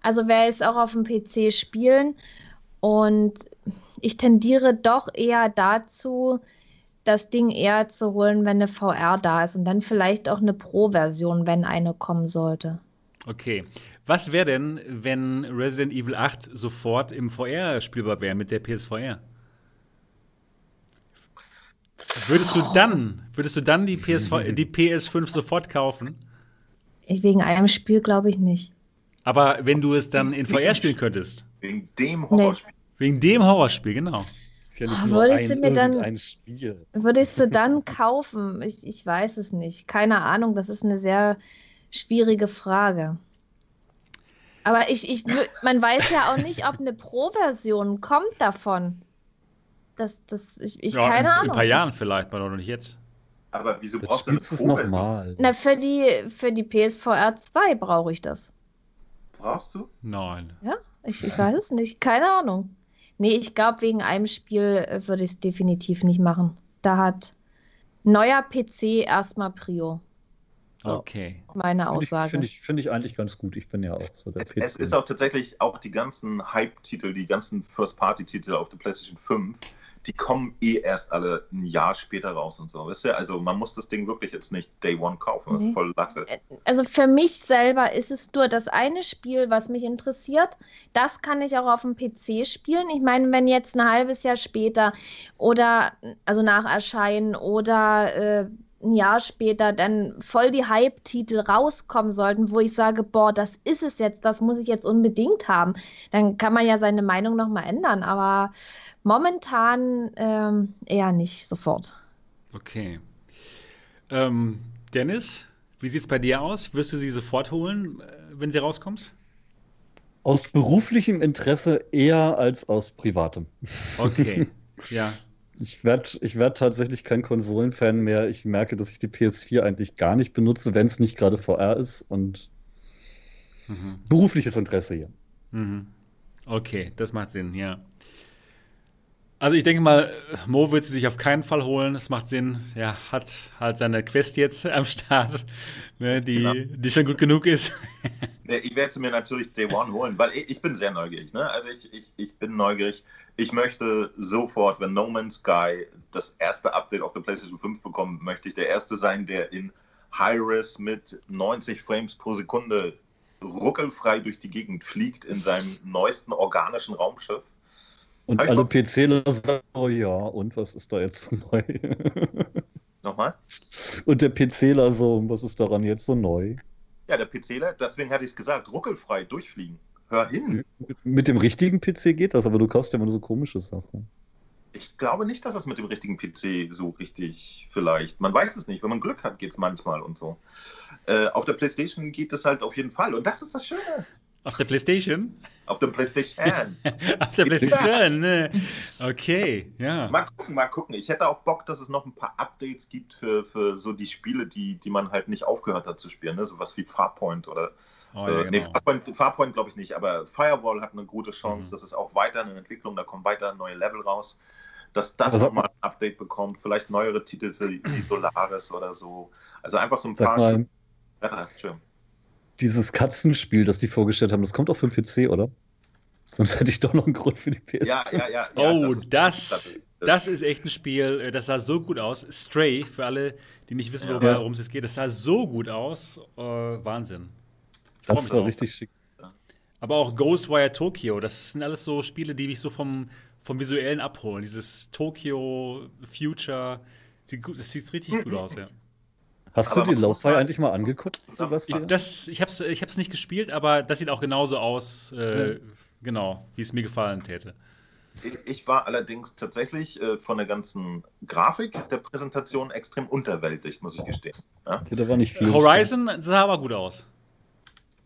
Also wer es auch auf dem PC spielen. Und ich tendiere doch eher dazu, das Ding eher zu holen, wenn eine VR da ist und dann vielleicht auch eine Pro-Version, wenn eine kommen sollte. Okay. Was wäre denn, wenn Resident Evil 8 sofort im VR spielbar wäre mit der PSVR? Würdest du dann, würdest du dann die, PSV, <laughs> die PS5 sofort kaufen? Wegen einem Spiel glaube ich nicht. Aber wenn du es dann in VR spielen könntest? Wegen dem Horrorspiel. Nee. Wegen dem Horrorspiel, genau. Ist ja nicht oh, nur ein, mir dann, Spiel. Würde ich sie dann kaufen? Ich, ich weiß es nicht. Keine Ahnung. Das ist eine sehr Schwierige Frage. Aber ich, ich, man weiß ja auch nicht, ob eine Pro-Version kommt davon. Das, das, ich, ich ja, keine in, Ahnung. In ein paar Jahren vielleicht, aber noch nicht jetzt. Aber wieso Das brauchst du eine Pro-Version? nochmal. Na, für die, für die PSVR 2 brauche ich das. Brauchst du? Nein. Ja, ich, ich weiß es nicht. Keine Ahnung. Nee, ich glaube, wegen einem Spiel äh, würde ich es definitiv nicht machen. Da hat neuer PC erstmal Prio. Okay. meine Finde ich, Aussage. find ich, find ich eigentlich ganz gut. Ich bin ja auch so der Es, es ist auch tatsächlich auch die ganzen Hype-Titel, die ganzen First-Party-Titel auf der PlayStation 5, die kommen eh erst alle ein Jahr später raus und so. Wisst ihr? Also man muss das Ding wirklich jetzt nicht Day One kaufen. Das ist voll Latte. also für mich selber ist es nur das eine Spiel, was mich interessiert. Das kann ich auch auf dem PC spielen. Ich meine, wenn jetzt ein halbes Jahr später oder also nach Erscheinen oder äh, ein Jahr später dann voll die Hype-Titel rauskommen sollten, wo ich sage, boah, das ist es jetzt, das muss ich jetzt unbedingt haben, dann kann man ja seine Meinung nochmal ändern. Aber momentan ähm, eher nicht sofort. Okay. Ähm, Dennis, wie sieht es bei dir aus? Wirst du sie sofort holen, äh, wenn sie rauskommt? Aus beruflichem Interesse eher als aus privatem. Okay. <laughs> ja. Ich werde ich werd tatsächlich kein Konsolenfan mehr. Ich merke, dass ich die PS4 eigentlich gar nicht benutze, wenn es nicht gerade VR ist. Und Mhm. berufliches Interesse hier. Mhm. Okay, das macht Sinn, ja. Also ich denke mal, Mo wird sie sich auf keinen Fall holen. Das macht Sinn. Er hat halt seine Quest jetzt am Start, ne, die, Genau. die schon gut genug ist. <laughs> Ich werde sie mir natürlich Day One holen, weil ich, ich bin sehr neugierig. Ne? Also ich, ich, ich bin neugierig. Ich möchte sofort, wenn No Man's Sky das erste Update auf der PlayStation 5 bekommt, möchte ich der Erste sein, der in High-Res mit 90 Frames pro Sekunde ruckelfrei durch die Gegend fliegt in seinem neuesten organischen Raumschiff. Und Hab alle. PCler sagen, oh ja, und was ist da jetzt so <laughs> neu? Nochmal? und der PCler so, was ist daran jetzt so neu? Ja, der PCler, deswegen hatte ich es gesagt, ruckelfrei durchfliegen. Hör hin. Mit dem richtigen PC geht das, aber du kaufst ja immer nur so komische Sachen. Ich glaube nicht, dass das mit dem richtigen PC so richtig vielleicht. Man weiß es nicht. Wenn man Glück hat, geht es manchmal und so. Äh, auf der PlayStation geht es halt auf jeden Fall. Und das ist das Schöne. Auf der Playstation? Auf der PlayStation. <laughs> Auf der Playstation, ne? Okay, ja. mal gucken, mal gucken. Ich hätte auch Bock, dass es noch ein paar Updates gibt für, für so die Spiele, die, die man halt nicht aufgehört hat zu spielen. Ne? Sowas wie Farpoint oder. Oh, ja, äh, nee, genau. Farpoint, Farpoint glaube ich nicht, aber Firewall hat eine gute Chance. Mhm. Das ist auch weiter in Entwicklung. Da kommen weiter neue Level raus. Dass das Also- nochmal ein Update bekommt. Vielleicht neuere Titel für die <clears throat> Solaris oder so. Also einfach so ein paar. mal, Ja, schön. Dieses Katzenspiel, das die vorgestellt haben, das kommt auch für den PC, oder? Sonst hätte ich doch noch einen Grund für die PS. Ja, ja, ja. ja Oh, ist- das, das ist echt ein Spiel, äh, das sah so gut aus. Stray, für alle, die nicht wissen, Ja. worum es jetzt geht, das sah so gut aus. Äh, Wahnsinn. Ich das war drauf. richtig schick. Aber auch Ghostwire Tokyo, das sind alles so Spiele, die mich so vom, vom Visuellen abholen. Dieses Tokyo Future, das sieht richtig gut <laughs> aus, ja. Hast Aber du die mal- eigentlich mal angeguckt, Sebastian? Ich, das, ich habe es ich hab's nicht gespielt, aber das sieht auch genauso aus, äh, genau, wie es mir gefallen täte. Ich- war allerdings tatsächlich äh, von der ganzen Grafik der Präsentation extrem unterwältigt, muss ich gestehen. Ja, Okay, da war nicht viel. Horizon sah aber gut aus.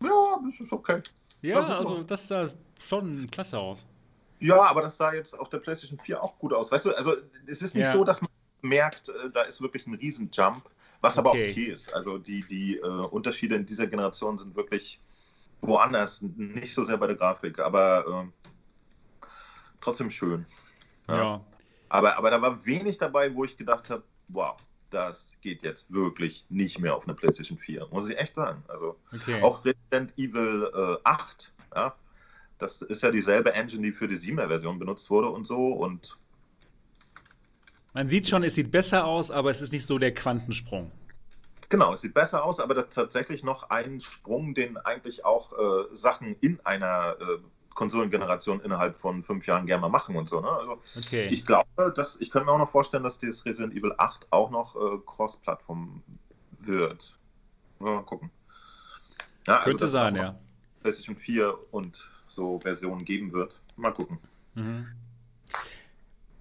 ja das ist okay. Ja, also aus. das sah schon klasse aus. Ja, aber das sah jetzt auf der PlayStation 4 auch gut aus. Weißt du, also es ist nicht Ja. so, dass man merkt, äh, da ist wirklich ein Riesenjump, was aber Okay. okay ist. Also die, die äh, Unterschiede in dieser Generation sind wirklich woanders, nicht so sehr bei der Grafik, aber äh, trotzdem schön. Ja. Aber, aber da war wenig dabei, wo ich gedacht habe, wow, das geht jetzt wirklich nicht mehr auf eine PlayStation 4, muss ich echt sagen. Also Okay. auch Resident Evil äh, 8, ja, das ist ja dieselbe Engine, die für die 7er Version benutzt wurde und so. Und Man sieht schon, es sieht besser aus, aber es ist nicht so der Quantensprung. genau, es sieht besser aus, aber das ist tatsächlich noch ein Sprung, den eigentlich auch äh, Sachen in einer äh, Konsolengeneration innerhalb von fünf Jahren gerne mal machen und so. Ne? Also Okay. ich glaube, dass ich könnte mir auch noch vorstellen, dass das Resident Evil 8 auch noch äh, Cross-Plattform wird. Mal gucken. Ja, also, Könnte sein, ja. PlayStation 4 und so Versionen geben wird. Mal gucken. Mhm.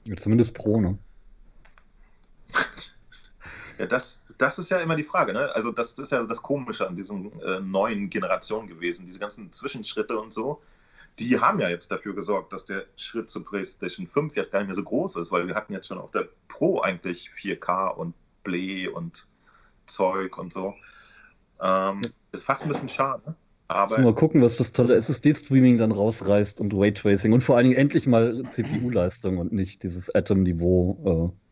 Ja, zumindest Pro, ne? <laughs> Ja, das, das ist ja immer die Frage. Ne? Also das ist ja das Komische an diesen äh, neuen Generationen gewesen. Diese ganzen Zwischenschritte und so, die haben ja jetzt dafür gesorgt, dass der Schritt zur PlayStation 5 jetzt gar nicht mehr so groß ist, weil wir hatten jetzt schon auf der Pro eigentlich 4K und Play und Zeug und so. Ähm, ist fast ein bisschen schade. Aber mal gucken, was das tolle SSD-Streaming dann rausreißt und Raytracing und vor allen Dingen endlich mal CPU-Leistung und nicht dieses Atom-Niveau. Äh,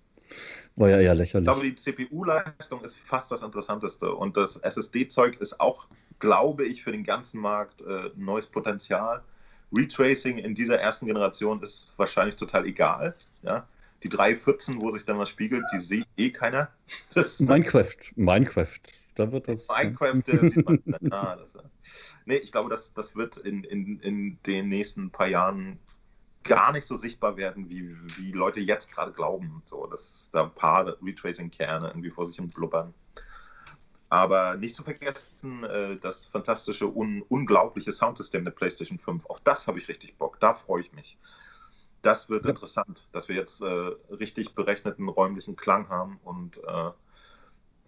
war ja eher lächerlich. Ich glaube, die CPU-Leistung ist fast das Interessanteste und das SSD-Zeug ist auch, glaube ich, für den ganzen Markt äh, neues Potenzial. Retracing in dieser ersten Generation ist wahrscheinlich total egal. Ja? Die 314, wo sich dann was spiegelt, die sieht eh keiner. <laughs> Das Minecraft, Minecraft. Da wird das. Minecraft, äh, sieht man. ah, das, nee, ich glaube, das, das wird in, in, in den nächsten paar Jahren gar nicht so sichtbar werden, wie, wie Leute jetzt gerade glauben. So, dass da ein paar Retracing-Kerne irgendwie vor sich hin blubbern. Aber nicht zu vergessen, äh, das fantastische, un unglaubliche Soundsystem der PlayStation 5. Auch das habe ich richtig Bock. Da freue ich mich. Das wird ja. interessant, dass wir jetzt äh, richtig berechneten räumlichen Klang haben und äh,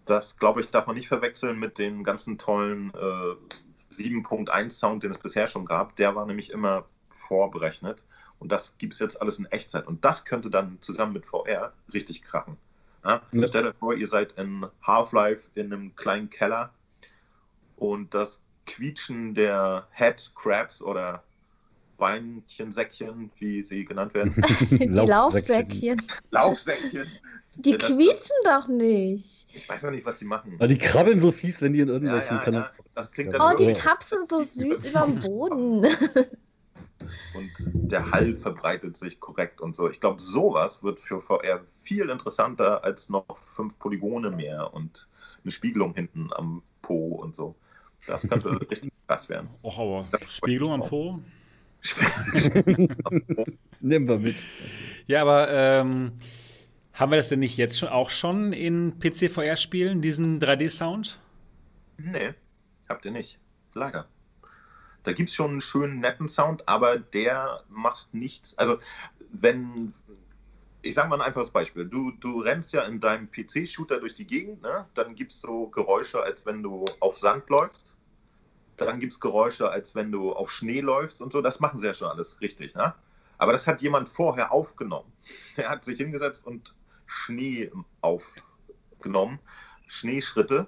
das, glaube ich, darf man nicht verwechseln mit dem ganzen tollen äh, 7.1 Sound, den es bisher schon gab. Der war nämlich immer vorberechnet. Und das gibt es jetzt alles in Echtzeit. Und das könnte dann zusammen mit VR richtig krachen. Ja? Ja. Stellt euch vor, ihr seid in Half-Life in einem kleinen Keller und das Quietschen der Head Crabs oder Beinchensäckchen, wie sie genannt werden. <laughs> <laughs> Die Laufsäckchen. Laufsäckchen. Die ja, quietschen das, doch nicht. Ich weiß noch nicht, was sie machen. Aber die krabbeln so fies, wenn die in irgendwelchen ja, ja, Kanälen. Ja. Das klingt dann oh, die tapsen so süß <laughs> über dem Boden. Und der Hall verbreitet sich korrekt und so. Ich glaube, sowas wird für VR viel interessanter als noch fünf Polygone mehr und eine Spiegelung hinten am Po und so. Das könnte <laughs> richtig krass werden. Och, aber Spiegelung am Po? <laughs> Nehmen wir mit. Ja, aber ähm, haben wir das denn nicht jetzt schon auch schon in PC-VR-Spielen, diesen 3D-Sound? Nee, habt ihr nicht. Leider. Da gibt es schon einen schönen, netten Sound, aber der macht nichts. Also, wenn, ich sage mal ein einfaches Beispiel. Du, du rennst ja in deinem PC-Shooter durch die Gegend, ne? dann gibt es so Geräusche, als wenn du auf Sand läufst. Dann gibt es Geräusche, als wenn du auf Schnee läufst und so. Das machen sie ja schon alles richtig. Ne? Aber das hat jemand vorher aufgenommen. Der <laughs> hat sich hingesetzt und Schnee aufgenommen, Schneeschritte.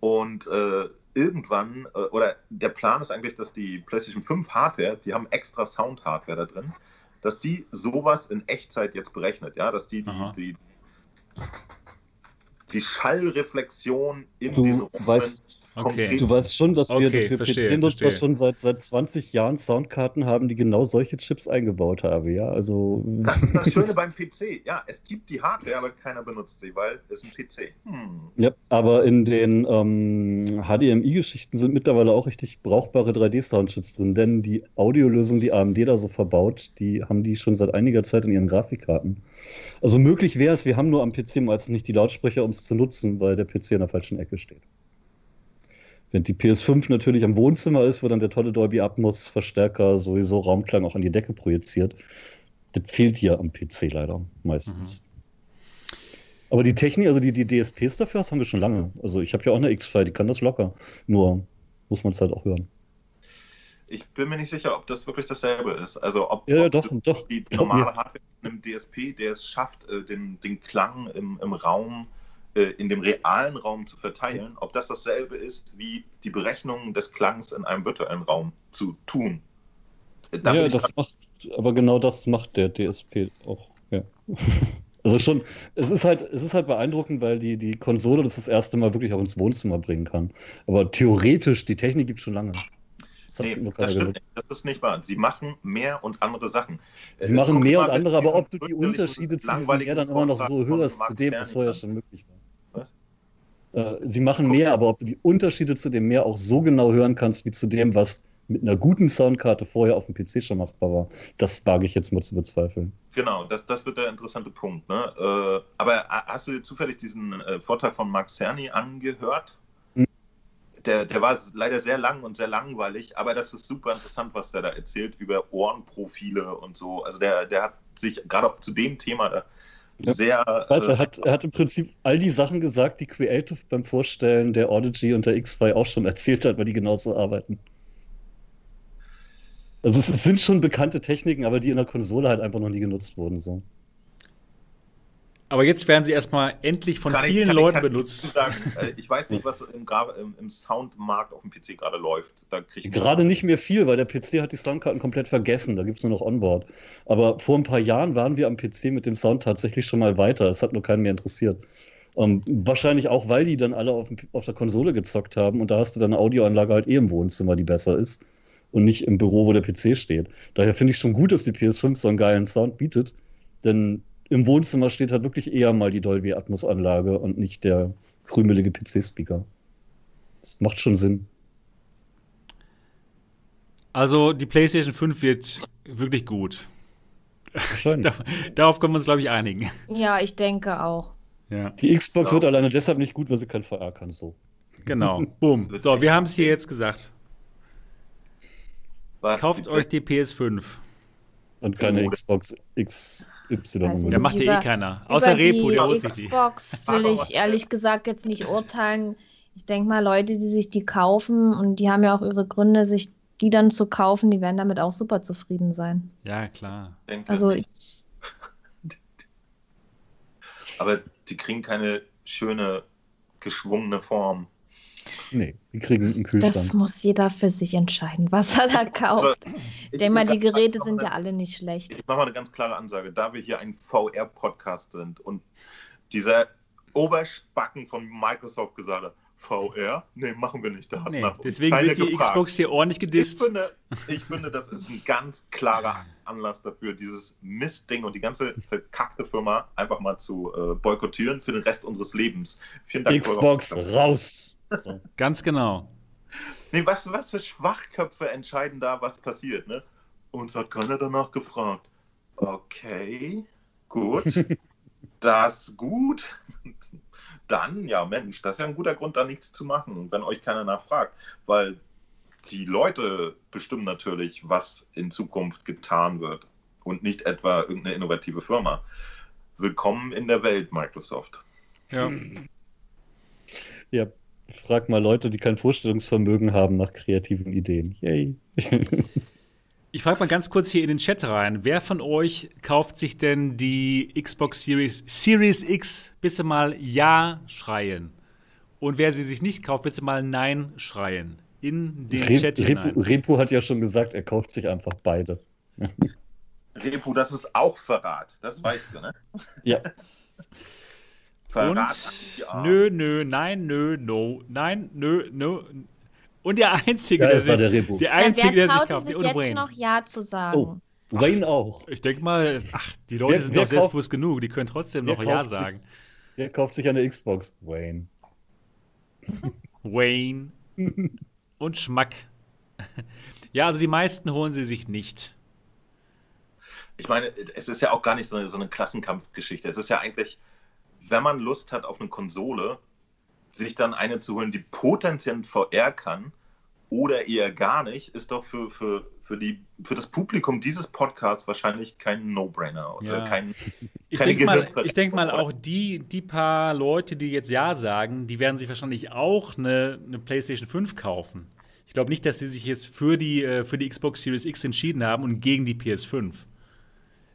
Und äh, irgendwann, äh, oder der Plan ist eigentlich, dass die PlayStation 5 Hardware, die haben extra Sound-Hardware da drin, dass die sowas in Echtzeit jetzt berechnet, ja, dass die die, die, die Schallreflexion in du den Räumen weißt, Okay. Du weißt schon, dass wir, okay, dass wir PC-Nutzer schon seit, seit 20 Jahren Soundkarten haben, die genau solche Chips eingebaut haben, ja. Also. Das ist das <laughs> Schöne beim PC. Ja, es gibt die Hardware, aber keiner benutzt sie, weil es ein PC. Hm. Ja, aber in den ähm, HDMI-Geschichten sind mittlerweile auch richtig brauchbare 3D-Soundchips drin, denn die Audiolösung, die AMD da so verbaut, die haben die schon seit einiger Zeit in ihren Grafikkarten. Also möglich wäre es, wir haben nur am PC meistens nicht die Lautsprecher, um es zu nutzen, weil der PC in der falschen Ecke steht. Während die PS5 natürlich am Wohnzimmer ist, wo dann der tolle Dolby Atmos Verstärker sowieso Raumklang auch an die Decke projiziert. Das fehlt hier am PC leider meistens. Mhm. Aber die Technik, also die, die DSPs dafür, das haben wir schon lange. Also ich habe ja auch eine X-File, die kann das locker. Nur muss man es halt auch hören. Ich bin mir nicht sicher, ob das wirklich dasselbe ist. Also ob, ja, ob doch, doch, die normale Hardware mit einem DSP, der es schafft, äh, den, den Klang im, im Raum äh, in dem realen Raum zu verteilen, ob das dasselbe ist, wie die Berechnung des Klangs in einem virtuellen Raum zu tun. Äh, da ja, das macht, aber genau das macht der DSP auch. Ja. <laughs> Also schon, es ist halt, es ist halt beeindruckend, weil die, die Konsole das das erste Mal wirklich auch ins Wohnzimmer bringen kann. Aber theoretisch, die Technik gibt es schon lange. Das, nee, das stimmt nicht. Das ist nicht wahr. Sie machen mehr und andere Sachen. Sie äh, machen mehr und andere, aber ob du die Unterschiede zu diesem dann immer noch so hörst zu dem, was vorher schon möglich war. Äh, sie machen mehr, aber ob du die Unterschiede zu dem mehr auch so genau hören kannst, wie zu dem, was mit einer guten Soundkarte vorher auf dem PC schon machbar war, das wage ich jetzt mal zu bezweifeln. Genau, das, das wird der interessante Punkt. Ne? Äh, aber hast du dir zufällig diesen äh, Vortrag von Mark Cerny angehört? Hm. Der, der war leider sehr lang und sehr langweilig, aber das ist super interessant, was der da erzählt über Ohrenprofile und so. Also der, der hat sich gerade zu dem Thema da sehr. Weißt, er, hat, er hat im Prinzip all die Sachen gesagt, die Creative beim Vorstellen der Audigy und der X2 auch schon erzählt hat, weil die genauso arbeiten. Also es sind schon bekannte Techniken, aber die in der Konsole halt einfach noch nie genutzt wurden. So. Aber jetzt werden sie erstmal endlich von kann vielen ich, Leuten ich, benutzt. Sagen, <laughs> äh, ich weiß nicht, was im, im, im Soundmarkt auf dem PC gerade läuft. gerade nicht mehr viel, weil der PC hat die Soundkarten komplett vergessen. Da gibt es nur noch Onboard. Aber vor ein paar Jahren waren wir am PC mit dem Sound tatsächlich schon mal weiter. Es hat nur keinen mehr interessiert. Um, ähm, wahrscheinlich auch, weil die dann alle auf, auf, der Konsole gezockt haben und da hast du dann eine Audioanlage halt eh im Wohnzimmer, die besser ist und nicht im Büro, wo der PC steht. Daher finde ich schon gut, dass die PS5 so einen geilen Sound bietet, denn im Wohnzimmer steht halt wirklich eher mal die Dolby Atmos Anlage und nicht der krümelige PC-Speaker. Das macht schon Sinn. Also die PlayStation 5 wird wirklich gut. <laughs> Darauf können wir uns, glaube ich, einigen. Ja, ich denke auch. Ja. Die Xbox genau. wird alleine deshalb nicht gut, weil sie kein VR kann. So. Genau. <laughs> Boom. So, wir haben es hier jetzt gesagt. Was? Kauft euch die PS5. Und keine Xbox X. Y. Also ja, macht ja eh keiner. Außer Repo, der holt sich die. Xbox will ich ehrlich gesagt jetzt nicht urteilen. Ich denke mal, Leute, die sich die kaufen und die haben ja auch ihre Gründe, sich die dann zu kaufen, die werden damit auch super zufrieden sein. Ja, klar. Also ich, <laughs> Aber die kriegen keine schöne, geschwungene Form. Nee, die kriegen einen Kühlschrank. Das muss jeder für sich entscheiden, was er da kauft. Also, ich denke mal, die Geräte sind ja alle nicht schlecht. Ich mache mal eine ganz klare Ansage. Da wir hier ein VR-Podcast sind und dieser Oberspacken von Microsoft gesagt hat, VR? Nee, machen wir nicht. Da nee, deswegen wird die gefragt. Xbox hier ordentlich gedisst. Ich finde, ich finde, das ist ein ganz klarer Anlass dafür, dieses Mistding und die ganze verkackte Firma einfach mal zu äh, boykottieren für den Rest unseres Lebens. Vielen Dank. Xbox raus! Ganz genau. Nee, was, was für Schwachköpfe entscheiden da, was passiert, ne? Uns hat keiner danach gefragt. Okay, gut. <laughs> das gut. Dann, ja, Mensch, das ist ja ein guter Grund, da nichts zu machen, wenn euch keiner nachfragt. Weil die Leute bestimmen natürlich, was in Zukunft getan wird und nicht etwa irgendeine innovative Firma. Willkommen in der Welt, Microsoft. Ja. Ja, frag mal Leute, die kein Vorstellungsvermögen haben nach kreativen Ideen. Yay. <laughs> Ich frage mal ganz kurz hier in den Chat rein. Wer von euch kauft sich denn die Xbox Series, Series X? Bitte mal Ja schreien. Und wer sie sich nicht kauft, bitte mal Nein schreien. In den Re Chat hinein. Repo, Repo hat ja schon gesagt, er kauft sich einfach beide. Repo, das ist auch Verrat. Das weißt du, ne? Ja. <laughs> Und nö, nö, nein, nö, no, nein, nö, nö. Und der Einzige, da der, sich, der, der, Einzige, ja, der sich kauft, sich jetzt Wayne. noch Ja zu sagen. Oh, Wayne auch. Ich denke mal, ach, die Leute wer, sind doch selbstbewusst genug, die können trotzdem noch Ja sagen. Sich, wer kauft sich eine Xbox? Wayne. <laughs> Wayne. Und Schmack. Ja, also die meisten holen sie sich nicht. Ich meine, es ist ja auch gar nicht so eine, so eine Klassenkampfgeschichte. Es ist ja eigentlich, wenn man Lust hat auf eine Konsole, sich dann eine zu holen, die potenziell VR kann oder eher gar nicht, ist doch für, für, für, die, für das Publikum dieses Podcasts wahrscheinlich kein No-Brainer oder ja. kein, ich <laughs> denke mal, ich denk mal auch die, die paar Leute, die jetzt Ja sagen, die werden sich wahrscheinlich auch eine, eine PlayStation 5 kaufen. Ich glaube nicht, dass sie sich jetzt für die, äh, für die Xbox Series X entschieden haben und gegen die PS5.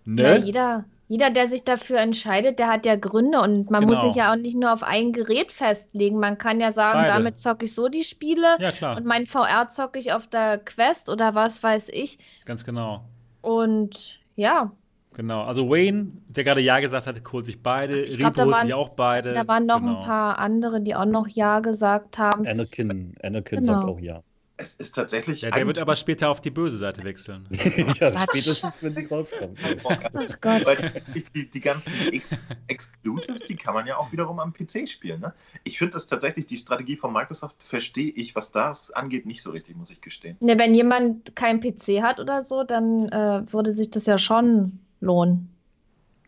Ne? Ja, jeder, jeder, der sich dafür entscheidet, der hat ja Gründe und man genau. muss sich ja auch nicht nur auf ein Gerät festlegen. Man kann ja sagen, Beide. damit zocke ich so die Spiele ja, und mein VR zocke ich auf der Quest oder was weiß ich. Ganz genau. Und ja. Genau, also Wayne, der gerade Ja gesagt hat, holt sich beide. Repo holt sich auch beide. Da waren noch genau. ein paar andere, die auch noch Ja gesagt haben. Anakin, Anakin genau. sagt auch Ja es ist tatsächlich. Ja, der wird aber später auf die böse Seite wechseln. <laughs> ja, spätestens, wenn die rauskommt. Ach Gott. Weil die, die ganzen Ex Exclusives, die kann man ja auch wiederum am PC spielen. Ne? Ich finde das tatsächlich, die Strategie von Microsoft, verstehe ich, was das angeht, nicht so richtig, muss ich gestehen. Ne, wenn jemand keinen PC hat oder so, dann äh, würde sich das ja schon lohnen.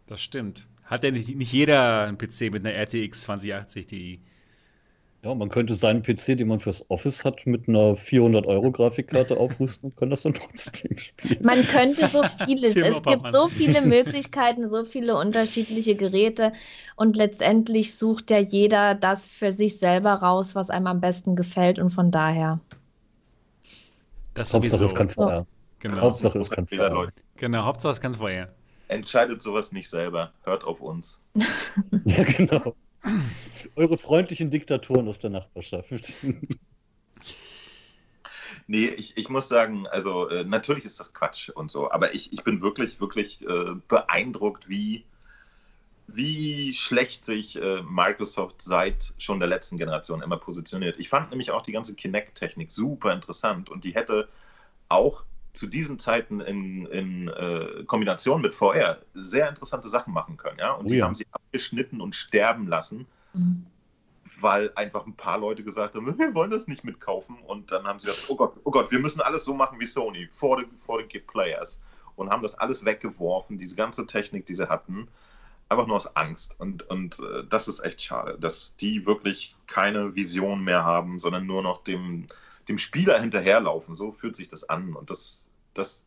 Das stimmt. Hat ja nicht, nicht jeder einen PC mit einer RTX 2080 Ti? Ja, man könnte seinen PC, den man fürs Office hat, mit einer 400-Euro-Grafikkarte aufrüsten und kann das dann trotzdem spielen. Man könnte so vieles. es gibt so viele Möglichkeiten, so viele unterschiedliche Geräte und letztendlich sucht ja jeder das für sich selber raus, was einem am besten gefällt und von daher. Das Hauptsache es kann vorher. Genau. Hauptsache es kann vorher. Genau, Hauptsache es kann vorher. Entscheidet sowas nicht selber. Hört auf uns. <laughs> ja, genau. <clears throat> Eure freundlichen Diktatoren aus der Nachbarschaft. <laughs> Nee, ich, ich muss sagen, also äh, natürlich ist das Quatsch und so, aber ich, ich bin wirklich, wirklich äh, beeindruckt, wie, wie schlecht sich äh, Microsoft seit schon der letzten Generation immer positioniert. Ich fand nämlich auch die ganze Kinect-Technik super interessant und die hätte auch zu diesen Zeiten in, in äh, Kombination mit VR sehr interessante Sachen machen können. Ja? Und oh, die ja. haben sie abgeschnitten und sterben lassen, mhm. weil einfach ein paar Leute gesagt haben, <laughs> wir wollen das nicht mitkaufen. Und dann haben sie gesagt, oh Gott, oh Gott, wir müssen alles so machen wie Sony, for the, for the Players. Und haben das alles weggeworfen, diese ganze Technik, die sie hatten, einfach nur aus Angst. Und, und äh, das ist echt schade, dass die wirklich keine Vision mehr haben, sondern nur noch dem dem Spieler hinterherlaufen. So fühlt sich das an. Und das, das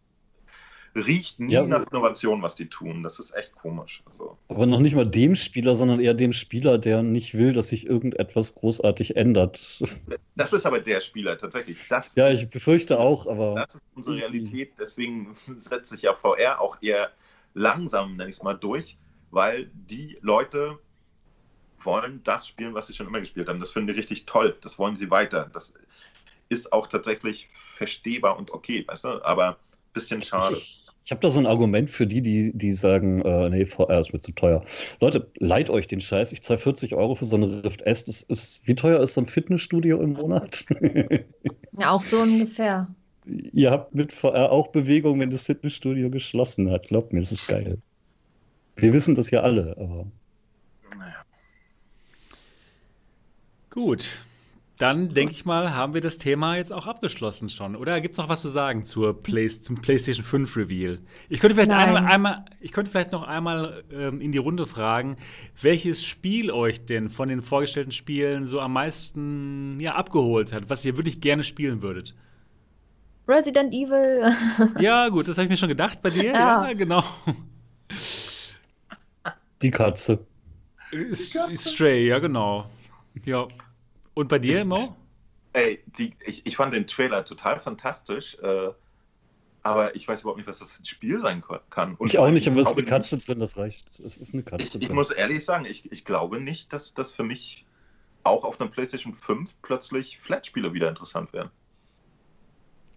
riecht nie ja, nach Innovation, was die tun. Das ist echt komisch. Also. Aber noch nicht mal dem Spieler, sondern eher dem Spieler, der nicht will, dass sich irgendetwas großartig ändert. <laughs> Das ist aber der Spieler tatsächlich. Das ja, ich befürchte auch, aber. Das ist unsere Realität. Deswegen <laughs> setzt sich ja VR auch eher langsam, nenne ich es mal, durch, weil die Leute wollen das spielen, was sie schon immer gespielt haben. Das finden die richtig toll. Das wollen sie weiter. Das ist auch tatsächlich verstehbar und okay, weißt du, aber ein bisschen schade. Ich, ich habe da so ein Argument für die, die, die sagen, äh, nee, VR ist mir zu teuer. Leute, leiht euch den Scheiß. Ich zahle 40 Euro für so eine Rift S. Das ist, wie teuer ist so ein Fitnessstudio im Monat? <laughs> ja, auch so ungefähr. Ihr habt mit VR auch Bewegung, wenn das Fitnessstudio geschlossen hat. Glaubt mir, das ist geil. Wir wissen das ja alle, aber. Naja. Gut, dann denke ich mal, haben wir das Thema jetzt auch abgeschlossen schon. Oder gibt es noch was zu sagen zur Play zum PlayStation 5 Reveal? Ich könnte vielleicht, einmal, einmal, ich könnte vielleicht noch einmal ähm, in die Runde fragen, welches Spiel euch denn von den vorgestellten Spielen so am meisten ja, abgeholt hat, was ihr wirklich gerne spielen würdet? Resident Evil. <laughs> ja, gut, das habe ich mir schon gedacht bei dir. Ja, ja genau. Die Katze. Stray, ja, genau. Ja. Und bei dir, Mo? Ey, die, ich, ich fand den Trailer total fantastisch, äh, aber ich weiß überhaupt nicht, was das für ein Spiel sein kann. Und ich auch nicht, aber es ist eine Katze drin, das reicht. Es ist eine Katze ich, ich muss ehrlich sagen, ich, ich glaube nicht, dass das für mich auch auf einer PlayStation 5 plötzlich Flat-Spiele wieder interessant wären.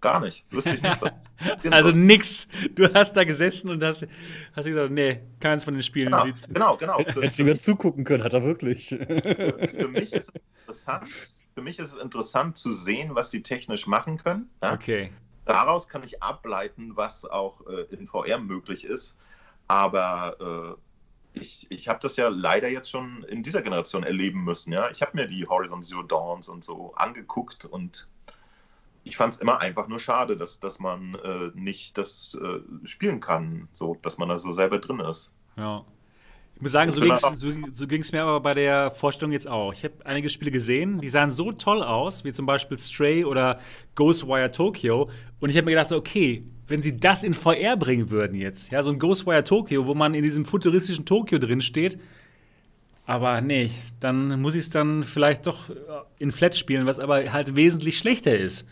Gar nicht. Wüsste ich nicht. <laughs> also nix. Du hast da gesessen und hast, hast gesagt, nee, keins von den Spielen genau, sieht. Genau, genau. Hättest du mir zugucken können, hat er wirklich. Für, für, mich ist es interessant. Für mich ist es interessant zu sehen, was die technisch machen können. Ja? Okay. Daraus kann ich ableiten, was auch äh, in VR möglich ist. Aber äh, ich, ich habe das ja leider jetzt schon in dieser Generation erleben müssen. Ja? Ich habe mir die Horizon Zero Dawns und so angeguckt und ich fand es immer einfach nur schade, dass, dass man äh, nicht das äh, spielen kann, so dass man da so selber drin ist. Ja. Ich muss sagen, so ging es so, so mir aber bei der Vorstellung jetzt auch. Ich habe einige Spiele gesehen, die sahen so toll aus, wie zum Beispiel Stray oder Ghostwire Tokyo. Und ich habe mir gedacht, okay, wenn sie das in VR bringen würden jetzt, ja, so ein Ghostwire Tokyo, wo man in diesem futuristischen Tokyo drin steht, aber nee, dann muss ich es dann vielleicht doch in Flat spielen, was aber halt wesentlich schlechter ist.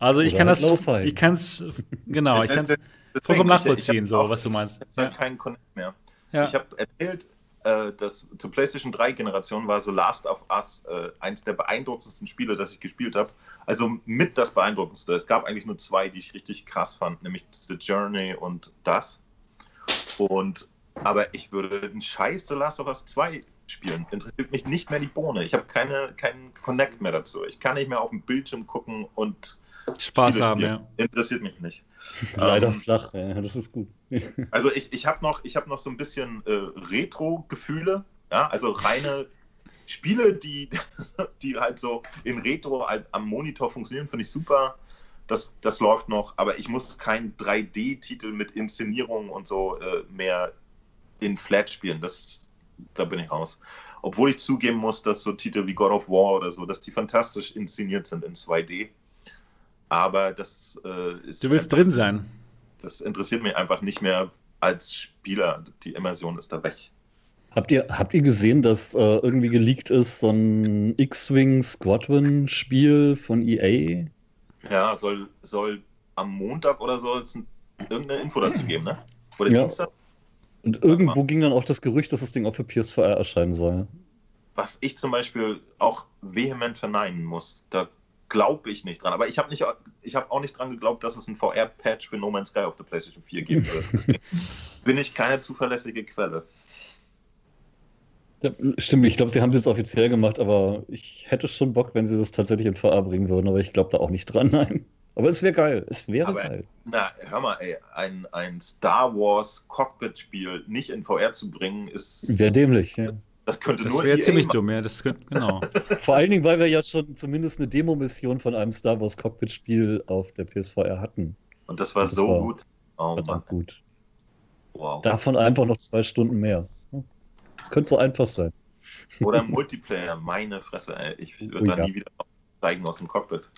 Also ich Oder kann das, ich kann es, genau, ich kann es vollkommen nachvollziehen, so was du meinst. Ja. Kein Connect mehr. Ja. Ich habe erzählt, äh, dass zur PlayStation 3 Generation war so Last of Us äh, eins der beeindruckendsten Spiele, das ich gespielt habe. Also mit das beeindruckendste. Es gab eigentlich nur zwei, die ich richtig krass fand, nämlich The Journey und das. Und aber ich würde einen Scheiß The Last of Us 2 spielen. Interessiert mich nicht mehr die Bohne. Ich habe keine, keinen Connect mehr dazu. Ich kann nicht mehr auf dem Bildschirm gucken und Spaß haben, ja. Interessiert mich nicht. <laughs> Leider ähm, flach, ja, das ist gut. <laughs> also ich, ich habe noch, hab noch so ein bisschen äh, Retro-Gefühle, ja, also reine Spiele, die, <laughs> die halt so in Retro am Monitor funktionieren, finde ich super. Das, das läuft noch, aber ich muss keinen 3D-Titel mit Inszenierung und so äh, mehr in Flat spielen. Das, da bin ich raus. Obwohl ich zugeben muss, dass so Titel wie God of War oder so, dass die fantastisch inszeniert sind in 2D. Aber das äh, ist. Du willst drin sein. Das interessiert mich einfach nicht mehr als Spieler. Die Immersion ist da weg. Habt ihr, habt ihr gesehen, dass äh, irgendwie geleakt ist, so ein X-Wing Squadron-Spiel von EA? Ja, soll, soll am Montag oder so es irgendeine Info dazu geben, ne? Oder Ja. Dienstag? Und irgendwo ging dann auch das Gerücht, dass das Ding auch für PS4 erscheinen soll. Was ich zum Beispiel auch vehement verneinen muss. Da glaube ich nicht dran. Aber ich habe nicht, ich habe auch nicht dran geglaubt, dass es ein VR-Patch für No Man's Sky auf der PlayStation 4 geben. <laughs> Deswegen bin ich keine zuverlässige Quelle. Ja, stimmt, ich glaube, sie haben es jetzt offiziell gemacht, aber ich hätte schon Bock, wenn sie das tatsächlich in VR bringen würden, aber ich glaube da auch nicht dran, <laughs> nein. Aber es wäre geil, es wäre Aber- geil. Na, hör mal, ey, ein, ein Star Wars Cockpit-Spiel nicht in VR zu bringen, ist. Wäre dämlich, ja. Das könnte Das nur wäre EA ziemlich machen. dumm, ja. Das könnte, genau. <laughs> Vor allen Dingen, weil wir ja schon zumindest eine Demo-Mission von einem Star Wars Cockpit-Spiel auf der PSVR hatten. Und das war Das so war gut. Oh Mann, gut. wow. Davon einfach noch zwei Stunden mehr. Das könnte so einfach sein. Oder <laughs> Multiplayer, meine Fresse, ey. Ich würde Oh da ja. nie wieder steigen aus dem Cockpit.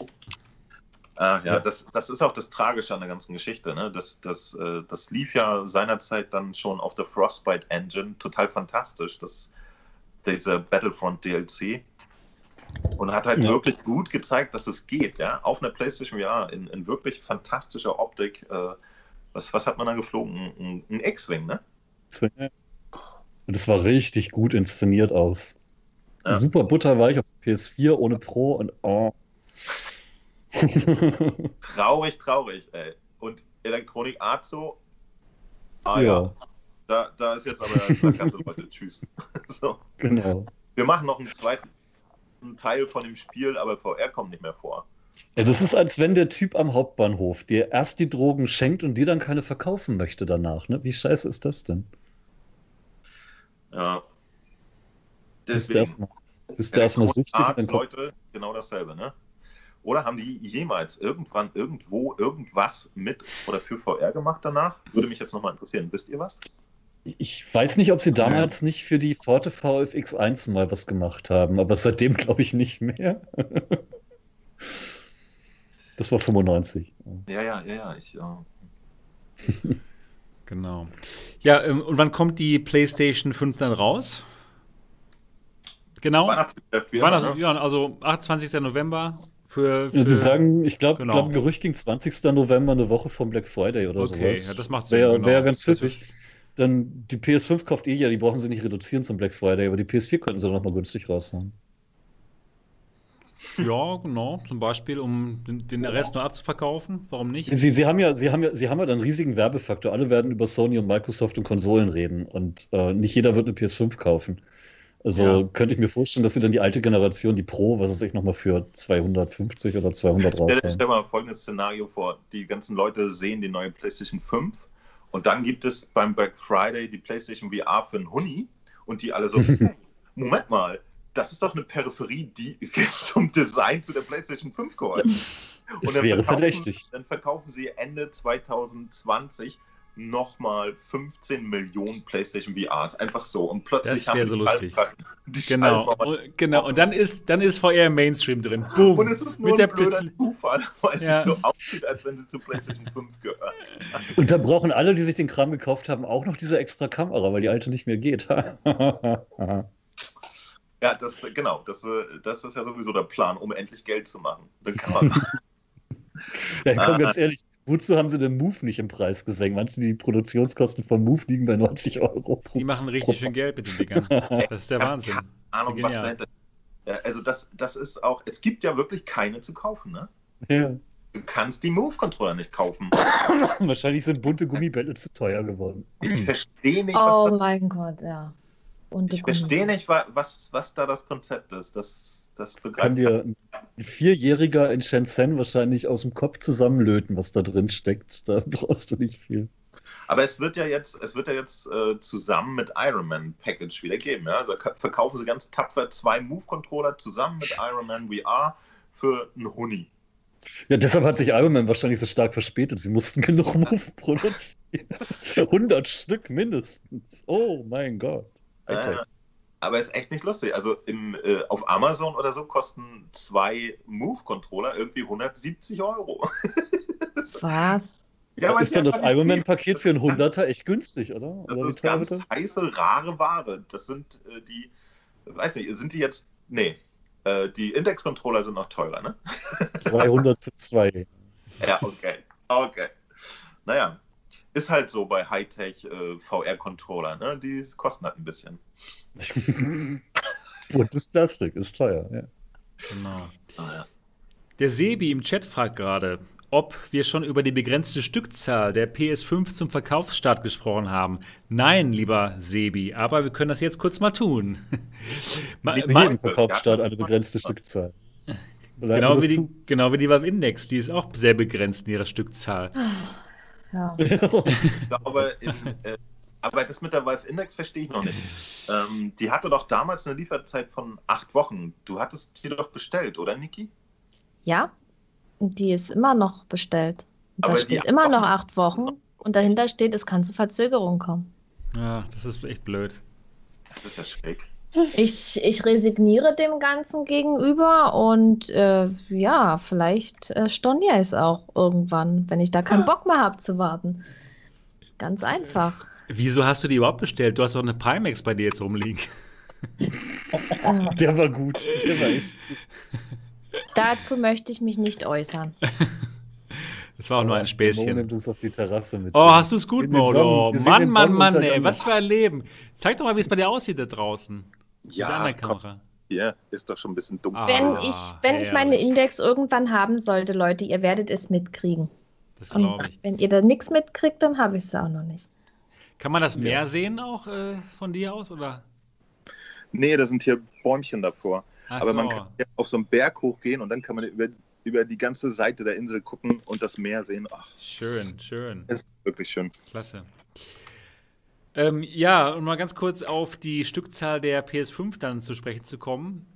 Ah, ja, Ja. Das, das ist auch das Tragische an der ganzen Geschichte. Ne? Das, das, äh, das lief ja seinerzeit dann schon auf der Frostbite Engine total fantastisch, das, dieser Battlefront DLC. Und hat halt Ja. wirklich gut gezeigt, dass es geht, ja. Auf einer PlayStation VR in, in wirklich fantastischer Optik. Äh, was, was hat man da geflogen? Ein, ein X-Wing, ne? Und es war richtig gut inszeniert aus. Ja. Super butterweich auf PS4 ohne Pro und oh. Traurig, traurig, ey. Und Electronic Arts so. Ah ja, ja, da, da ist jetzt aber da kannst du Leute tschüss. <laughs> so. genau. Wir machen noch einen zweiten Teil von dem Spiel, aber VR kommt nicht mehr vor. Ja, das ist, als wenn der Typ am Hauptbahnhof dir erst die Drogen schenkt und dir dann keine verkaufen möchte danach. Ne? Wie scheiße ist das denn? Ja. Deswegen. erstmal bist du erstmal süchtig kommt Leute, genau dasselbe, ne? Oder haben die jemals irgendwann irgendwo irgendwas mit oder für VR gemacht danach? Würde mich jetzt nochmal interessieren. Wisst ihr was? Ich weiß nicht, ob sie damals nicht für die Forte VFX1 mal was gemacht haben, aber seitdem glaube ich nicht mehr. <laughs> Das war 95. Ja, ja, ja, ja. Ich, ja. <laughs> Genau. Ja, ähm, und wann kommt die PlayStation 5 dann raus? Genau. Weihnachtsgeschäft Weihnachts ja, also 28. November für. für Ja, sie sagen, ich glaube, Genau. glaub, ein Gerücht ging 20. November, eine Woche vom Black Friday oder okay, sowas. ja, das macht Sinn. Wäre genau. wär ja ganz pfiffig. Dann die PS5 kauft eh ja, die brauchen sie nicht reduzieren zum Black Friday, aber die PS4 könnten sie noch mal günstig raushauen. Ja, genau. Zum Beispiel, um den, den Rest nur abzuverkaufen. Warum nicht? Sie, sie haben ja, sie haben ja, sie haben ja dann einen riesigen Werbefaktor. Alle werden über Sony und Microsoft und Konsolen reden und äh, nicht jeder wird eine PS5 kaufen. Also Ja. könnte ich mir vorstellen, dass sie dann die alte Generation, die Pro, was weiß ich, nochmal für 250 oder 200 Stell dir raushauen. stell mal folgendes Szenario vor. Die ganzen Leute sehen die neue PlayStation 5 und dann gibt es beim Black Friday die PlayStation VR für einen Huni und die alle so, <laughs> Moment mal, das ist doch eine Peripherie, die <laughs> zum Design zu der PlayStation 5 gehört. Es wäre verdächtig. Dann verkaufen sie Ende 2020 nochmal 15 Millionen PlayStation VRs. Einfach so. Und plötzlich Das haben so die lustig. <laughs> Die Genau. Und, genau. Und dann ist, dann ist VR im Mainstream drin. Boom. Und es ist nur Mit ein blöder Pl- Zufall, <laughs> weil Ja. es so aussieht, als wenn sie zu PlayStation 5 gehört. <laughs> Und da brauchen alle, die sich den Kram gekauft haben, auch noch diese extra Kamera, weil die alte nicht mehr geht. Ja, das, genau, das, das ist ja sowieso der Plan, um endlich Geld zu machen. Kann man, Ja, komm, Ah. ganz ehrlich, wozu haben sie den Move nicht im Preis gesenkt? Meinst du, die Produktionskosten von Move liegen bei 90 Euro pro Die machen richtig schön Geld mit den Dingern. <laughs> Das ist der Wahnsinn. Ahnung, Das was dahinter ja, Also das, das ist auch, es gibt ja wirklich keine zu kaufen, ne? Ja. Du kannst die Move-Controller nicht kaufen. <laughs> Wahrscheinlich sind bunte Gummibälle zu teuer geworden. Ich verstehe nicht, Oh was da, mein Gott, ja. Und ich verstehe nicht, wa- was, was da das Konzept ist. Das, das Kann dir ein Vierjähriger in Shenzhen wahrscheinlich aus dem Kopf zusammenlöten, was da drin steckt. Da <laughs> brauchst du nicht viel. Aber es wird ja jetzt, es wird ja jetzt äh, zusammen mit Iron Man Package wieder geben. Ja? Also ka- verkaufen sie ganz tapfer zwei Move-Controller zusammen mit Iron Man VR für einen Huni. Ja, deshalb hat sich Iron Man wahrscheinlich so stark verspätet. Sie mussten <laughs> genug Move produzieren. <laughs> 100 Stück mindestens. Oh mein Gott. Äh, Hightech. Aber ist echt nicht lustig. Also im, äh, auf Amazon oder so kosten zwei Move-Controller irgendwie 170 Euro. <laughs> Was? Ja, ist dann das Ironman-Paket für einen Hunderter echt günstig, oder? Das oder ist ganz das? heiße, rare Ware. Das sind äh, die, weiß nicht, sind die jetzt, nee, äh, die Index-Controller sind noch teurer, ne? 300 für zwei. <laughs> Ja, okay, okay. Naja, ist halt so bei Hightech äh, VR-Controller, ne? Die kosten halt ein bisschen. <laughs> Buntes Plastik ist teuer, ja. Genau. Ah, ja. Der Sebi im Chat fragt gerade, ob wir schon über die begrenzte Stückzahl der PS5 zum Verkaufsstart gesprochen haben. Nein, lieber Sebi, aber wir können das jetzt kurz mal tun. <laughs> ma, ma Verkaufsstart eine begrenzte Stückzahl. Genau wie, die, genau wie die Valve Index, die ist auch sehr begrenzt in ihrer Stückzahl. Ja. <laughs> ich glaube, <laughs> in, äh, aber das mit der Valve Index verstehe ich noch nicht. Ähm, die hatte doch damals eine Lieferzeit von acht Wochen. Du hattest die doch bestellt, oder Niki? Ja, die ist immer noch bestellt. Da Aber steht immer noch acht Wochen und dahinter steht, es kann zu Verzögerungen kommen. Ja, das ist echt blöd. Das ist ja schräg. Ich, ich resigniere dem Ganzen gegenüber und äh, ja, vielleicht äh, storniere ich es auch irgendwann, wenn ich da keinen Bock mehr habe zu warten. Ganz einfach. Wieso hast du die überhaupt bestellt? Du hast doch eine Pimax bei dir jetzt rumliegen. <laughs> Der war gut. Der war echt gut. Dazu möchte ich mich nicht äußern. <laughs> Das war auch nur ein Späßchen. Nimmt uns auf die Terrasse mit. Oh, hast du es gut, Mo? Oh, Mann, Mann, Mann, ey, was für ein Leben. Zeig doch mal, wie es bei dir aussieht da draußen. Ja, mit Kamera. Hier ist doch schon ein bisschen dumm. Ah, wenn ich, wenn ich meine Index irgendwann haben sollte, Leute, ihr werdet es mitkriegen. Das glaube ich. wenn ihr da nichts mitkriegt, dann habe ich es auch noch nicht. Kann man das Meer ja. sehen auch äh, von dir aus, oder? Nee, da sind hier Bäumchen davor. Ach Aber so. man kann ja auf so einen Berg hochgehen und dann kann man über, über die ganze Seite der Insel gucken und das Meer sehen. Ach, schön, schön. Ist wirklich schön. Klasse. Ähm, ja, um mal ganz kurz auf die Stückzahl der PS5 dann zu sprechen zu kommen.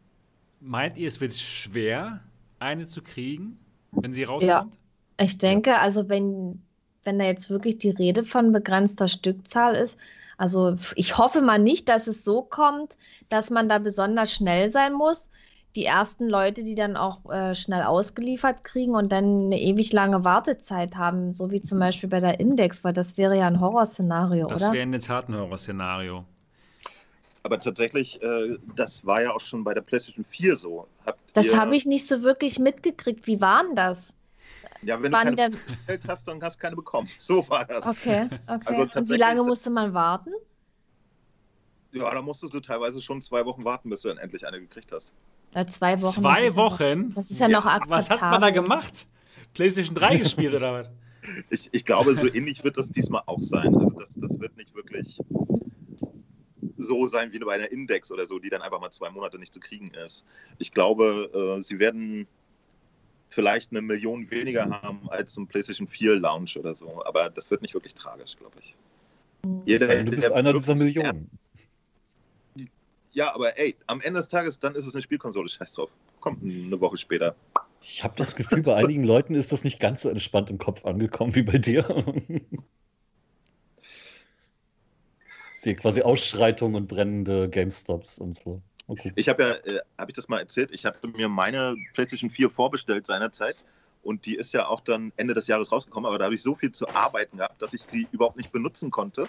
Meint ihr, es wird schwer, eine zu kriegen, wenn sie rauskommt? Ja, ich denke, also wenn, wenn da jetzt wirklich die Rede von begrenzter Stückzahl ist, also ich hoffe mal nicht, dass es so kommt, dass man da besonders schnell sein muss. Die ersten Leute, die dann auch äh, schnell ausgeliefert kriegen und dann eine ewig lange Wartezeit haben, so wie zum Beispiel bei der Index, weil das wäre ja ein Horrorszenario, das oder? Das wäre in der Tat ein Horrorszenario. Aber tatsächlich, äh, das war ja auch schon bei der PlayStation 4 so. Habt das habe ich nicht so wirklich mitgekriegt. Wie war denn das? Ja, wenn Wann du keine bestellt hast, dann hast du keine bekommen. So war das. Okay, okay. Also Und wie lange musste man warten? Ja, da musstest du teilweise schon zwei Wochen warten, bis du dann endlich eine gekriegt hast. Ja, zwei Wochen. Zwei das Wochen? das ist ja, ja noch akzeptabel. Was hat man da gemacht? PlayStation 3 <laughs> gespielt oder was? Ich, ich glaube, so ähnlich wird das diesmal auch sein. Also das, das wird nicht wirklich so sein wie bei einer Index oder so, die dann einfach mal zwei Monate nicht zu kriegen ist. Ich glaube, äh, sie werden vielleicht eine Million weniger haben als zum PlayStation 4 Launch oder so. Aber das wird nicht wirklich tragisch, glaube ich. Jeder, du bist einer dieser Millionen. Ja, aber ey, am Ende des Tages, dann ist es eine Spielkonsole, scheiß drauf. Kommt eine Woche später. Ich habe das Gefühl, bei einigen <laughs> Leuten ist das nicht ganz so entspannt im Kopf angekommen wie bei dir. Sehe quasi Ausschreitungen und brennende GameStops und so. Okay. Ich habe ja, äh, habe ich das mal erzählt, ich habe mir meine PlayStation 4 vorbestellt seinerzeit und die ist ja auch dann Ende des Jahres rausgekommen, aber da habe ich so viel zu arbeiten gehabt, dass ich sie überhaupt nicht benutzen konnte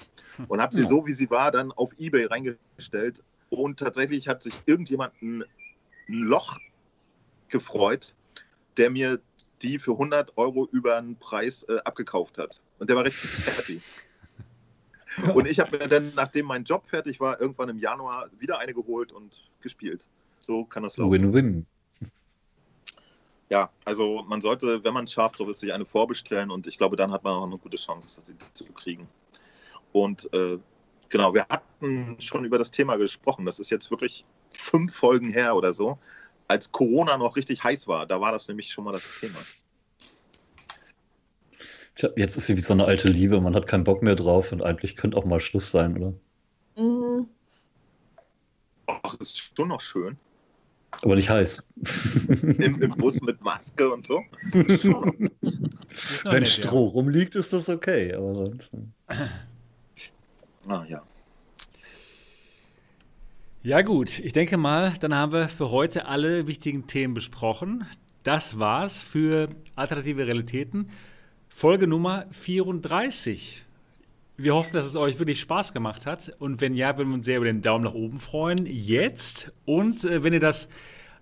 und habe sie ja. so, wie sie war, dann auf Ebay reingestellt und tatsächlich hat sich irgendjemand ein, ein Loch gefreut, der mir die für 100 Euro über den Preis äh, abgekauft hat. Und der war richtig <laughs> happy. Und ich habe mir dann, nachdem mein Job fertig war, irgendwann im Januar wieder eine geholt und gespielt. So kann das laufen. Win-win. Ja, also man sollte, wenn man scharf drauf ist, sich eine vorbestellen und ich glaube, dann hat man auch eine gute Chance, sie zu kriegen. Und äh, genau, wir hatten schon über das Thema gesprochen. Das ist jetzt wirklich fünf Folgen her oder so. Als Corona noch richtig heiß war, da war das nämlich schon mal das Thema. Tja, jetzt ist sie wie so eine alte Liebe, man hat keinen Bock mehr drauf und eigentlich könnte auch mal Schluss sein, oder? Mhm. Ach, ist schon noch schön. Aber nicht heiß. Im, Im, Bus mit Maske und so. <laughs> Wenn nett, Stroh ja. rumliegt, ist das okay, aber sonst. <laughs> Ah ja. Ja, gut. Ich denke mal, dann haben wir für heute alle wichtigen Themen besprochen. Das war's für Alternative Realitäten. Folge Nummer 34. Wir hoffen, dass es euch wirklich Spaß gemacht hat. Und wenn ja, würden wir uns sehr über den Daumen nach oben freuen. Jetzt. Und äh, wenn ihr das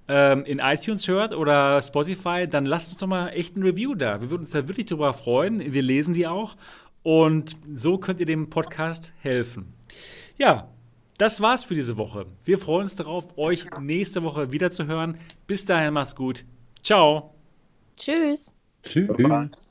ähm, in iTunes hört oder Spotify, dann lasst uns doch mal echt ein Review da. Wir würden uns da wirklich drüber freuen. Wir lesen die auch. Und so könnt ihr dem Podcast helfen. Ja, das war's für diese Woche. Wir freuen uns darauf, euch nächste Woche wieder zu hören. Bis dahin, macht's gut. Ciao. Tschüss. Tschüss.